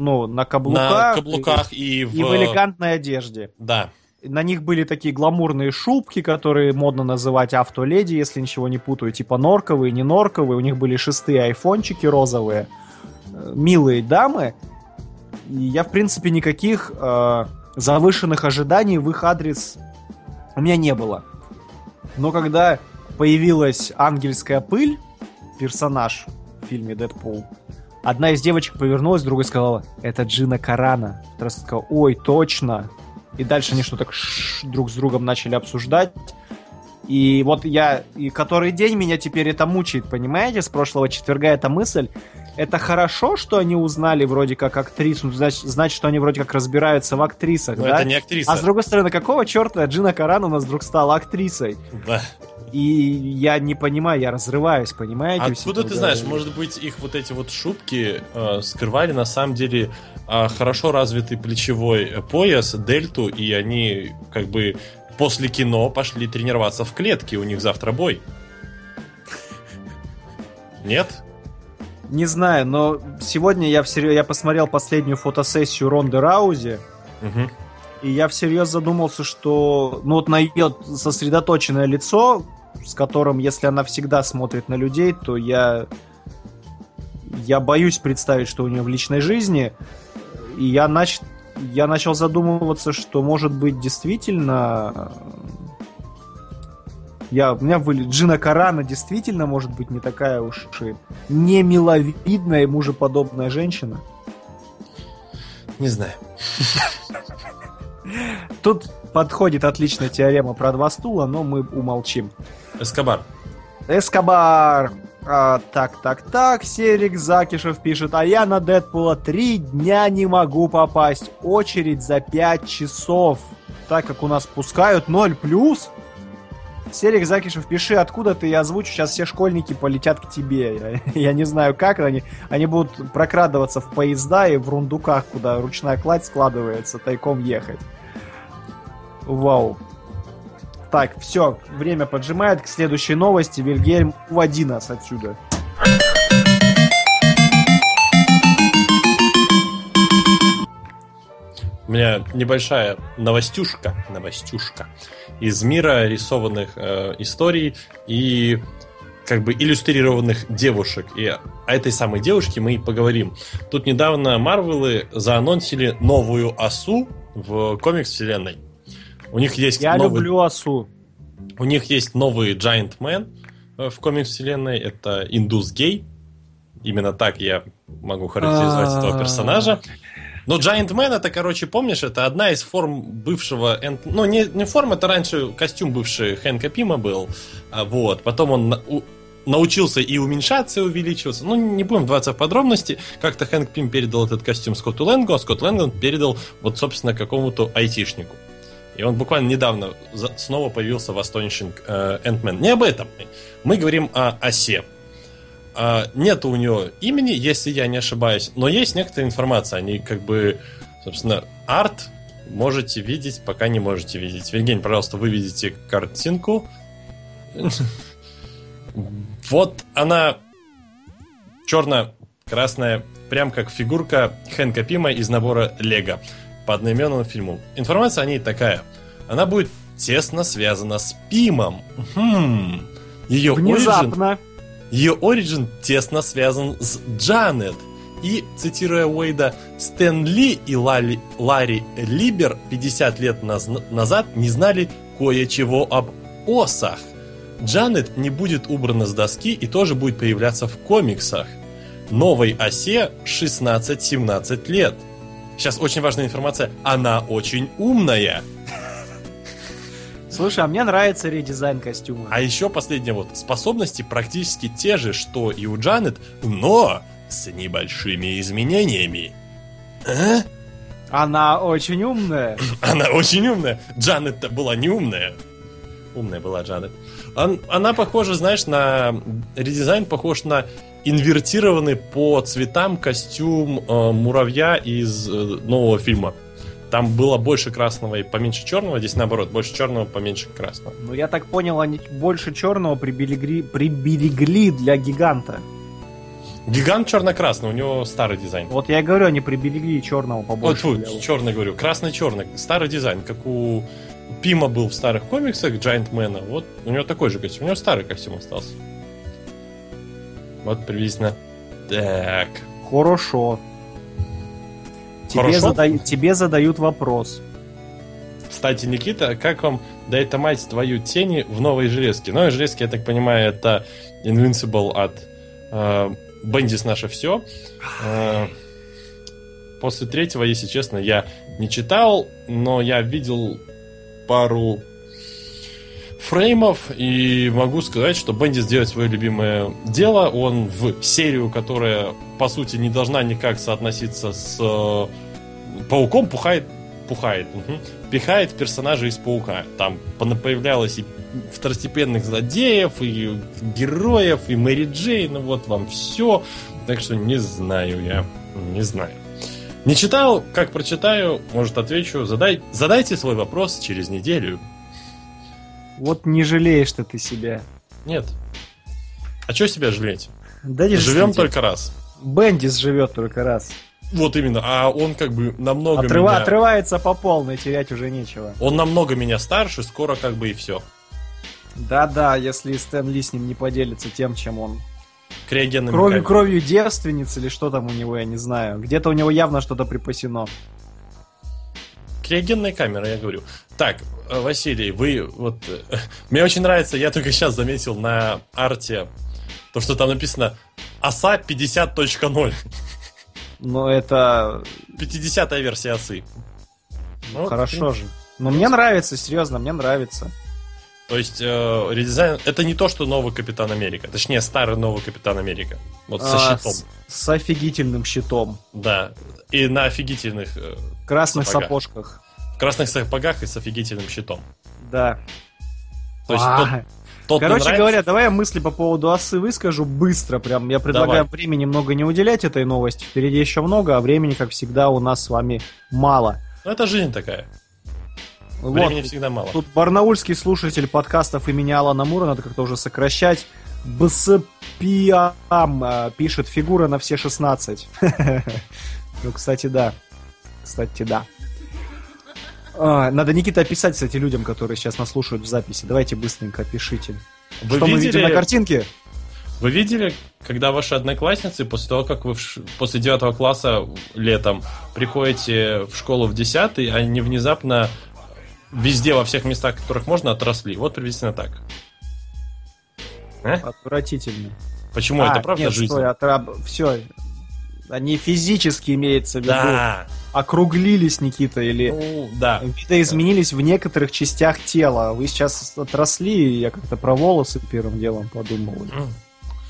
Ну, на каблуках. на каблуках и, в... И, и в элегантной одежде. Да. На них были такие гламурные шубки, которые модно называть автоледи, если ничего не путаю, типа норковые, не норковые. У них были шестые айфончики розовые. Э, Милые дамы. И я, в принципе, никаких э, завышенных ожиданий в их адрес у меня не было. Но когда появилась ангельская пыль, персонаж в фильме «Дэдпул», одна из девочек повернулась, другая сказала, это Джина Карана. Вторая сказала, ой, точно. И дальше они что-то друг с другом начали обсуждать. И вот я, и который день меня теперь это мучает, понимаете, с прошлого четверга эта мысль. Это хорошо, что они узнали вроде как актрису, значит, значит, что они вроде как разбираются в актрисах, Но да? это не актриса. А с другой стороны, какого черта Джина Каран у нас вдруг стала актрисой? Да. И я не понимаю, я разрываюсь, понимаете? Откуда ты знаешь, может быть, их вот эти вот шубки э, скрывали на самом деле э, хорошо развитый плечевой пояс, дельту, и они как бы после кино пошли тренироваться в клетке, у них завтра бой. Нет? Не знаю, но сегодня я всерьез я посмотрел последнюю фотосессию Ронды Раузи, Мгм. и я всерьез задумался, что ну вот на ее сосредоточенное лицо, с которым, если она всегда смотрит на людей, то я я боюсь представить, что у нее в личной жизни, и я нач... я начал задумываться, что может быть действительно я, у меня были Джина Карана действительно может быть не такая уж и не миловидная и мужеподобная женщина. Не знаю. Тут подходит отличная теорема про два стула, но мы умолчим. Эскобар. Эскобар. А, так, так, так, Серик Закишев пишет, а я на Дэдпула три дня не могу попасть. Очередь за пять часов. Так как у нас пускают 0 плюс. Серик Закишев, пиши, откуда ты, я озвучу, сейчас все школьники полетят к тебе. Я, (laughs) я не знаю как, они, они будут прокрадываться в поезда и в рундуках, куда ручная кладь складывается, тайком ехать. Вау. Так, все, время поджимает к следующей новости. Вильгельм, уводи нас отсюда. У меня небольшая новостюшка, новостюшка из мира рисованных э, историй и как бы иллюстрированных девушек. И о этой самой девушке мы и поговорим. Тут недавно Марвелы заанонсили новую осу в комикс-вселенной. У них есть Я новый... люблю осу. У них есть новый Giant Man э, в комикс-вселенной. Это Индус Гей. Именно так я могу характеризовать этого персонажа. Но Giant Man это, короче, помнишь, это одна из форм бывшего... Ну, не, не форма, это раньше костюм бывший Хэнка Пима был. А, вот. Потом он научился и уменьшаться, и увеличиваться. Ну, не будем вдаваться в подробности. Как-то Хэнк Пим передал этот костюм Скотту Лэнгу, а Скотт Лэнгон передал вот, собственно, какому-то айтишнику. И он буквально недавно снова появился в Astonishing э, Ant-Man. Не об этом. Мы говорим о осе. А, нет у нее имени, если я не ошибаюсь, но есть некоторая информация. Они как бы, собственно, арт можете видеть, пока не можете видеть. Евгений, пожалуйста, вы видите картинку. Вот она черно-красная, прям как фигурка Хэнка Пима из набора Лего по одноименному фильму. Информация о ней такая. Она будет тесно связана с Пимом. Хм. Ее origin Внезапно. ее оригин тесно связан с Джанет. И, цитируя Уэйда, Стэн Ли и Лали- Ларри Либер 50 лет наз- назад не знали кое-чего об осах. Джанет не будет убрана с доски и тоже будет появляться в комиксах. Новой осе 16-17 лет. Сейчас очень важная информация. Она очень умная. Слушай, а мне нравится редизайн костюма. А еще последнее вот. Способности практически те же, что и у Джанет, но с небольшими изменениями. А? Она очень умная. (clears throat) Она очень умная. Джанет-то была не умная. Умная была Джанет. Он- она похожа, знаешь, на... Редизайн похож на инвертированный по цветам костюм э, муравья из э, нового фильма. Там было больше красного и поменьше черного, здесь наоборот, больше черного, поменьше красного. Ну, я так понял, они больше черного приберегли, приберегли для гиганта. Гигант черно-красный, у него старый дизайн. Вот я и говорю, они приберегли черного Вот побольше. фу, для- черный говорю, красно-черный, старый дизайн, как у Пима был в старых комиксах Giant Man. Вот у него такой же костюм, у него старый костюм остался. Вот приблизительно так. Хорошо. Тебе, Хорошо. тебе задают вопрос. Кстати, Никита, как вам да это мать твою тени в новой железке? Новые железки, я так понимаю, это Invincible от э, Бендис наше все. после третьего, если честно, я не читал, но я видел пару фреймов и могу сказать, что Бендис делает свое любимое дело. Он в серию, которая по сути не должна никак соотноситься с э, пауком, пухает, пухает, мгм, пихает персонажей из паука. Там появлялось и второстепенных злодеев, и героев, и Мэри Джейн, ну вот вам все. Так что не знаю я, не знаю. Не читал, как прочитаю, может отвечу. Задай, задайте свой вопрос через неделю. Вот не жалеешь-то ты себя. Нет. А что себя жалеть? Да Живем действительно. только раз. Бендис живет только раз. Вот именно. А он как бы намного Отрыва- меня... Отрывается по полной, терять уже нечего. Он намного меня старше, скоро как бы и все. Да-да, если Стэн Ли с ним не поделится тем, чем он. Криогенными Кровью, кровью девственницы или что там у него, я не знаю. Где-то у него явно что-то припасено. Криогенная камера, я говорю. Так, Василий, вы вот... (laughs) Мне очень нравится, я только сейчас заметил на арте, то, что там написано ОСА 50.0. Но это 50-я версия ОСы. Ну, хорошо же. Но мне нравится, серьезно, мне нравится. То есть э, редизайн... Это не то, что новый Капитан Америка. Точнее, старый новый Капитан Америка. Вот со А, щитом. с, с офигительным щитом. Да. И на офигительных... э, красных Сапогах. сапожках. в красных сапогах и с офигительным щитом. Да. То есть А, тот, тот мне Короче говоря, давай я мысли по поводу осы выскажу быстро. Прям я предлагаю Давай. времени много не уделять этой новости. Впереди еще много, а времени, как всегда, у нас с вами мало. Ну, это жизнь такая. Вот, Времени всегда мало. Тут барнаульский слушатель подкастов имени Алана Мура, надо как-то уже сокращать. БСПИАМ э, пишет фигура на все 16. (laughs) Ну, кстати, да. Кстати, да. А, Надо, Никита, описать, кстати, людям, которые сейчас нас слушают в записи. Давайте быстренько опишите. Вы Что мы видим видели, на картинке? вы видели, когда ваши одноклассницы после того, как вы ш- после девятого класса летом приходите в школу в 10, они внезапно везде, во всех местах, которых можно, отросли. Вот приблизительно так. А? Отвратительно. Почему? А, это правда нет, жизнь? Все. Они физически имеется в виду. Да. Округлились, Никита, или Ну, да. видоизменились в некоторых частях тела. Вы сейчас отросли, и я как-то про волосы первым делом подумал. М.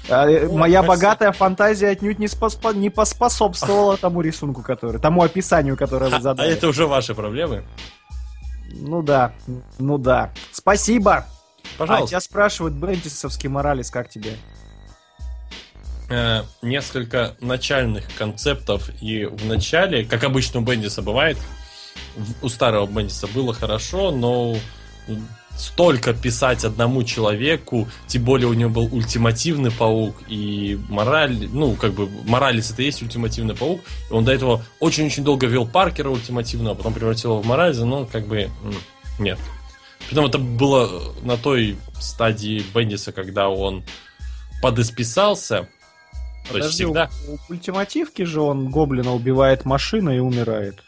А, О, Моя спасибо. богатая фантазия отнюдь не, споспо- не поспособствовала (laughs) тому рисунку, который, тому описанию, которое вы А, а задали. это уже ваши проблемы. Ну да, ну да. Спасибо. А Пожалуйста. тебя спрашивают, Бендисовский Моралес, как тебе? Э, несколько начальных концептов, и в начале, как обычно у Бендиса бывает, у старого Бендиса было хорошо, но столько писать одному человеку, тем более у него был ультимативный паук и мораль, ну, как бы, Моралес это и есть ультимативный паук, он до этого очень-очень долго вел Паркера ультимативного, а потом превратил его в Морализа, ну, как бы, нет. Притом это было на той стадии Бендиса, когда он подисписался, то есть Подожди, всегда... у, ультимативки же он гоблина убивает машина и умирает.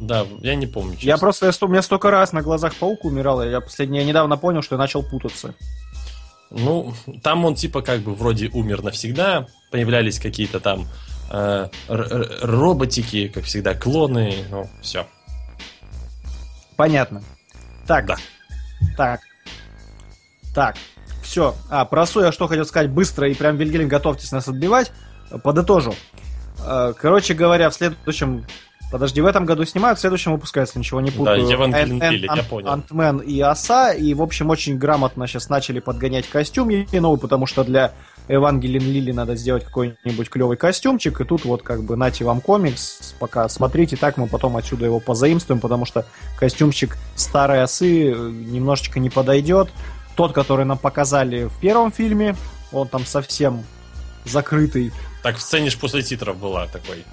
Да, я не помню. Я честно. просто, я у меня столько раз на глазах паук умирал, я последнее, я недавно понял, что я начал путаться. Ну, там он типа как бы вроде умер навсегда, появлялись какие-то там э, роботики, как всегда, клоны, ну, все. Понятно. Так, Да. так, так, все. А, про Су я что хотел сказать быстро, и прям, Вильгельм, готовьтесь нас отбивать. Подытожу. Э, Короче говоря, в следующем... Подожди, в этом году снимают, в следующем выпускается, ничего не путаю. Евангелин Эн- Эн- пилит, я понял. Антмен и Оса, и, в общем, очень грамотно сейчас начали подгонять костюм ей новый, потому что для Евангелин Лили надо сделать какой-нибудь клевый костюмчик, и тут вот как бы нате вам комикс, пока смотрите, так мы потом отсюда его позаимствуем, потому что костюмчик старой осы э, немножечко не подойдет. Тот, который нам показали в первом фильме, он там совсем закрытый. Так в сцене ж после титров была такой.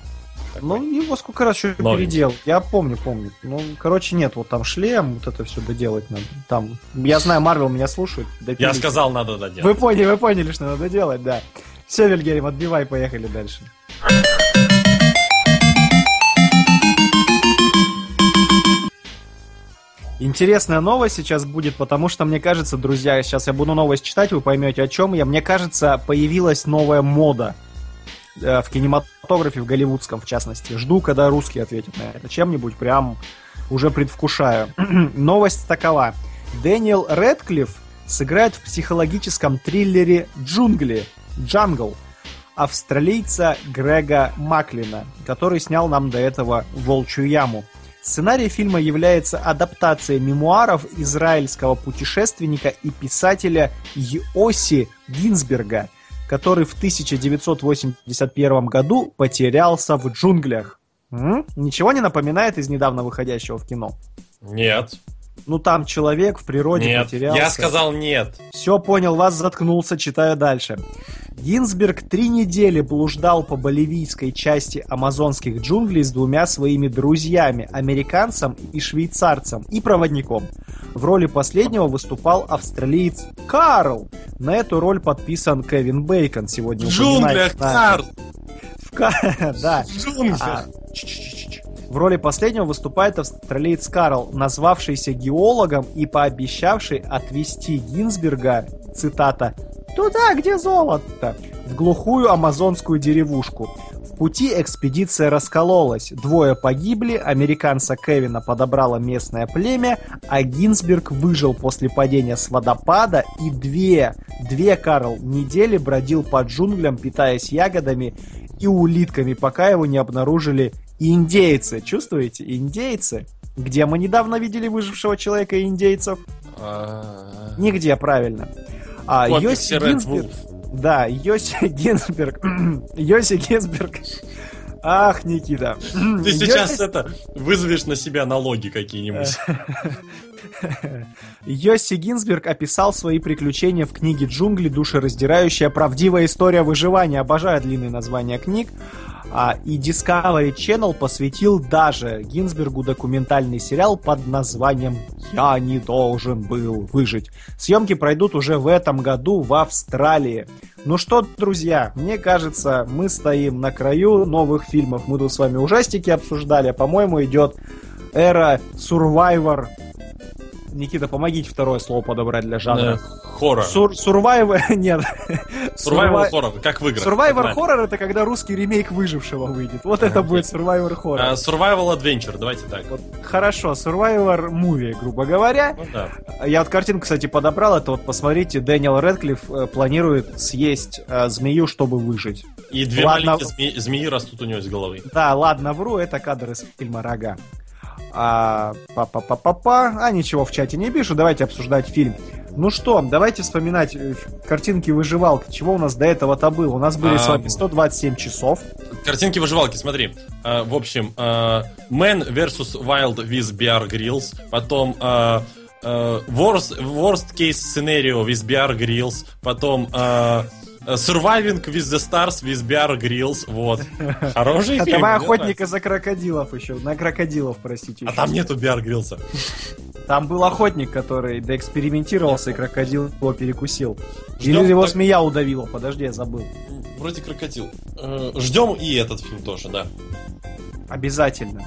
Ну, его сколько раз еще Новенький. переделал. Я помню, помню. Ну, короче, нет, вот там шлем, вот это все доделать надо. Там, я знаю, Марвел меня слушает. Я допилите. сказал, надо доделать. Вы поняли, вы поняли, что надо делать, да. Все, Вильгельм, отбивай, поехали дальше. Интересная новость сейчас будет, потому что, мне кажется, друзья, сейчас я буду новость читать, вы поймете, о чем я. Мне кажется, появилась новая мода э, в кинематографе, в голливудском, в частности. Жду, когда русские ответят на это чем-нибудь, прям уже предвкушаю. (clears throat) Новость такова. Дэниел Рэдклифф сыграет в психологическом триллере «Джунгли» «Jungle» австралийца Грега Маклина, который снял нам до этого «Волчью яму». Сценарий фильма является адаптацией мемуаров израильского путешественника и писателя Йоси Гинзберга, который в 1981 году потерялся в джунглях. М? Ничего не напоминает из недавно выходящего в кино? Нет. Ну там человек в природе Нет. потерялся. Я сказал нет. Все понял, вас заткнулся, читаю дальше. Гинзберг три недели блуждал по боливийской части амазонских джунглей с двумя своими друзьями, американцем и швейцарцем, и проводником. В роли последнего выступал австралиец Карл. На эту роль подписан Кевин Бейкон сегодня. В джунглях. Карл! В (laughs) Да. В джунглях! В роли последнего выступает австралиец Карл, назвавшийся геологом и пообещавший отвезти Гинзберга, цитата, «туда, где золото», в глухую амазонскую деревушку. В пути экспедиция раскололась. Двое погибли, американца Кевина подобрало местное племя, а Гинзберг выжил после падения с водопада и две, две, Карл, недели бродил по джунглям, питаясь ягодами и улитками, пока его не обнаружили индейцы. Чувствуете? Индейцы. Где мы недавно видели выжившего человека и индейцев? Нигде, правильно. А, Йоси Гинзберг... Да, Йоси Гинзберг... (clears throat) Йоси Гинзберг... Ах, Никита. (clears throat) Ты сейчас Йоси- это вызовешь на себя налоги какие-нибудь. (laughs) Йосси Гинзберг описал свои приключения в книге «Джунгли. Душераздирающая правдивая история выживания». Обожаю длинные названия книг. А, и Discovery Channel посвятил даже Гинзбергу документальный сериал под названием «Я не должен был выжить». Съемки пройдут уже в этом году в Австралии. Ну что, друзья, мне кажется, мы стоим на краю новых фильмов. Мы тут с вами ужастики обсуждали. По-моему, идет эра Survivor. Никита, помогите второе слово подобрать для Э, жанра. Хоррор. Сур- Survivor... (laughs) Нет. Survi- хоррор, как в играх. Нормально. хоррор это когда русский ремейк выжившего выйдет. Вот это будет А, хоррор. Survival Adventure, давайте так. Вот, хорошо, Survivor movie, грубо говоря. Ну да. Я вот картинку, кстати, подобрал. Это вот, посмотрите, Дэниел Редклифф э, планирует съесть э, змею, чтобы выжить. И две Ладно. маленькие зме- змеи растут у него из головы. Да, ладно, вру, это кадр из фильма «Рога». А, па-па-па-па-па. А ничего в чате не пишу, давайте обсуждать фильм. Ну что, давайте вспоминать э, картинки выживалки. Чего у нас до этого-то было? У нас были с А, вами 127 часов. Картинки выживалки, смотри. А, в общем, а, Man vs. Wild with Bear Grylls. Потом а, а, worst, worst Case Scenario with Bear Grylls. Потом а, Surviving with the Stars with Bear Grylls. Вот. Хороший А фильм. давай охотника за крокодилов еще. На крокодилов, простите. А там нету Bear Grylls. Там был охотник, который доэкспериментировался, и крокодил его перекусил. Или его змея удавила. Подожди, я забыл. Вроде крокодил. Э, Ждем и этот фильм тоже, да. Обязательно.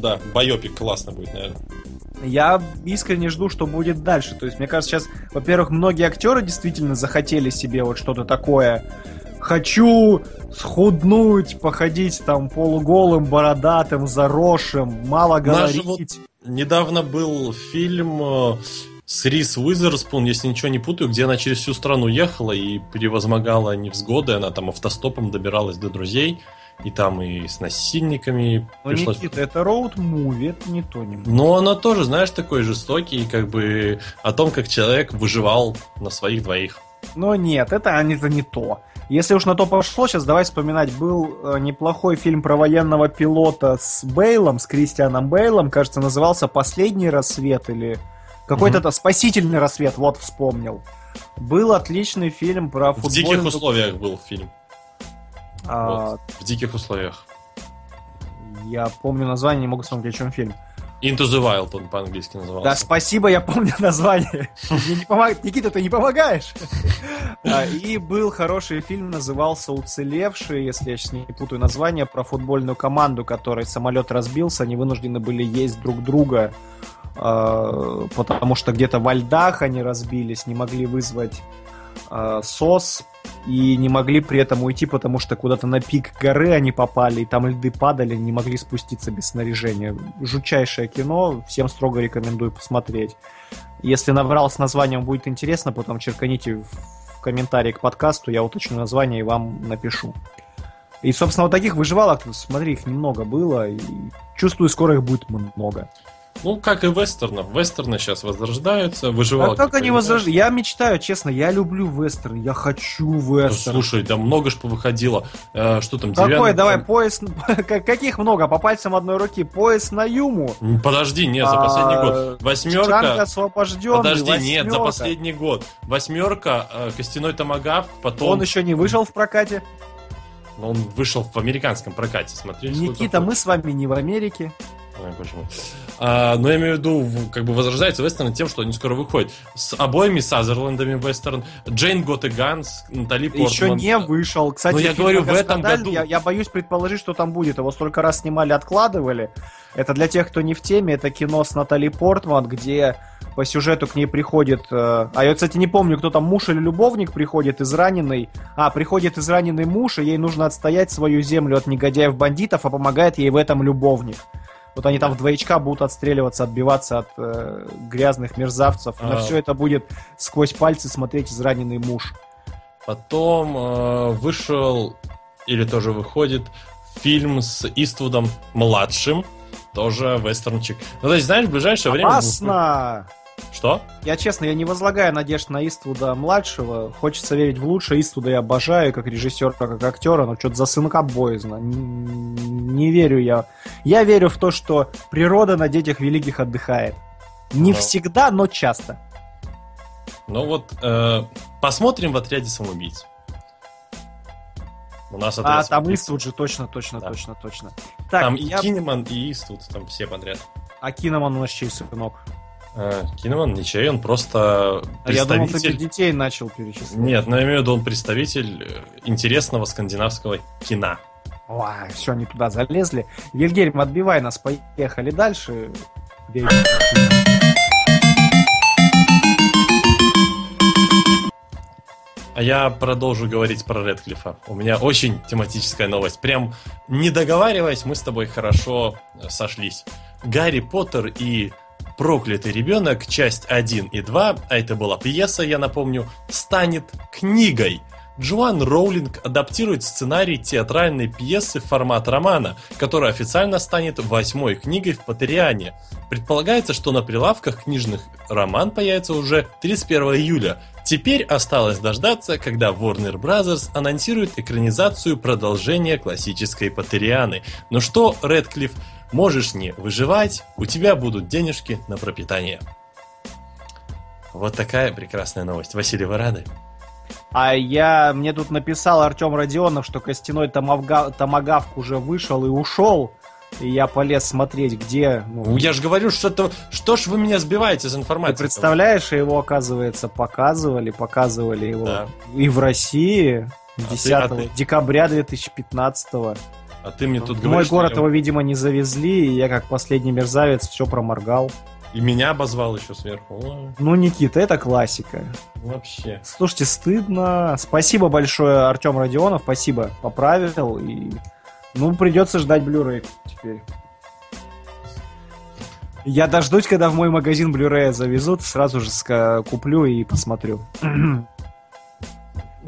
Да, байопик классно будет, наверное. Я искренне жду, что будет дальше. То есть, мне кажется, сейчас, во-первых, многие актеры действительно захотели себе вот что-то такое. Хочу схуднуть, походить там полуголым, бородатым, заросшим, мало Даже говорить. Недавно был фильм э, с Рис Уизерспун, если ничего не путаю, где она через всю страну ехала и превозмогала невзгоды, она там автостопом добиралась до друзей, и там и с насильниками Но, пришлось... Никита, это роуд-муви, это не то, не Но она тоже, знаешь, такой жестокий, как бы о том, как человек выживал на своих двоих. Но нет, это, это не то. Если уж на то пошло, сейчас давай вспоминать. Был э, неплохой фильм про военного пилота с Бейлом, с Кристианом Бейлом. Кажется, назывался «Последний рассвет» или какой-то то «Спасительный рассвет», вот вспомнил. Был отличный фильм про В футбольную... диких условиях был фильм. А, Вот, в диких условиях. Я помню название, не могу вспомнить, о чем фильм. Into the Wild он по-английски назывался. Да, спасибо, я помню (laughs) название. Никита, ты не помогаешь. А, И был хороший фильм, назывался «Уцелевшие», если я сейчас не путаю название, про футбольную команду, которой самолет разбился, они вынуждены были есть друг друга э, потому что где-то во льдах они разбились, не могли вызвать СОС и не могли при этом уйти, потому что куда-то на пик горы они попали, и там льды падали, не могли спуститься без снаряжения. Жутчайшее кино, всем строго рекомендую посмотреть. Если наврал с названием, будет интересно, потом черканите в комментарии к подкасту, я уточню название и вам напишу. И, собственно, вот таких выживалок, смотри, их немного было, и чувствую, скоро их будет много. Ну, как и вестернов. Вестерны сейчас возрождаются, выживалки. А как они возрождаются? Я мечтаю, честно, я люблю вестерн, я хочу Ну, вестерн. Слушай, там много ж повыходило. Э, что там, Какой, деревянный- давай, пояс... (laughs) как- Каких много? По пальцам одной руки. Пояс на Юму. Подожди, нет, за А, последний год. Шанг Восьмерка. освобожденный. Подожди, нет, за последний год. Восьмерка, э, костяной томагавк, потом... Он еще не вышел в прокате. Он вышел в американском прокате, сколько Никита, мы с вами не в Америке. Ой, боже мой. А, но я имею в виду, как бы возрождается вестерн тем, что они скоро выходят. С обоими Сазерландами вестерн. Джейн Гот и Ганс, Натали Портман. Еще не вышел. Кстати, Ну, я говорю, в этом году. Я, я боюсь предположить, что там будет. Его столько раз снимали, откладывали. Это для тех, кто не в теме. Это кино с Натали Портман, где по сюжету к ней приходит... э, А я, кстати, не помню, кто там, муж или любовник приходит, израненный. А, приходит израненный муж, и ей нужно отстоять свою землю от негодяев-бандитов, а помогает ей в этом любовник. Вот они там в двоечка будут отстреливаться, отбиваться от э, грязных мерзавцев. На А. все это будет сквозь пальцы смотреть израненный муж. Потом э, вышел, или тоже выходит, фильм с Иствудом младшим. Тоже вестернчик. Ну, то есть, знаешь, в ближайшее время... Опасно! Что? Я честно, я не возлагаю надежд на Иствуда младшего. Хочется верить в лучшее. Иствуда я обожаю как режиссера, как актера, но что-то за сынка боязно. Не верю я. Я верю в то, что природа на детях великих отдыхает. Не Ну. всегда, но часто. Ну вот, э, посмотрим в отряде самоубийц. У нас А отряд там самоубийц. Иствуд же точно, точно, Да. точно, точно. Так, Там я... и Кинеман, и Иствуд, там все подряд. а Киноман у нас чей сынок? Э, Кинеман ничей, он просто А я думал, ты представитель... детей начал перечислять. Нет, но я имею в виду, он представитель э, интересного скандинавского кино. Ой, все, они туда залезли. Вильгельм, отбивай нас, поехали дальше. А я продолжу говорить про Редклифа. У меня очень тематическая новость. Прям не договариваясь, мы с тобой хорошо э, сошлись. Гарри Поттер и Проклятый ребенок, часть 1 и 2, а это была пьеса, я напомню, станет книгой. Джоан Роулинг адаптирует сценарий театральной пьесы в формат романа, которая официально станет восьмой книгой в Патериане. Предполагается, что на прилавках книжных роман появится уже 31 июля. Теперь осталось дождаться, когда Warner Bros. анонсирует экранизацию продолжения классической Патерианы. Ну что, Редклифф, можешь не выживать, у тебя будут денежки на пропитание. Вот такая прекрасная новость. Василий, вы рады? А я, мне тут написал Артем Родионов, что костяной томавга- томагавк уже вышел и ушел. И я полез смотреть, где... ну, Ну, я же говорю, что то что ж вы меня сбиваете с ты информацией? представляешь, его, оказывается, показывали, показывали его Да. и в России А ты- 10 а ты- декабря 2015 А ты мне тут В мой говоришь, город что его, видимо, не завезли, и я как последний мерзавец все проморгал. и меня обозвал еще сверху. Ну, Никита, это классика. вообще. Слушайте, стыдно. Спасибо большое, Артем Родионов. Спасибо, поправил. И... Ну, придется ждать Blu-ray теперь. Я дождусь, когда в мой магазин Blu-ray завезут, сразу же куплю и посмотрю. (clears throat)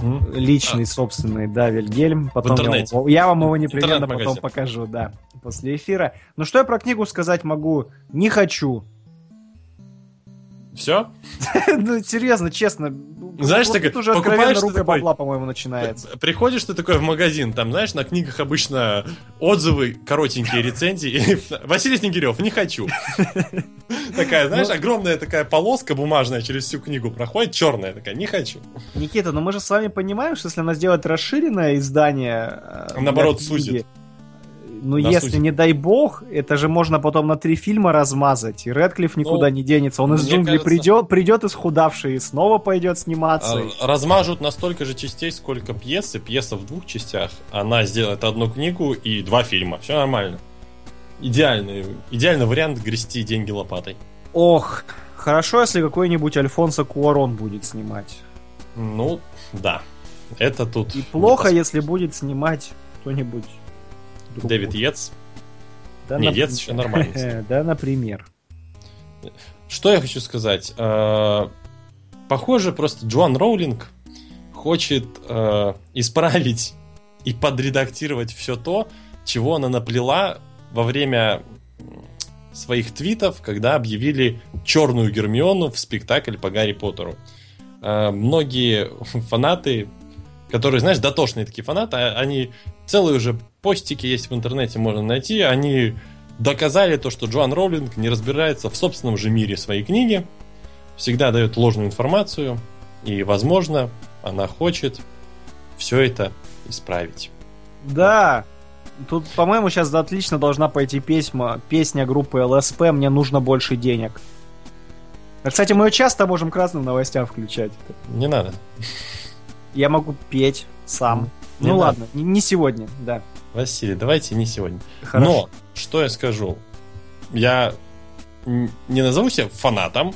М? Личный, собственный, да, Вильгельм. Потом я интернете. вам- я, вам его непременно потом покажу, да, после эфира. Ну, что я про книгу сказать могу? Не хочу. Все? (laughs) Ну, серьезно, честно. Знаешь, вот так уже покупаешь ты такой- бабла, по-моему, начинается. Приходишь ты такой в магазин, там, знаешь, на книгах обычно отзывы, коротенькие рецензии. (laughs) Василий Снегирев, не хочу. (laughs) Такая, знаешь, огромная такая полоска бумажная через всю книгу проходит, черная такая, не хочу. Никита, но мы же с вами понимаем, что если она сделает расширенное издание... э, Наоборот, сузит. Ну, если, сузит. не дай бог, это же можно потом на три фильма размазать, и Редклифф никуда Ну, не денется. Он из джунглей кажется- придет, придет исхудавший и снова пойдет сниматься. А, Размажут на столько же частей, сколько пьесы. Пьеса в двух частях. Она сделает одну книгу и два фильма. Все нормально. Идеальный, идеальный вариант грести деньги лопатой. Ох, хорошо, если какой-нибудь Альфонсо Куарон будет снимать. Ну, да. Это тут... И плохо, если будет снимать кто-нибудь. Дэвид Йетс. Да, Не, нап- Йетс еще нормально. (laughs) Да, например. Что я хочу сказать? Э, Похоже, просто Джоан Роулинг хочет э, исправить и подредактировать все то, чего она наплела во время своих твитов, когда объявили черную Гермиону в спектакль по Гарри Поттеру. Э, Многие фанаты, которые, знаешь, дотошные такие фанаты, а- они целые уже постики есть в интернете, можно найти, они доказали то, что Джоан Роулинг не разбирается в собственном же мире своей книги, всегда дает ложную информацию, и, возможно, она хочет все это исправить. Да. Тут, по-моему, сейчас отлично должна пойти песня, песня группы ЛСП «Мне нужно больше денег». Кстати, мы ее часто можем к разным новостям включать. Не надо. Я могу петь сам. Не ну надо. ладно, не, не сегодня, да. Василий, давайте не сегодня. Хорошо. Но, что я скажу? Я не назову себя фанатом,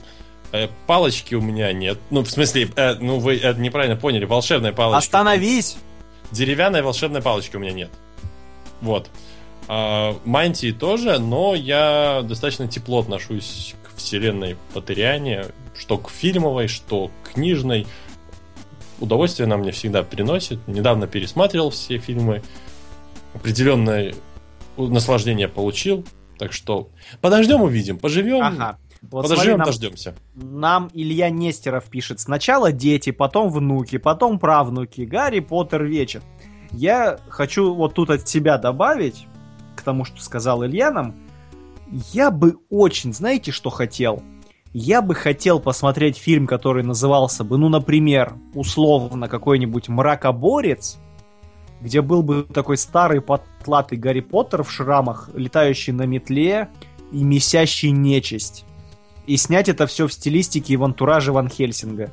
э, палочки у меня нет. Ну, в смысле, э, ну вы это неправильно поняли, волшебная палочка. Остановись! Деревянной волшебной палочки у меня нет. Вот. А, мантии тоже, но я достаточно тепло отношусь к вселенной Патериане, что к фильмовой, что к книжной. Удовольствие она мне всегда приносит. Недавно пересматривал все фильмы. Определенное наслаждение получил. Так что подождем, увидим. Поживем, Ага. Вот смотри, подождем, нам, дождемся. нам Илья Нестеров пишет. Сначала дети, потом внуки, потом правнуки. Гарри Поттер вечер. Я хочу вот тут от себя добавить, к тому, что сказал Илья нам. Я бы очень, знаете, что хотел? Я бы хотел посмотреть фильм, который назывался бы, ну, например, условно какой-нибудь «Мракоборец», где был бы такой старый потлатый Гарри Поттер в шрамах, летающий на метле и месящий нечисть. И снять это все в стилистике и в антураже Ван Хельсинга.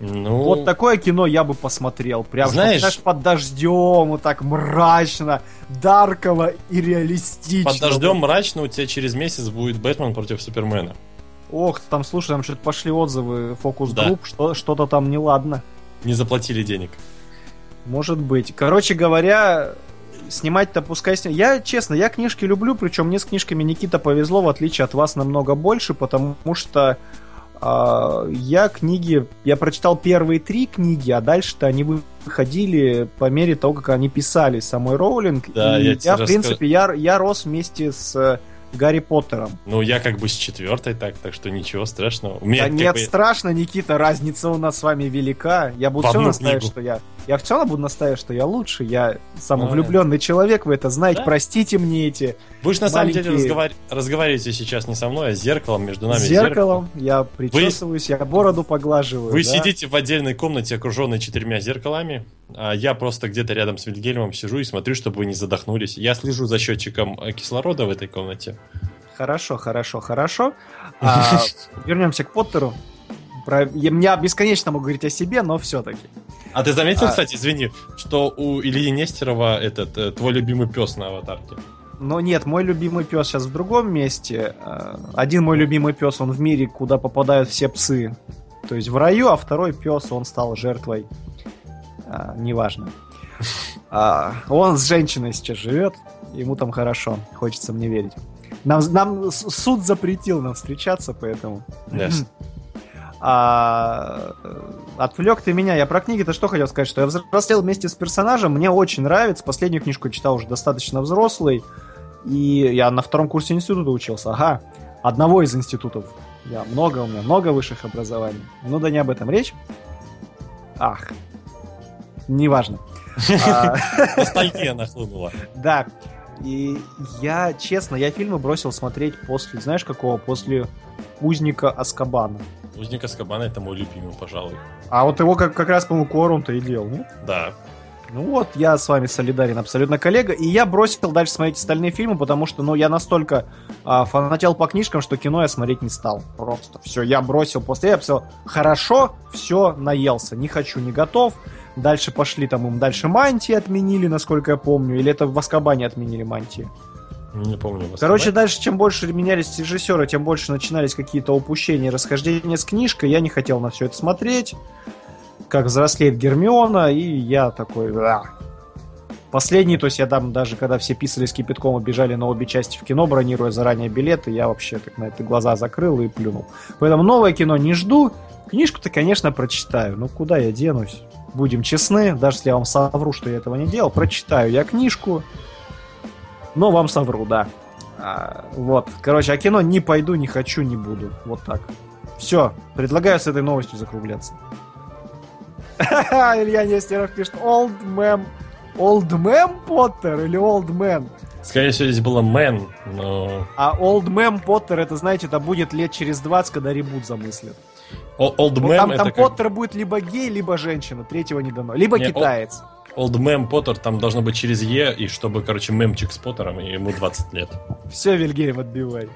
Ну, Вот такое кино я бы посмотрел. Прям, Знаешь- знаешь, под дождем, вот так мрачно, дарково и реалистично. под дождем мрачно у тебя через месяц будет Бэтмен против Супермена. Ох, там, слушай, там что-то пошли отзывы, фокус-групп, Да. что, что-то там неладно. Не заплатили денег. Может быть. Короче говоря, снимать-то пускай снимать. Я, честно, я книжки люблю, причем мне с книжками Никита повезло, в отличие от вас, намного больше, потому что а, я книги, я прочитал первые три книги, а дальше-то они выходили по мере того, как они писали самой Роулинг. Да, и я я, в расскажу. принципе, я, я рос вместе с э, Гарри Поттером. Ну, я как бы с четвертой так, так что ничего страшного. У меня Да нет, бы- страшно, Никита, разница у нас с вами велика. Я буду В все настаивать, книгу. что я... Я все равно буду настаивать, что я лучше. Я самовлюбленный человек, вы это знаете. Да? Простите мне эти... Вы же на самом деле маленькие- разговар- разговариваете сейчас не со мной, а с зеркалом между нами. С зеркало. зеркалом, я причесываюсь, я бороду поглаживаю. Вы да. сидите в отдельной комнате, окруженной четырьмя зеркалами, а я просто где-то рядом с Вильгельмом сижу и смотрю, чтобы вы не задохнулись. Я слежу за счетчиком э, кислорода в этой комнате. Хорошо, хорошо, хорошо. (laughs) А, вернемся к Поттеру. Про... Я, бесконечно могу говорить о себе, но все-таки. А ты заметил, А. кстати, извини, что у Ильи Нестерова этот э, твой любимый пес на аватарке? Но нет, мой любимый пес сейчас в другом месте. А, Один мой любимый пес, он в мире, куда попадают все псы. То есть в раю, а второй пес, он стал жертвой. А, неважно. (laughs) А, он с женщиной сейчас живет, ему там хорошо, хочется мне верить. Нам, нам суд запретил нам встречаться, поэтому... Yes. А, э, отвлек ты меня. Я про книги-то что хотел сказать, что я взрослел вместе с персонажем, мне очень нравится. Последнюю книжку читал уже достаточно взрослый. И я на втором курсе института учился. Ага, одного из институтов. Я много, у меня много высших образований. Ну да не об этом речь. Ах, неважно. (laughs) А, Ностальгия нахлынула. (laughs) Да. И я, честно, я фильмы бросил смотреть после, знаешь какого? После «Узника Аскабана». Узник Аскабана это мой любимый, пожалуй. А вот его как, как раз, по-моему, Куорум-то и делал, нет? Да. Ну вот, я с вами солидарен, абсолютно коллега. И я бросил дальше смотреть остальные фильмы, потому что, ну, я настолько а, фанател по книжкам, что кино я смотреть не стал. Просто все, я бросил после я писал, хорошо, все, наелся, не хочу, не готов. Дальше пошли там им, дальше мантии отменили, насколько я помню, или это в Аскабане отменили мантии? Не помню. Короче, дальше, чем больше менялись режиссеры, тем больше начинались какие-то упущения расхождения с книжкой. Я не хотел на все это смотреть. Как взрослеет Гермиона, и я такой... «А». Последний, то есть я там даже, когда все писали с кипятком и бежали на обе части в кино, бронируя заранее билеты, я вообще так на это глаза закрыл и плюнул. Поэтому новое кино не жду. Книжку-то, конечно, прочитаю. Ну, куда я денусь? Будем честны, даже если я вам совру, что я этого не делал, прочитаю я книжку, но вам совру, да. А, вот. Короче, а кино не пойду, не хочу, не буду. Вот так. Все. Предлагаю с этой новостью закругляться. (laughs) Илья Нестеров пишет Old Man. Old Man Поттер или Old Man? Скорее всего, здесь было Мэн, но... А Old Man Поттер, это, знаете, это будет лет через 20, когда ребут замыслят. Old Man там, там как- Поттер будет либо гей, либо женщина. Третьего не дано. Либо Не, китаец. Old Man Поттер там должно быть через Е, и чтобы, короче, мемчик с Поттером, и ему 20 лет. Все, Вильгельм, отбивай.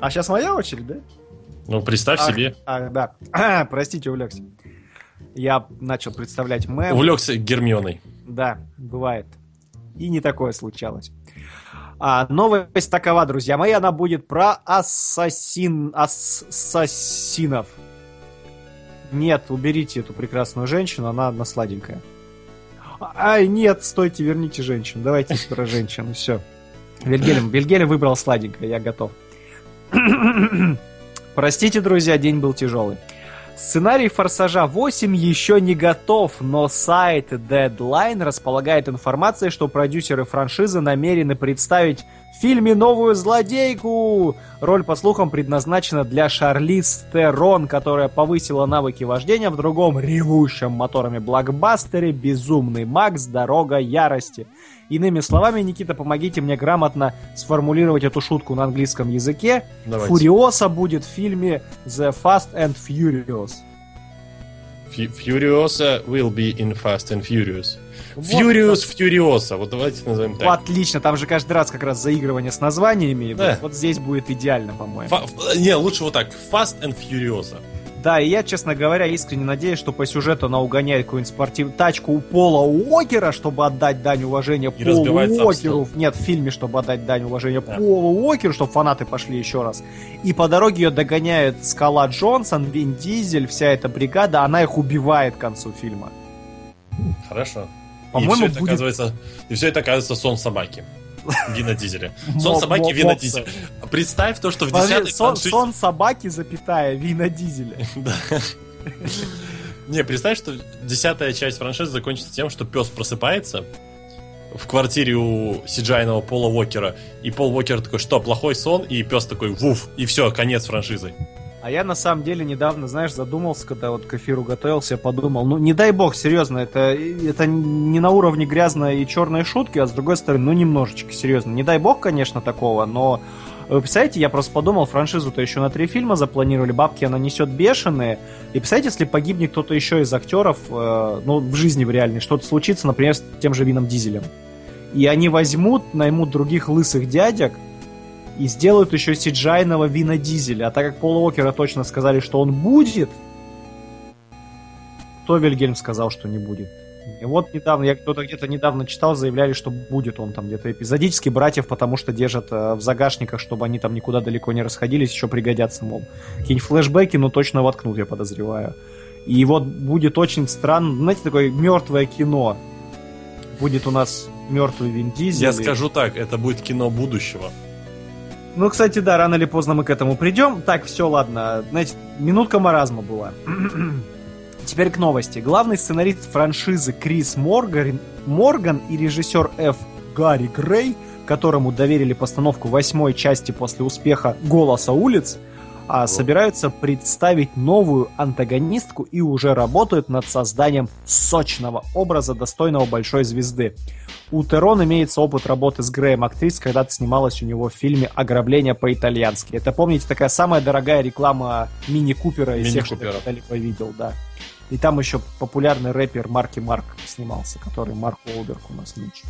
А сейчас моя очередь, да? Ну, представь Ах, себе. А, да. Простите, увлекся. Я начал представлять мэм. Увлекся Гермионой. Да, бывает. И не такое случалось. А, новость такова, друзья мои, она будет про ассасин... ассасинов. Нет, уберите эту прекрасную женщину, она одна сладенькая. Ай, нет, стойте, верните женщину. Давайте про женщину, все. Вильгельм, Вильгельм выбрал сладенькое, я готов. (clears throat) Простите, друзья, день был тяжелый. Сценарий «Форсажа 8» еще не готов, но сайт Deadline располагает информацией, что продюсеры франшизы намерены представить в фильме новую злодейку. Роль, по слухам, предназначена для Шарлиз Терон, которая повысила навыки вождения в другом ревущем моторами блокбастере «Безумный Макс. Дорога ярости». Иными словами, Никита, помогите мне грамотно сформулировать эту шутку на английском языке. Давайте. Фуриоса будет в фильме The Fast and Furious. Furiosa will be in Fast and Furious. Вот Furious Furiosa. Вот давайте назовем так. Отлично, там же каждый раз как раз заигрывание с названиями. Да. Вот, вот здесь будет идеально, по-моему. Фа- не, лучше вот так. Fast and Furiosa. Да, и я, честно говоря, искренне надеюсь, что по сюжету она угоняет какую-нибудь спортивную тачку у Пола Уокера, чтобы отдать дань уважения И Полу Уокеру. Нет, в фильме, чтобы отдать дань уважения Да. Полу Уокеру, чтобы фанаты пошли еще раз. И по дороге ее догоняет Скала Джонсон, Вин Дизель, вся эта бригада, она их убивает к концу фильма. Хорошо. По-моему, и все это будет- оказывается, и все это оказывается сон собаки. (laughs) Вина Дизеля. Сон собаки, Вина. Дизеля. Представь то, что в десятой сон, сон собаки, запятая, Вина Дизеля. (laughs) Да. Не, представь, что десятая часть франшизы закончится тем, что пес просыпается в квартире у сиджайного Пола Уокера, и Пол Уокер такой, что, плохой сон? И пес такой, вуф, и все, конец франшизы. А я на самом деле недавно, знаешь, задумался, когда вот к эфиру готовился, подумал, ну не дай бог, серьезно, это, это не на уровне грязной и черной шутки, а с другой стороны, ну немножечко, серьезно. Не дай бог, конечно, такого, но вы представляете, я просто подумал, франшизу-то еще на три фильма запланировали, бабки она несет бешеные. И представляете, если погибнет кто-то еще из актеров, э, ну, в жизни в реальной, что-то случится, например, с тем же Вином Дизелем. И они возьмут, наймут других лысых дядек, и сделают еще сиджайного Вина Дизеля. А так как Пол Уокера точно сказали, что он будет, то Вильгельм сказал, что не будет. И вот недавно, я кто-то где-то недавно читал, заявляли, что будет он там где-то эпизодически братьев, потому что держат э, в загашниках, чтобы они там никуда далеко не расходились, еще пригодятся, мол. Какие-нибудь флешбеки, ну точно воткнут, я подозреваю. И вот будет очень странно, знаете, такое мертвое кино. Будет у нас мертвый Вин Дизель. Я скажу так, это будет кино будущего. Ну, кстати, да, рано или поздно мы к этому придем. Так, все, ладно. Знаете, минутка маразма была. (clears throat) Теперь к новости. Главный сценарист франшизы Крис Морган, Морган и режиссер Ф. Гарри Грей, которому доверили постановку восьмой части после успеха «Голоса улиц», а, собираются представить новую антагонистку и уже работают над созданием сочного образа, достойного большой звезды. У Терон имеется опыт работы с Греем, актрис, когда-то снималась у него в фильме «Ограбление по-итальянски». Это, помните, такая самая дорогая реклама мини-купера из Мини всех, что я когда-либо видел, да. И там еще популярный рэпер Марки Марк снимался, который Марк Уолберг у нас нынче.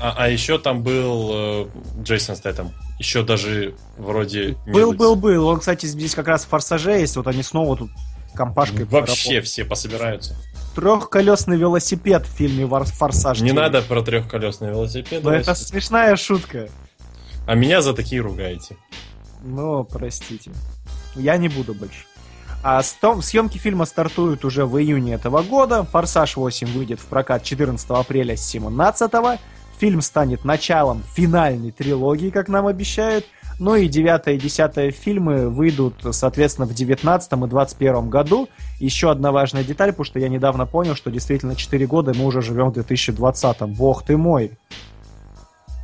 А, а еще там был э, Джейсон Стэттем. Еще даже вроде... Был, был, был. Он, кстати, здесь как раз в «Форсаже есть. Вот они снова тут компашкой Вообще все пособираются. Трехколесный велосипед в фильме «Вар- «Форсаж». Не 9». надо про трехколесный велосипед. Но это смешная шутка. А меня за такие ругаете. Ну, простите. Я не буду больше. А стом- съемки фильма стартуют уже в июне этого года. «Форсаж 8» выйдет в прокат 14 апреля с 17 Фильм станет началом финальной трилогии, как нам обещают. Ну и 9 и 10 фильмы выйдут, соответственно, в 19 и 21 году. Еще одна важная деталь, потому что я недавно понял, что действительно 4 года мы уже живем в 2020. Бог ты мой.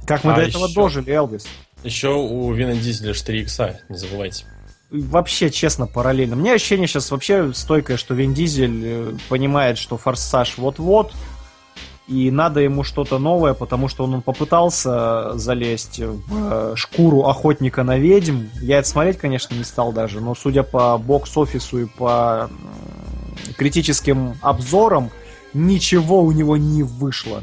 Как мы А до этого еще- дожили, Элвис? Еще у Вина Дизеля 4 икса, не забывайте. вообще, честно, параллельно. У меня ощущение сейчас вообще стойкое, что Вин Дизель э, понимает, что Форсаж вот-вот, и надо ему что-то новое, потому что он попытался залезть в э, шкуру охотника на ведьм. Я это смотреть, конечно, не стал даже, но судя по бокс-офису и по критическим обзорам, ничего у него не вышло.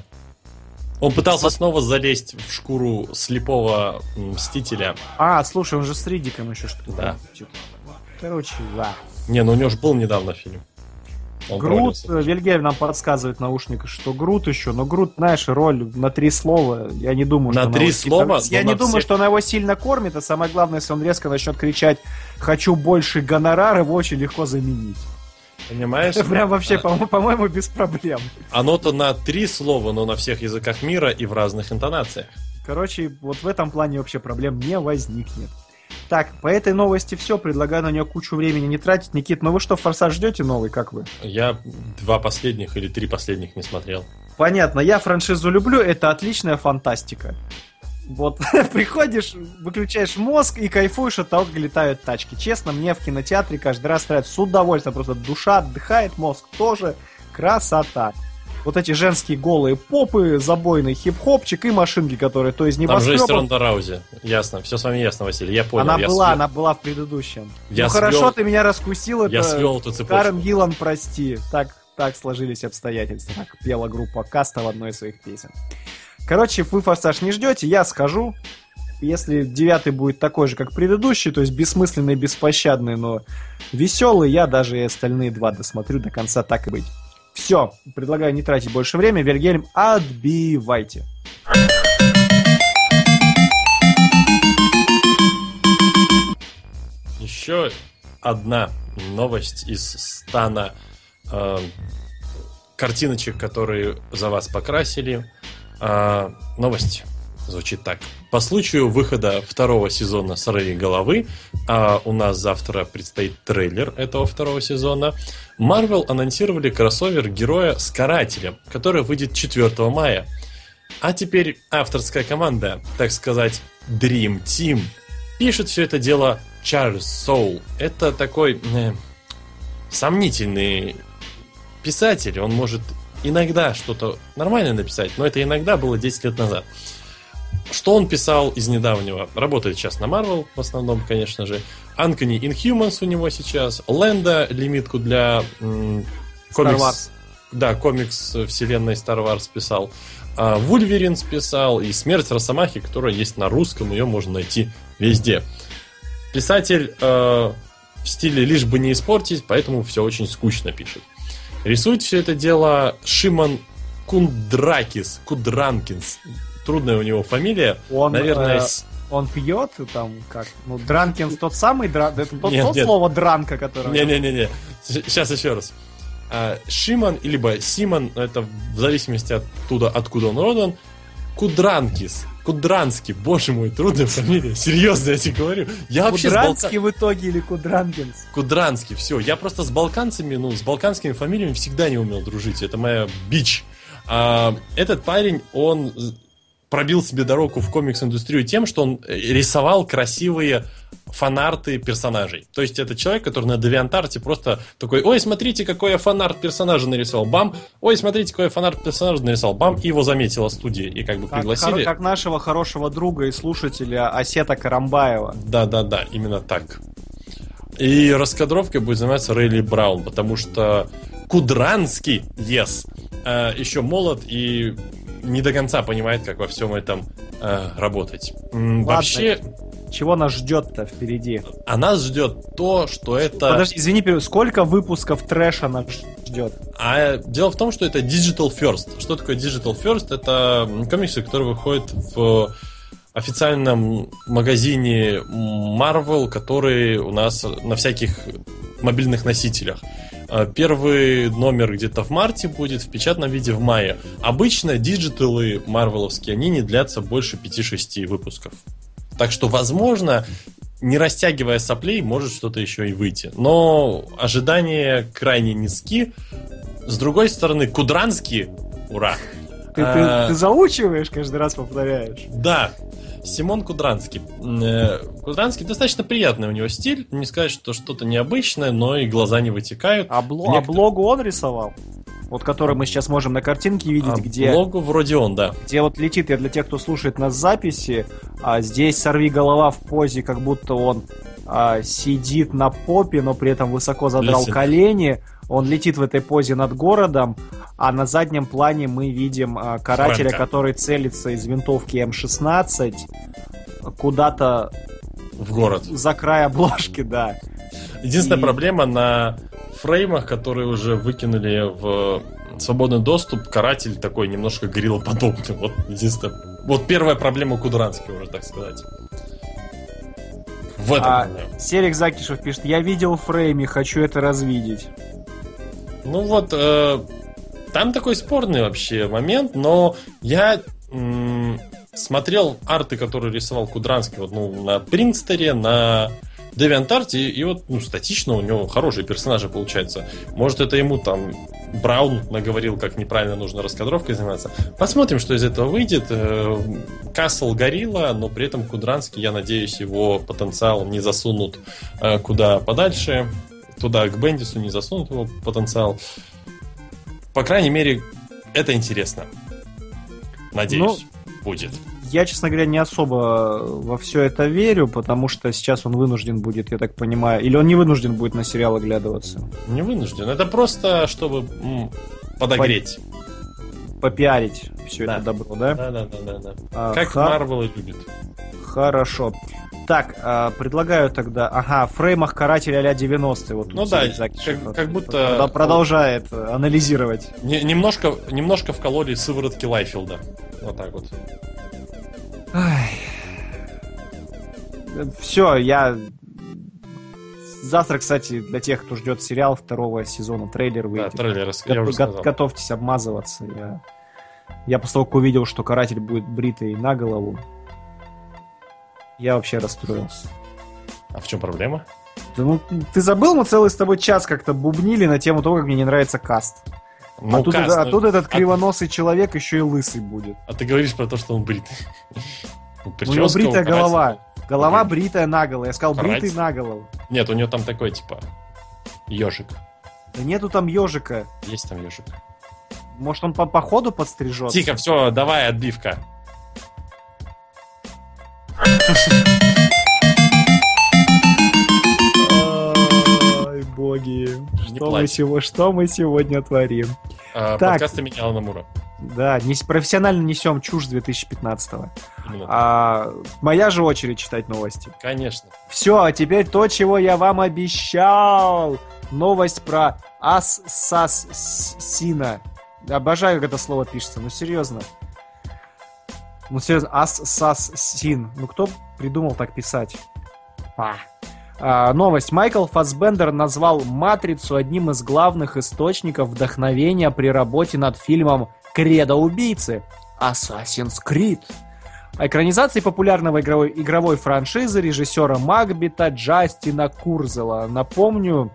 Он пытался снова залезть в шкуру слепого мстителя. А, слушай, он же с Ридиком еще что-то. Да. Чё-то. Короче, да. Не, ну у него же был недавно фильм. Он Грут, Вильгельм нам подсказывает в наушниках, что Грут еще, но Грут, знаешь, роль на три слова, я не думаю, На что три слова? Я Но не думаю, всех- что она его сильно кормит, а самое главное, если он резко начнет кричать «хочу больше гонорар», его очень легко заменить. Понимаешь? Это (laughs) прям вообще, А- по- по-моему, без проблем. Оно-то на три слова, но на всех языках мира и в разных интонациях. Короче, вот в этом плане вообще проблем не возникнет. Так, по этой новости все, предлагаю на нее кучу времени не тратить. Никит, ну вы что, «Форсаж» ждете новый, как вы? Я два последних или три последних не смотрел. Понятно, я франшизу люблю, это отличная фантастика. Вот, (laughs) приходишь, выключаешь мозг и кайфуешь от того, как летают тачки. Честно, мне в кинотеатре каждый раз нравится с удовольствием. Просто душа отдыхает, мозг тоже. Красота. Вот эти женские голые попы, забойный хип-хопчик и машинки, которые то из Там же есть небоскребов. Ронда Раузи. Ясно. Все с вами ясно, Василий. Я понял. Она я была, свел- она была в предыдущем. Я ну хорошо, свел- ты меня раскусил, это Я свел эту цепочку. Карен Гиллан, прости. Так, так сложились обстоятельства. Так пела группа Каста в одной из своих песен. Короче, вы форсаж не ждете, я схожу. Если девятый будет такой же, как предыдущий, то есть бессмысленный, беспощадный, но веселый, я даже и остальные два досмотрю до конца, так и быть. Все, предлагаю не тратить больше времени. Вильгельм, отбивайте. Еще одна новость из стана э, картиночек, которые за вас покрасили. Э, новость звучит так. По случаю выхода второго сезона «Сорви головы», а у нас завтра предстоит трейлер этого второго сезона, Marvel анонсировали кроссовер героя с карателем, который выйдет 4 мая. А теперь авторская команда, так сказать, Dream Team, пишет все это дело Чарльз Соул. Это такой э, сомнительный писатель. Он может иногда что-то нормально написать, но это иногда было 10 лет назад. Что он писал из недавнего? Работает сейчас на Marvel, в основном, конечно же. Анкони Inhumans у него сейчас. Ленда, лимитку для м, комикс... Wars. Да, комикс вселенной Star Wars писал. А, Вульверин списал. И Смерть Росомахи, которая есть на русском. Ее можно найти везде. Писатель э, в стиле лишь бы не испортить, поэтому все очень скучно пишет. Рисует все это дело Шимон Кундракис, Кудранкинс. Трудная у него фамилия. Он, Наверное, э, с- Он пьет там как? Ну, Дранкинс тот самый, дра... это тот, Нет, тот нет. слово дранка, которое... Не-не-не-не. Сейчас еще раз. А, Шимон, либо Симон, это в зависимости оттуда, откуда он родом, Кудранкис. Кудранский, боже мой, трудная фамилия. Серьезно, я тебе говорю. Я вообще с Балка- Кудранский в итоге или Кудранкинс? Кудранский, все. Я просто с балканцами, ну, с балканскими фамилиями всегда не умел дружить. Это моя бич. А, этот парень, он пробил себе дорогу в комикс-индустрию тем, что он э, рисовал красивые фанарты персонажей. То есть это человек, который на DeviantArt просто такой, ой, смотрите, какой я фанарт персонажа нарисовал, бам, ой, смотрите, какой я фанарт персонажа нарисовал, бам, и его заметила студия, и как бы Как, пригласили. хоро- как нашего хорошего друга и слушателя Осета Карамбаева. Да-да-да, именно так. И раскадровкой будет заниматься Рейли Браун, потому что Кудранский, yes, э, еще молод и не до конца понимает, как во всем этом э, работать. Ладно. Вообще, чего нас ждет-то впереди? А нас ждет то, что это... Подожди, извини, сколько выпусков трэша нас ждет? А дело в том, что это Digital First. Что такое Digital First? Это комиксы, которые выходят в официальном магазине Marvel, который у нас на всяких мобильных носителях. А, Первый номер где-то в марте будет, в печатном виде в мае. Обычно диджиталы марвеловские, они не длятся больше 5-6 выпусков. Так что, возможно, не растягивая соплей, может что-то еще и выйти. Но ожидания крайне низки. С другой стороны, Кудранский, ура! Ты, А, ты заучиваешь, каждый раз повторяешь. Да, Симон Кудранский. Э, Кудранский достаточно приятный у него стиль. Не сказать, что что-то необычное, но и глаза не вытекают. А, бло- а некоторых- блогу он рисовал? Вот который мы сейчас можем на картинке видеть, А где, Блогу вроде он, да. где вот летит, я для тех, кто слушает нас записи, а здесь сорви голова в позе, как будто он а, сидит на попе, но при этом высоко задрал Летит. колени. Он летит в этой позе над городом, а на заднем плане мы видим а, карателя, Фрэнка. который целится из винтовки М16 куда-то В город. за край обложки, да. Единственная И- проблема на фреймах, которые уже выкинули в свободный доступ, каратель такой немножко гориллоподобный. Вот единственное. Вот первая проблема Кудранского, уже так сказать. В этом А. Серик Закишев пишет, я видел фрейме, хочу это развидеть. Ну вот, э, там такой спорный вообще момент, но я м, смотрел арты, которые рисовал Кудранский вот, ну, на Принстере, на DeviantArt, и, и вот ну, статично у него хорошие персонажи получаются. Может, это ему там Браун наговорил, как неправильно нужно раскадровкой заниматься. Посмотрим, что из этого выйдет. Э, Касл горилла, но при этом Кудранский, я надеюсь, его потенциал не засунут э, куда подальше. Туда, к Бендису не засунут его потенциал. По крайней мере, это интересно. Надеюсь, будет. Я, честно говоря, не особо во все это верю, потому что сейчас он вынужден будет, я так понимаю, или он не вынужден будет на сериал оглядываться, Не вынужден. Это просто, чтобы м, подогреть. попиарить все Да. это добро, да? Да, да, да, да, да. А, Как Марвел и любит. Хорошо. Так, а, предлагаю тогда... Ага, в фреймах карателя а-ля 90 вот Ну да, как- как будто- прода- продолжает э, анализировать. Не- немножко, немножко вкололи сыворотки Лайфилда. Вот так вот. Все, я... Завтра, кстати, для тех, кто ждет сериал второго сезона, трейлер Да, выйдет. трейлер, рас- Го- я уже сказал. готовьтесь обмазываться. Я, я после того, как увидел, что каратель будет бритый на голову, я вообще расстроился. А в чем проблема? Да ну, ты забыл, мы целый с тобой час как-то бубнили на тему того, как мне не нравится каст. Ну, а, тут, каст, а ну, тут этот а- кривоносый человек еще и лысый будет. А ты говоришь про то, что он бритый. У него бритая голова. Голова бритая наголо. Я сказал, бритый наголо. Нет, у него там такой, типа, ежик. Да нету там ежика. Есть там ежик. Может, он по, по ходу подстрижется? Тихо, все, давай, отбивка. Ай, боги. Не Что мы, сего- что мы сегодня творим? А, Так. Подкасты меня Алана Мура. Да, не, профессионально несем чушь 2015-го. Именно. А, моя же очередь читать новости. Конечно. Все, а теперь то, чего я вам обещал. Новость про Ассасина. Обожаю, как это слово пишется, ну серьезно. Ну серьезно, Ассасин. Ну кто придумал так писать? А. А, новость. Майкл Фассбендер назвал «Матрицу» одним из главных источников вдохновения при работе над фильмом «Кредо убийцы» Assassin's Creed. Экранизации популярного игровой, игровой франшизы режиссера Макбета Джастина Курзела. Напомню,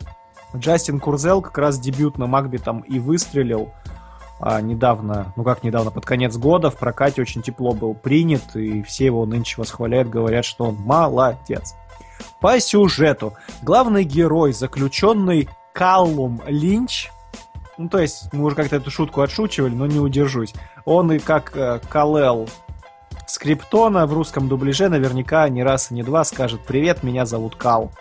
Джастин Курзел как раз дебютно Макбетом и выстрелил недавно, ну как недавно, под конец года в прокате очень тепло был принят, и все его нынче восхваляют, говорят, что он молодец. По сюжету. Главный герой, заключенный Каллум Линч, ну, то есть, мы уже как-то эту шутку отшучивали, но не удержусь. Он и как э, Калел Скриптона в русском дубляже наверняка не раз и не два скажет «Привет, меня зовут Кал».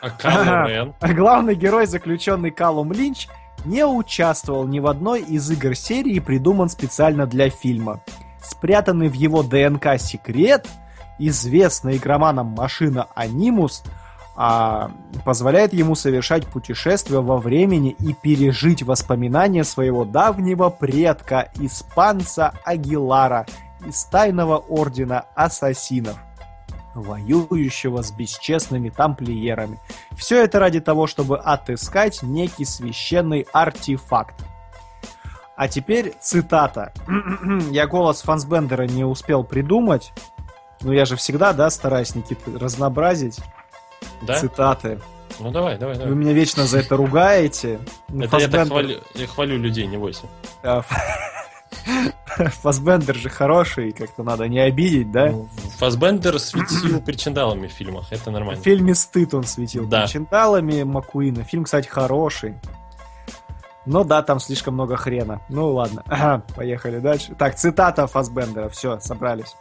А? А главный герой, заключенный Калум Линч, не участвовал ни в одной из игр серии, придуман специально для фильма. Спрятанный в его ДНК секрет известная игроманом машина Анимус а, позволяет ему совершать путешествия во времени и пережить воспоминания своего давнего предка, испанца Агилара, из тайного ордена ассасинов, воюющего с бесчестными тамплиерами. Все это ради того, чтобы отыскать некий священный артефакт. А теперь цитата. (clears throat) Я голос Фансбендера не успел придумать. Ну, я же всегда, да, стараюсь, Никита, разнообразить Да? цитаты. Ну давай, давай, Вы давай. меня вечно за это ругаете. Это я так хвалю, я хвалю людей, не бойся. (laughs) (laughs) Фассбендер же хороший, как-то надо не обидеть, да? Ну, Фасбендер светил причиндалами в фильмах, это В нормально. фильме «Стыд» он светил Да. причиндалами Маккуина. Фильм, кстати, хороший. Но да, там слишком много хрена. Ну ладно, Ага, (clears throat) поехали дальше. Так, цитата Фасбендера. Все, собрались.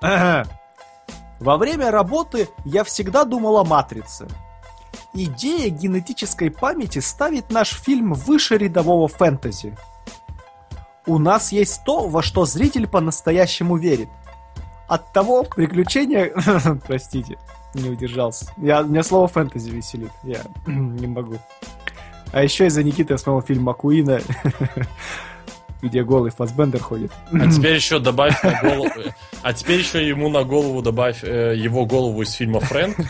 Ага. (clears throat) Во время работы я всегда думал о «Матрице». Идея генетической памяти ставит наш фильм выше рядового фэнтези. У нас есть то, во что зритель по-настоящему верит. От того приключения... (laughs) Простите, не удержался. Я, меня слово фэнтези веселит. Я (clears throat) не могу. А еще из-за Никиты я смотрел фильм Макуина, (laughs) где голый Фасбендер ходит. А (laughs) теперь еще добавь на голову... А теперь еще ему на голову добавь э, его голову из фильма Фрэнк. (laughs)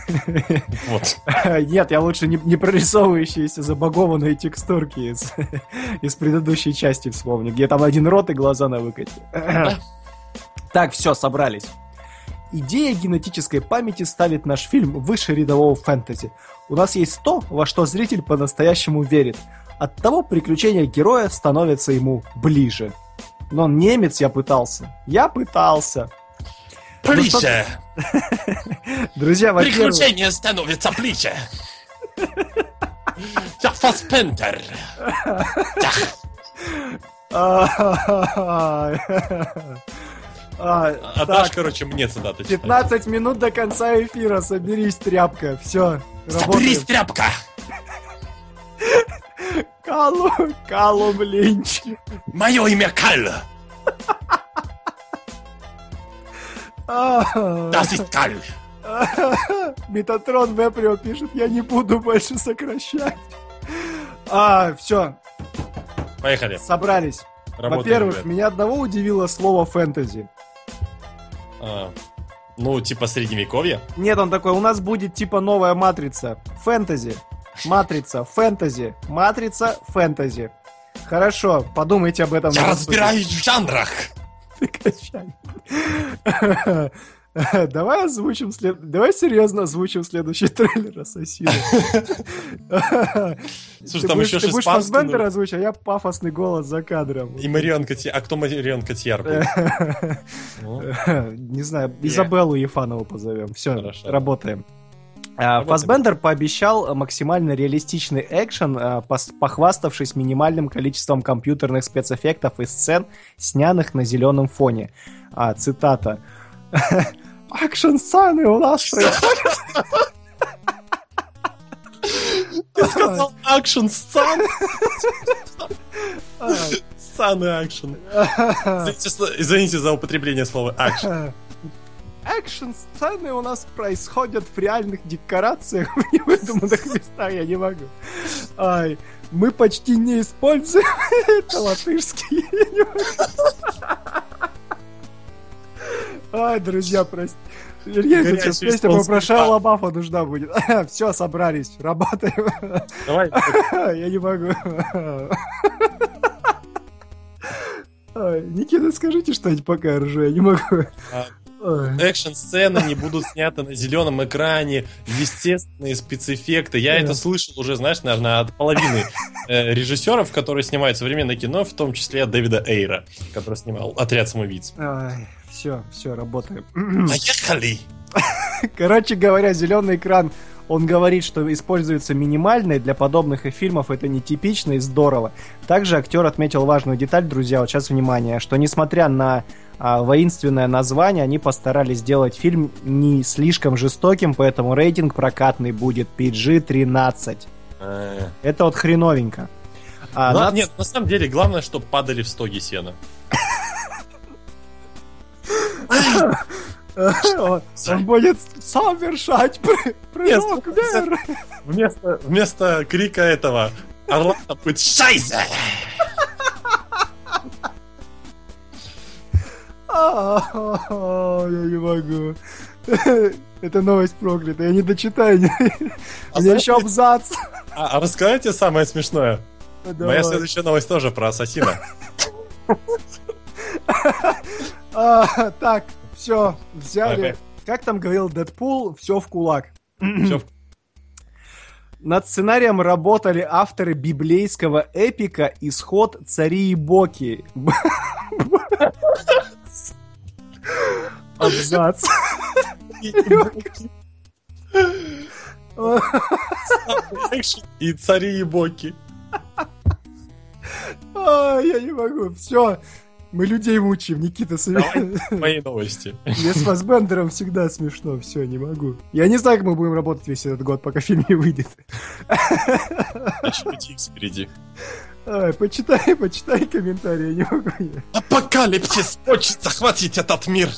Вот. Нет, я лучше не, не прорисовывающиеся забагованные текстурки из, (laughs) из предыдущей части вспомню, где там один рот и глаза на выкате. (clears throat) Так, все, собрались. Идея генетической памяти ставит наш фильм выше рядового фэнтези. У нас есть то, во что зритель по-настоящему верит. От того приключения героя становятся ему ближе. Но он немец, я пытался. Я пытался. Плище! (laughs) Друзья, во-первых... Приключение становится плище! Я Фаспендер! (laughs) А, Отдашь, так, короче, мне читать. 15 минут до конца эфира, соберись, тряпка. Все, Соберись, тряпка! (laughs) Калу, Калум Линч. Мое имя Каль! А, Das ist Каль! Метатрон Веприо пишет, я не буду больше сокращать. А, все, Поехали. собрались. Во-первых, меня одного удивило слово фэнтези. А, Ну, типа средневековье. Нет, он такой, у нас будет типа новая матрица. Фэнтези. Матрица, фэнтези. Матрица, фэнтези. Хорошо, подумайте об этом. Я разбираюсь в жанрах! Давай озвучим след... Давай серьезно озвучим следующий трейлер Ассасина. (laughs) Слушай, там еще Ты будешь ну. озвучить, а я пафосный голос за кадром. И Марион Котьяр. А кто Марион будет? (laughs) Ну, Не знаю, Изабеллу Ефанову позовем. Все, работаем. А, Работаем. Фассбендер пообещал максимально реалистичный экшен, а, похваставшись минимальным количеством компьютерных спецэффектов и сцен, снятых на зеленом фоне. А, цитата. (laughs) Акшн-сцены у нас происходят. Ты сказал акшн сцен? (laughs) Сцены акшн. Извините за употребление слова акшн. (laughs) Экшн-сцены у нас происходят в реальных декорациях, (laughs) в невыдуманных местах, я не могу. Ай, мы почти не используем (laughs) это латышский. (laughs) Ай, друзья, прости. Горячий сейчас песня попрошу Лобафа нужна будет. Все, собрались, работаем. Давай. Я не могу. Никита, скажите что-нибудь пока я ржу, я не могу. Экшн-сцены не будут сняты на зеленом экране, естественные спецэффекты. Я это слышал уже, знаешь, наверное, от половины э, режиссеров, которые снимают современное кино, в том числе от Дэвида Эйра, который снимал «Отряд самоубийц». Все, все, работаем. (clears throat) Поехали! Короче говоря, зеленый экран, он говорит, что используется минимальный, для подобных и фильмов это нетипично и здорово. Также актер отметил важную деталь, друзья, вот сейчас внимание, что несмотря на воинственное название, они постарались сделать фильм не слишком жестоким, поэтому рейтинг прокатный будет PG-13. Э, Это вот хреновенько. А, ну, над- Нет, на самом деле, главное, чтобы падали в стоги сена. Он будет совершать пры- прыжок вверх. Вместо, вместо крика этого Орландо будет «Шайся!» Я не могу. (laughs) Это новость проклята, я не дочитаю. У А меня еще абзац. А, расскажите самое смешное. Моя следующая новость тоже про ассасина. (laughs) А, Так, все, взяли. Как там говорил Дэдпул, все в кулак. (clears throat) В- Над сценарием работали авторы библейского эпика «Исход цари и боки». (laughs) Абзац. И цари и боки. Я не могу. Все. Мы людей мучаем, Никита. Давай мои новости. Мне с Фассбендером всегда смешно. Все, не могу. Я не знаю, как мы будем работать весь этот год, пока фильм не выйдет. Еще X впереди. Ай, почитай, почитай комментарии, я не могу. Апокалипсис хочет захватить этот мир.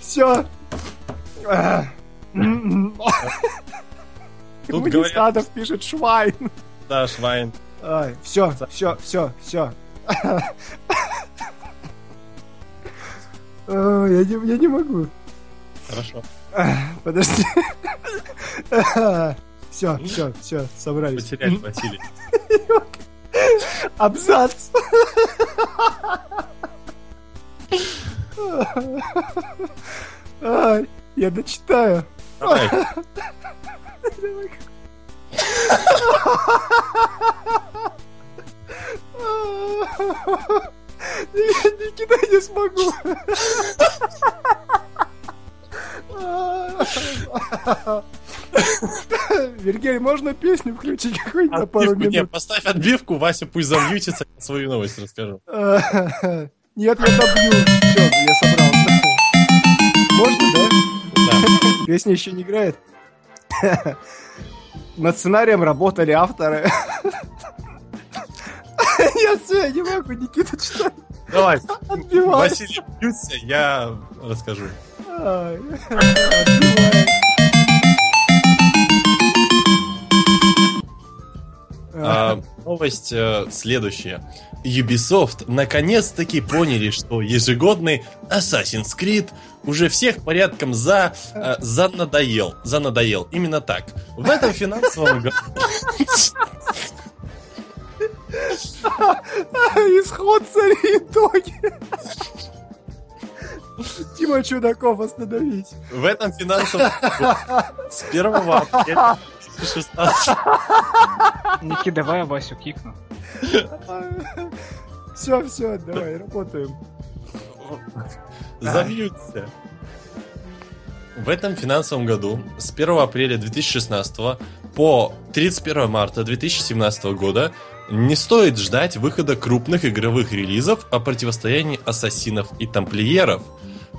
Все. Тут Коммунистатов пишет Швайн. Да, Швайн. Все, все, все, все. Я не, я не могу. Хорошо. Подожди. Все, все, все, собрались. Потеряли Василий. (laughs) Абзац. Я дочитаю. Давай. (laughs) Никита, не смогу. (laughs) (laughs) Вергель, можно песню включить какую-нибудь на пару минут? поставь отбивку, Вася пусть замьютится, свою новость расскажу. (laughs) Нет, я добью. Все, я собрался. Можно, да? Да. (laughs) Песня еще не играет. Над сценарием работали авторы. Я все, я не могу, Никита, читай. Давай. Василий, я расскажу. А, новость э, следующая. Ubisoft наконец-таки поняли, что ежегодный Assassin's Creed уже всех порядком за, э, за надоел. За надоел. Именно так. В этом финансовом году... (laughs) Исход цари итоги. (laughs) Тима Чудаков остановись. В этом финансовом с 1 апреля 2016 Ники, давай я Васю кикну. Все, все, давай, работаем. Замьются. В этом финансовом году с 1 апреля 2016 по 31 марта 2017 года не стоит ждать выхода крупных игровых релизов о противостоянии ассасинов и тамплиеров.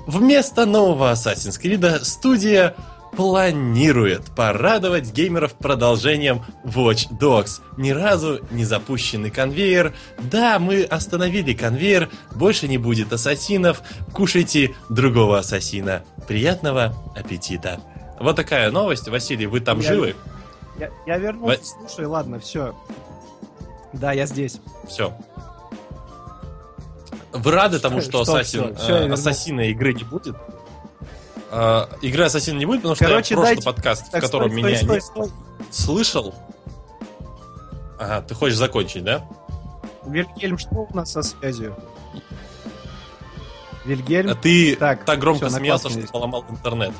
Вместо нового Assassin's Creed студия планирует порадовать геймеров продолжением Watch Dogs. Ни разу не запущенный конвейер. Да, мы остановили конвейер, больше не будет ассасинов. Кушайте другого ассасина. Приятного аппетита. Вот такая новость. Василий, вы там Я- живы? Я, я вернулся, слушай, ладно, все. Да, я здесь. Все. Вы рады тому, что, Что, ассасин, э, ассасина игры не будет? Э, игры ассасина не будет, потому что Короче, я прошлый дайте- подкаст, в Так, котором стой, меня стой, стой, стой. слышал. Ага, ты хочешь закончить, да? Вильгельм, что у нас со связью? Вильгельм? А ты Так, так, громко всё, смеялся, что есть. поломал интернет.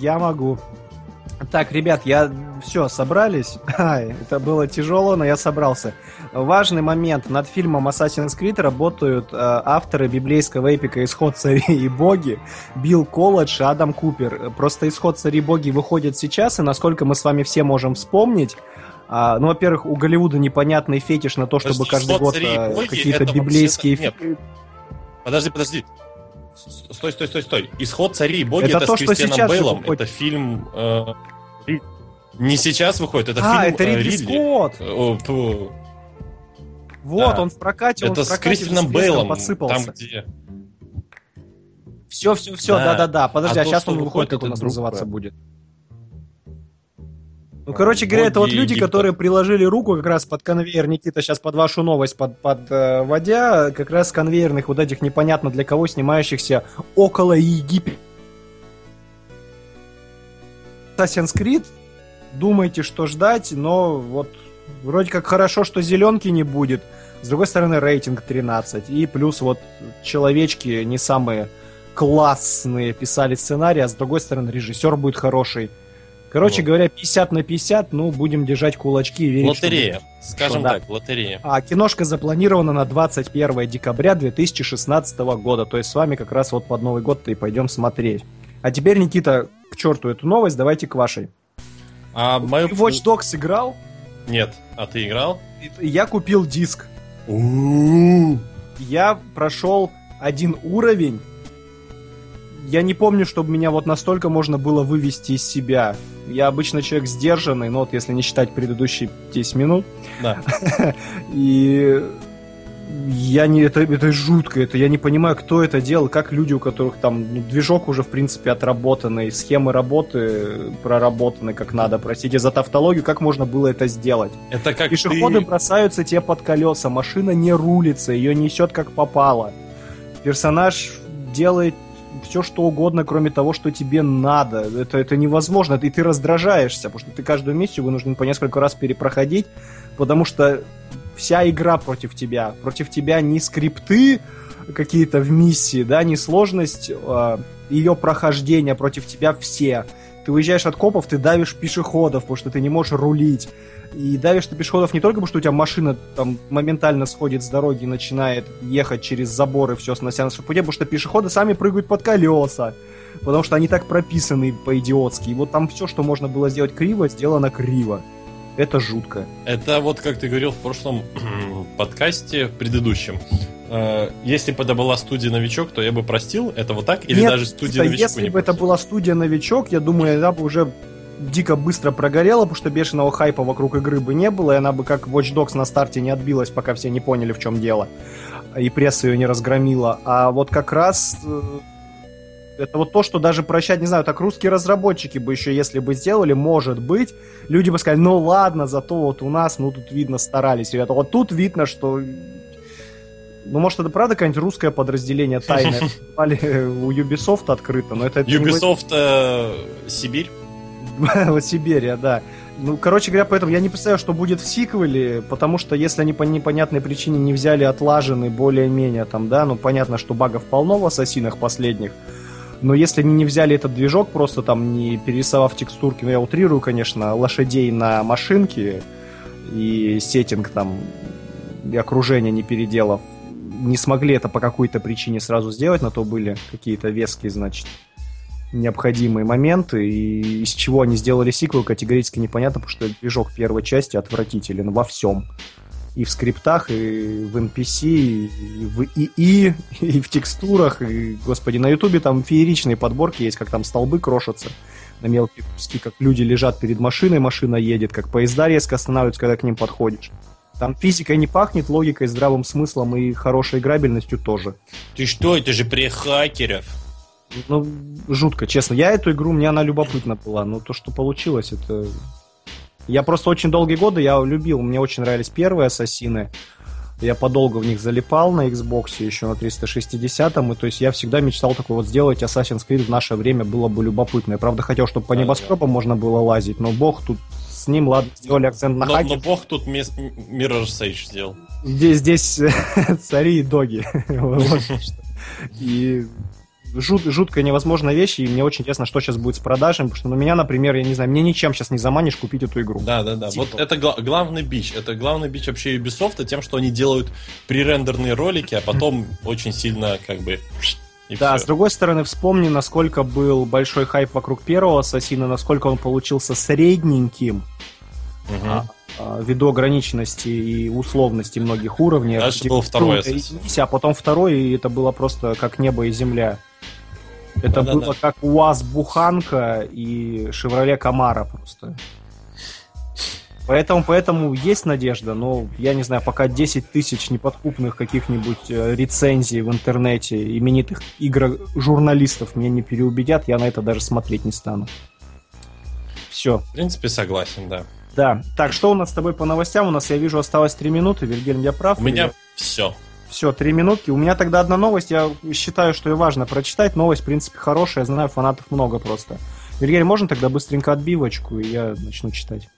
Я могу. Так, ребят, я все, собрались. (laughs) Ай, это было тяжело, но я собрался. Важный момент. Над фильмом Assassin's Creed работают э, авторы библейского эпика «Исход цари и боги» Билл Колледж и Адам Купер. Просто «Исход цари и боги» выходит сейчас, и насколько мы с вами все можем вспомнить, а, ну, во-первых, у Голливуда непонятный фетиш на то, чтобы Подожди, каждый «Исход год царей э, боги» какие-то библейские... вообще-то- нет. Подожди, подожди. Стой, стой, стой, стой. Исход царей и боги Это это, то, с Кристианом сейчас Бейлом. выходит. Это фильм. э, Не сейчас выходит, это а, фильм это э, Ридли Скотт! О, пу. Вот, Да. он в прокате, он Это в с прокате с блеском Бейлом. подсыпался. Там, где... Все, все, все, Да. да-да-да. Подожди, А а, то, сейчас он выходит, как у нас называться Б. будет. Ну, короче говоря, это вот люди, Египта. которые приложили руку как раз под конвейер, Никита, сейчас под вашу новость под, подводя, как раз конвейерных вот этих непонятно для кого снимающихся около Египет. Assassin's Creed, думайте, что ждать, но вот вроде как хорошо, что зеленки не будет. С другой стороны, рейтинг 13. И плюс вот человечки не самые классные писали сценарий, а с другой стороны, режиссер будет хороший. Короче Вот. говоря, 50 на 50, ну, будем держать кулачки и верить, что Лотерея. будет. Скажем да. так, лотерея. А киношка запланирована на 21 декабря 2016 года. То есть с вами как раз вот под Новый год-то и пойдем смотреть. А теперь, Никита, к черту эту новость, давайте к вашей. А мою... Watch Dogs играл? Нет. А ты играл? Я купил диск. Я прошел один уровень. Я не помню, чтобы меня вот настолько можно было вывести из себя. Я обычно человек сдержанный, но вот если не считать предыдущие 10 минут. Да. (laughs) И я не это, это жутко, это я не понимаю, кто это делал, как люди, у которых там ну, движок уже в принципе отработанный, схемы работы проработаны как надо. Простите за тавтологию, как можно было это сделать? Это как Пешеходы ты... бросаются тебе под колеса, машина не рулится, ее несет как попало. Персонаж делает все, что угодно, кроме того, что тебе надо. Это, это невозможно, и ты раздражаешься, потому что ты каждую миссию вынужден по несколько раз перепроходить, потому что вся игра против тебя. Против тебя не скрипты какие-то в миссии, да, не сложность э, ее прохождения, против тебя все. Ты уезжаешь от копов, ты давишь пешеходов, потому что ты не можешь рулить. И давишь ты пешеходов не только потому, что у тебя машина там моментально сходит с дороги и начинает ехать через заборы, все снося на своем пути, потому что пешеходы сами прыгают под колеса. Потому что они так прописаны по-идиотски. И вот там все, что можно было сделать криво, сделано криво. Это жутко. Это вот, как ты говорил в прошлом (clears throat) подкасте, в предыдущем. Э, Если бы это была студия «Новичок», то я бы простил. Это вот так? Или Нет, даже студия «Новичку» если бы это была студия новичок, я думаю, она бы уже дико быстро прогорела, потому что бешеного хайпа вокруг игры бы не было, и она бы как Watch Dogs на старте не отбилась, пока все не поняли, в чем дело. И пресса ее не разгромила. А вот как раз э, это вот то, что даже прощать, не знаю, так русские разработчики бы еще, если бы сделали, может быть, люди бы сказали, ну ладно, зато вот у нас, ну тут видно старались, ребята. Вот тут видно, что ну, может, это правда какое-нибудь русское подразделение тайное (laughs) э, у Ubisoft открыто, но это... Ubisoft э, Сибирь? (laughs) вот Сибирия, да. Ну, короче говоря, поэтому я не представляю, что будет в сиквеле, потому что если они по непонятной причине не взяли отлаженный более-менее там, да, ну, понятно, что багов полно в ассасинах последних, но если они не взяли этот движок, просто там не перерисовав текстурки, ну, я утрирую, конечно, лошадей на машинке и сеттинг там, и окружение не переделав, не смогли это по какой-то причине сразу сделать, на то были какие-то веские, значит, необходимые моменты, и из чего они сделали сиквел, категорически непонятно, потому что движок первой части отвратителен во всем. И в скриптах, и в NPC, и в ИИ, и в текстурах, и, господи, на ютубе там фееричные подборки есть, как там столбы крошатся на мелкие куски, как люди лежат перед машиной, машина едет, как поезда резко останавливаются, когда к ним подходишь. Там физикой не пахнет, логикой, здравым смыслом и хорошей играбельностью тоже. Ты что, это же при хакеров. Ну, жутко, честно. Я эту игру, мне она любопытна была, но то, что получилось, это... Я просто очень долгие годы, я любил, мне очень нравились первые Ассасины. Я подолгу в них залипал на Xbox, еще на 360 и то есть я всегда мечтал такой вот сделать Assassin's Creed в наше время, было бы любопытно. Я, правда, хотел, чтобы по небоскребам можно было лазить, но бог тут с ним, ладно, сделали акцент на Но, хаке. но бог тут мес- Mirror's Edge сделал. Здесь, здесь (laughs) цари и доги. (laughs) И жут, жуткая невозможная вещь, и мне очень интересно, что сейчас будет с продажами, потому что ну, меня, например, я не знаю, мне ничем сейчас не заманишь купить эту игру. Да, да, да. Типа. Вот это гла- главный бич. Это главный бич вообще Ubisoft тем, что они делают пререндерные ролики, а потом (laughs) очень сильно как бы и Да, всё. с другой стороны, вспомни, насколько был большой хайп вокруг первого Ассасина, насколько он получился средненьким, Мгм. а, а, ввиду ограниченности и условности многих уровней. Дальше был второй извините, А потом второй, и это было просто как небо и земля. Это Да-да-да. было как УАЗ Буханка и Шевроле Камара просто. Поэтому, поэтому есть надежда, но я не знаю, пока 10 тысяч неподкупных каких-нибудь э, рецензий в интернете именитых игр-журналистов меня не переубедят, я на это даже смотреть не стану. Все. В принципе, согласен, да. Да. Так, что у нас с тобой по новостям? У нас, я вижу, осталось 3 минуты. Вильгельм, я прав? У меня или- все. Все, три минутки. У меня тогда одна новость. Я считаю, что ее важно прочитать. Новость, в принципе, хорошая. Я знаю, фанатов много просто. Вильгельм, можно тогда быстренько отбивочку, и я начну читать?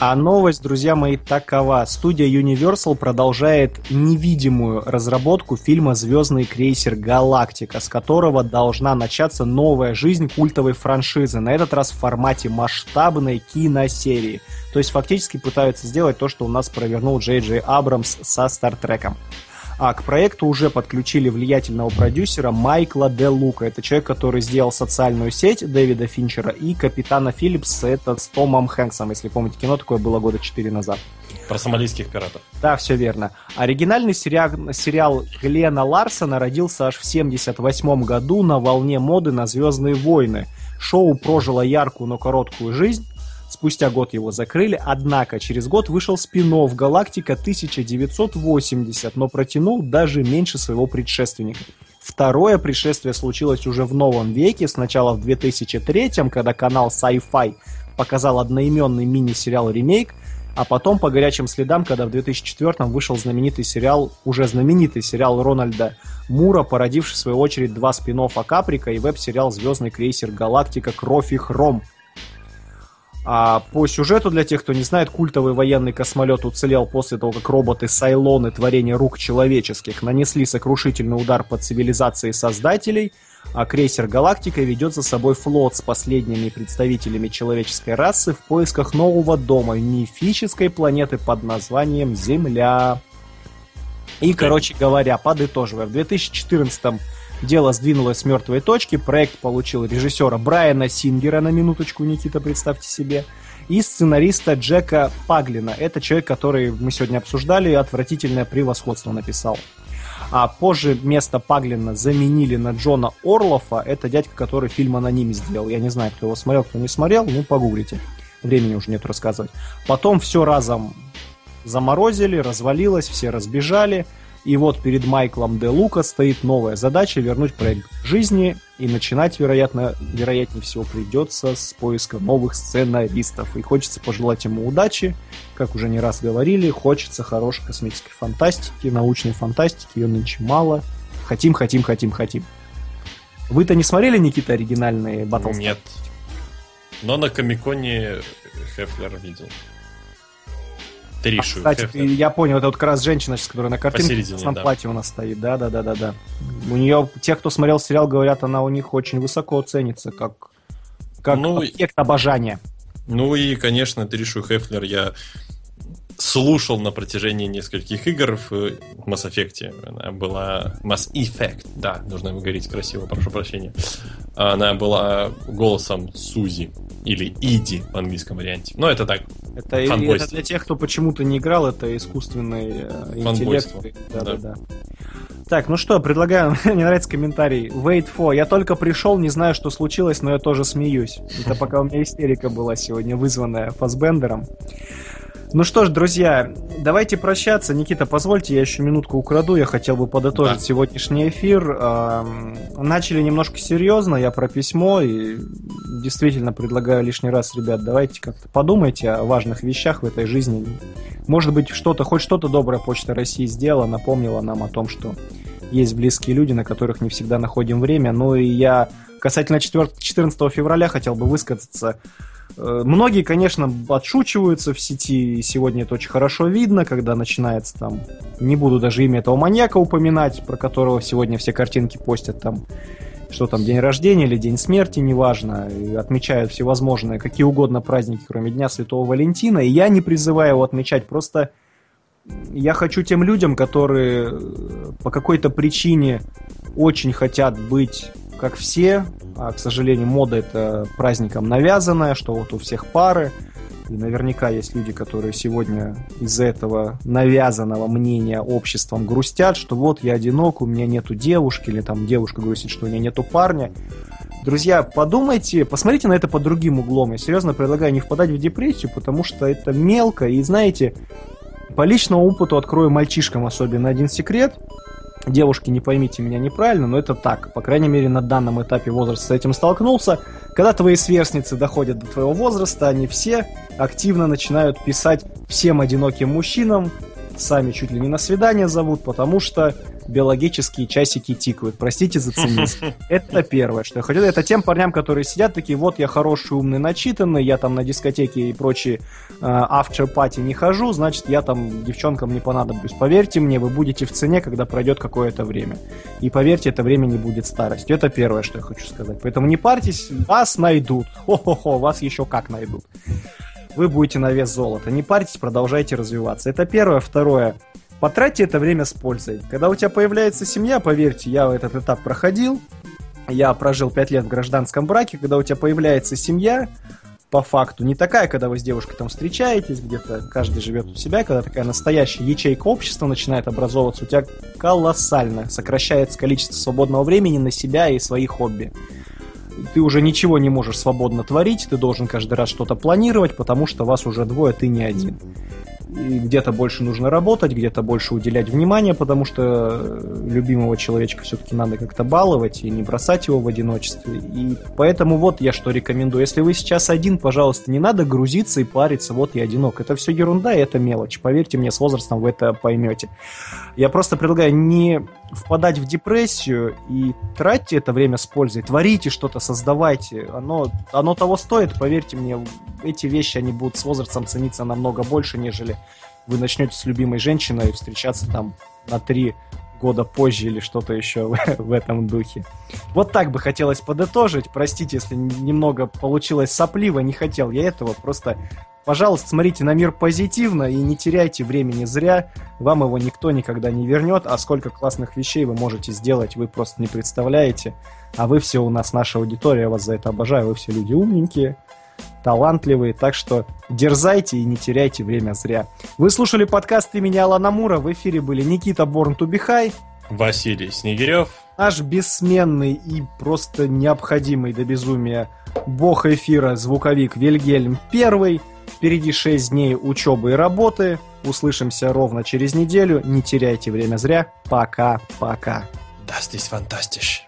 А новость, друзья мои, такова. Студия Universal продолжает невидимую разработку фильма «Звездный крейсер Галактика», с которого должна начаться новая жизнь культовой франшизы, на этот раз в формате масштабной киносерии. То есть фактически пытаются сделать то, что у нас провернул Джей Джей Абрамс со Стартреком. А к проекту уже подключили влиятельного продюсера Майкла Де Лука. Это человек, который сделал социальную сеть Дэвида Финчера и Капитана Филлипса, это с Томом Хэнксом, если помните, кино такое было года 4 назад. Про сомалийских пиратов. Да, все верно. Оригинальный сериал, сериал Глена Ларсона родился аж в 78 году на волне моды на «Звездные войны». Шоу прожило яркую, но короткую жизнь. Спустя год его закрыли, однако через год вышел спин «Галактика 1980», но протянул даже меньше своего предшественника. Второе пришествие случилось уже в новом веке, сначала в 2003 когда канал Sci-Fi показал одноименный мини-сериал «Ремейк», а потом по горячим следам, когда в 2004 вышел знаменитый сериал, уже знаменитый сериал Рональда Мура, породивший в свою очередь два спин Каприка и веб-сериал «Звездный крейсер Галактика. Кровь и хром». А по сюжету, для тех, кто не знает, культовый военный космолет уцелел после того, как роботы Сайлоны, творения рук человеческих, нанесли сокрушительный удар по цивилизации создателей, а крейсер Галактика ведет за собой флот с последними представителями человеческой расы в поисках нового дома, мифической планеты под названием Земля. И, короче говоря, подытоживая, в 2014 дело сдвинулось с мертвой точки, проект получил режиссера Брайана Сингера, на минуточку, Никита, представьте себе, и сценариста Джека Паглина. Это человек, который мы сегодня обсуждали, отвратительное превосходство написал. А позже место Паглина заменили на Джона Орлофа. Это дядька, который фильм «Аноним» сделал. Я не знаю, кто его смотрел, кто не смотрел, ну погуглите. Времени уже нет рассказывать. Потом все разом заморозили, развалилось, все разбежали. И вот перед Майклом Де Лука стоит новая задача вернуть проект к жизни и начинать, вероятно, вероятнее всего придется с поиска новых сценаристов. И хочется пожелать ему удачи, как уже не раз говорили, хочется хорошей космической фантастики, научной фантастики, ее нынче мало. Хотим, хотим, хотим, хотим. Вы-то не смотрели, Никита, оригинальные Battlestar? Нет. Но на Комиконе Хефлер видел. Тришу А, кстати, Хефлер. я понял, это вот как раз женщина, сейчас, которая на картинке в красном да. платье у нас стоит. Да, да, да, да, да. У нее, те, кто смотрел сериал, говорят, она у них очень высоко ценится, как, как Ну, объект обожания. Ну и, конечно, Тришу Хефлер я слушал на протяжении нескольких игр в Mass Effect. Она была... Mass Effect, да, нужно говорить красиво, прошу прощения. Она была голосом Сузи. Или Иди в английском варианте. Но это так. Это, это для тех, кто почему-то не играл, это искусственный э, интеллект. Да, да, Да. да. Так, ну что, предлагаю, (laughs) мне нравится комментарий. Wait for, я только пришел, не знаю, что случилось, но я тоже смеюсь. Это пока у меня истерика была сегодня, вызванная Фасбендером. Ну что ж, друзья, давайте прощаться. Никита, позвольте, я еще минутку украду. Я хотел бы подытожить Да. сегодняшний эфир. Начали немножко серьезно, я про письмо, и действительно предлагаю лишний раз, ребят, давайте как-то подумайте о важных вещах в этой жизни. Может быть, что-то, хоть что-то добрая Почта России сделала, напомнила нам о том, что есть близкие люди, на которых не всегда находим время. Ну и я касательно 4 14 февраля хотел бы высказаться. Э, Многие, конечно, отшучиваются в сети, и сегодня это очень хорошо видно, когда начинается там, не буду даже имя этого маньяка упоминать, про которого сегодня все картинки постят там, что там, день рождения или день смерти, неважно, и отмечают всевозможные, какие угодно праздники, кроме Дня Святого Валентина, и я не призываю его отмечать, просто я хочу тем людям, которые э, по какой-то причине очень хотят быть как все, а, к сожалению, мода это праздником навязанная, что вот у всех пары, и наверняка есть люди, которые сегодня из-за этого навязанного мнения обществом грустят, что вот я одинок, у меня нету девушки, или там девушка грустит, что у нее нету парня. Друзья, подумайте, посмотрите на это под другим углом. Я серьезно предлагаю не впадать в депрессию, потому что это мелко. И знаете, по личному опыту открою мальчишкам особенно один секрет. Девушки, не поймите меня неправильно, но это так. По крайней мере, на данном этапе возраста с этим столкнулся. Когда твои сверстницы доходят до твоего возраста, они все активно начинают писать всем одиноким мужчинам, сами чуть ли не на свидание зовут, потому что биологические часики тикают. Простите за цинизм. (laughs) Это первое, что я хотел. Это тем парням, которые сидят такие, вот я хороший, умный, начитанный, я там на дискотеке и прочие автор пати не хожу, значит, я там девчонкам не понадоблюсь. Поверьте мне, вы будете в цене, когда пройдет какое-то время. И поверьте, это время не будет старостью. Это первое, что я хочу сказать. Поэтому не парьтесь, вас найдут. Хо-хо-хо, вас еще как найдут вы будете на вес золота. Не парьтесь, продолжайте развиваться. Это первое. Второе. Потратьте это время с пользой. Когда у тебя появляется семья, поверьте, я этот этап проходил. Я прожил 5 лет в гражданском браке. Когда у тебя появляется семья, по факту, не такая, когда вы с девушкой там встречаетесь, где-то каждый живет у себя, когда такая настоящая ячейка общества начинает образовываться, у тебя колоссально сокращается количество свободного времени на себя и свои хобби ты уже ничего не можешь свободно творить, ты должен каждый раз что-то планировать, потому что вас уже двое, ты не один где-то больше нужно работать, где-то больше уделять внимание, потому что э, любимого человечка все-таки надо как-то баловать и не бросать его в одиночестве. И поэтому вот я что рекомендую. Если вы сейчас один, пожалуйста, не надо грузиться и париться, вот я одинок. Это все ерунда и это мелочь. Поверьте мне, с возрастом вы это поймете. Я просто предлагаю не впадать в депрессию и тратьте это время с пользой, творите что-то, создавайте. Оно, оно того стоит, поверьте мне, эти вещи, они будут с возрастом цениться намного больше, нежели вы начнете с любимой женщиной встречаться там на три года позже или что-то еще (laughs) в, этом духе. Вот так бы хотелось подытожить. Простите, если немного получилось сопливо, не хотел я этого. Просто, пожалуйста, смотрите на мир позитивно и не теряйте времени зря. Вам его никто никогда не вернет, а сколько классных вещей вы можете сделать, вы просто не представляете. А вы все у нас, наша аудитория, я вас за это обожаю, вы все люди умненькие талантливые, так что дерзайте и не теряйте время зря. Вы слушали подкаст имени Алана Мура, в эфире были Никита Борн Тубихай, Василий Снегирев, наш бессменный и просто необходимый до безумия бог эфира, звуковик Вильгельм Первый. Впереди 6 дней учебы и работы. Услышимся ровно через неделю. Не теряйте время зря. Пока-пока. Das ist fantastisch.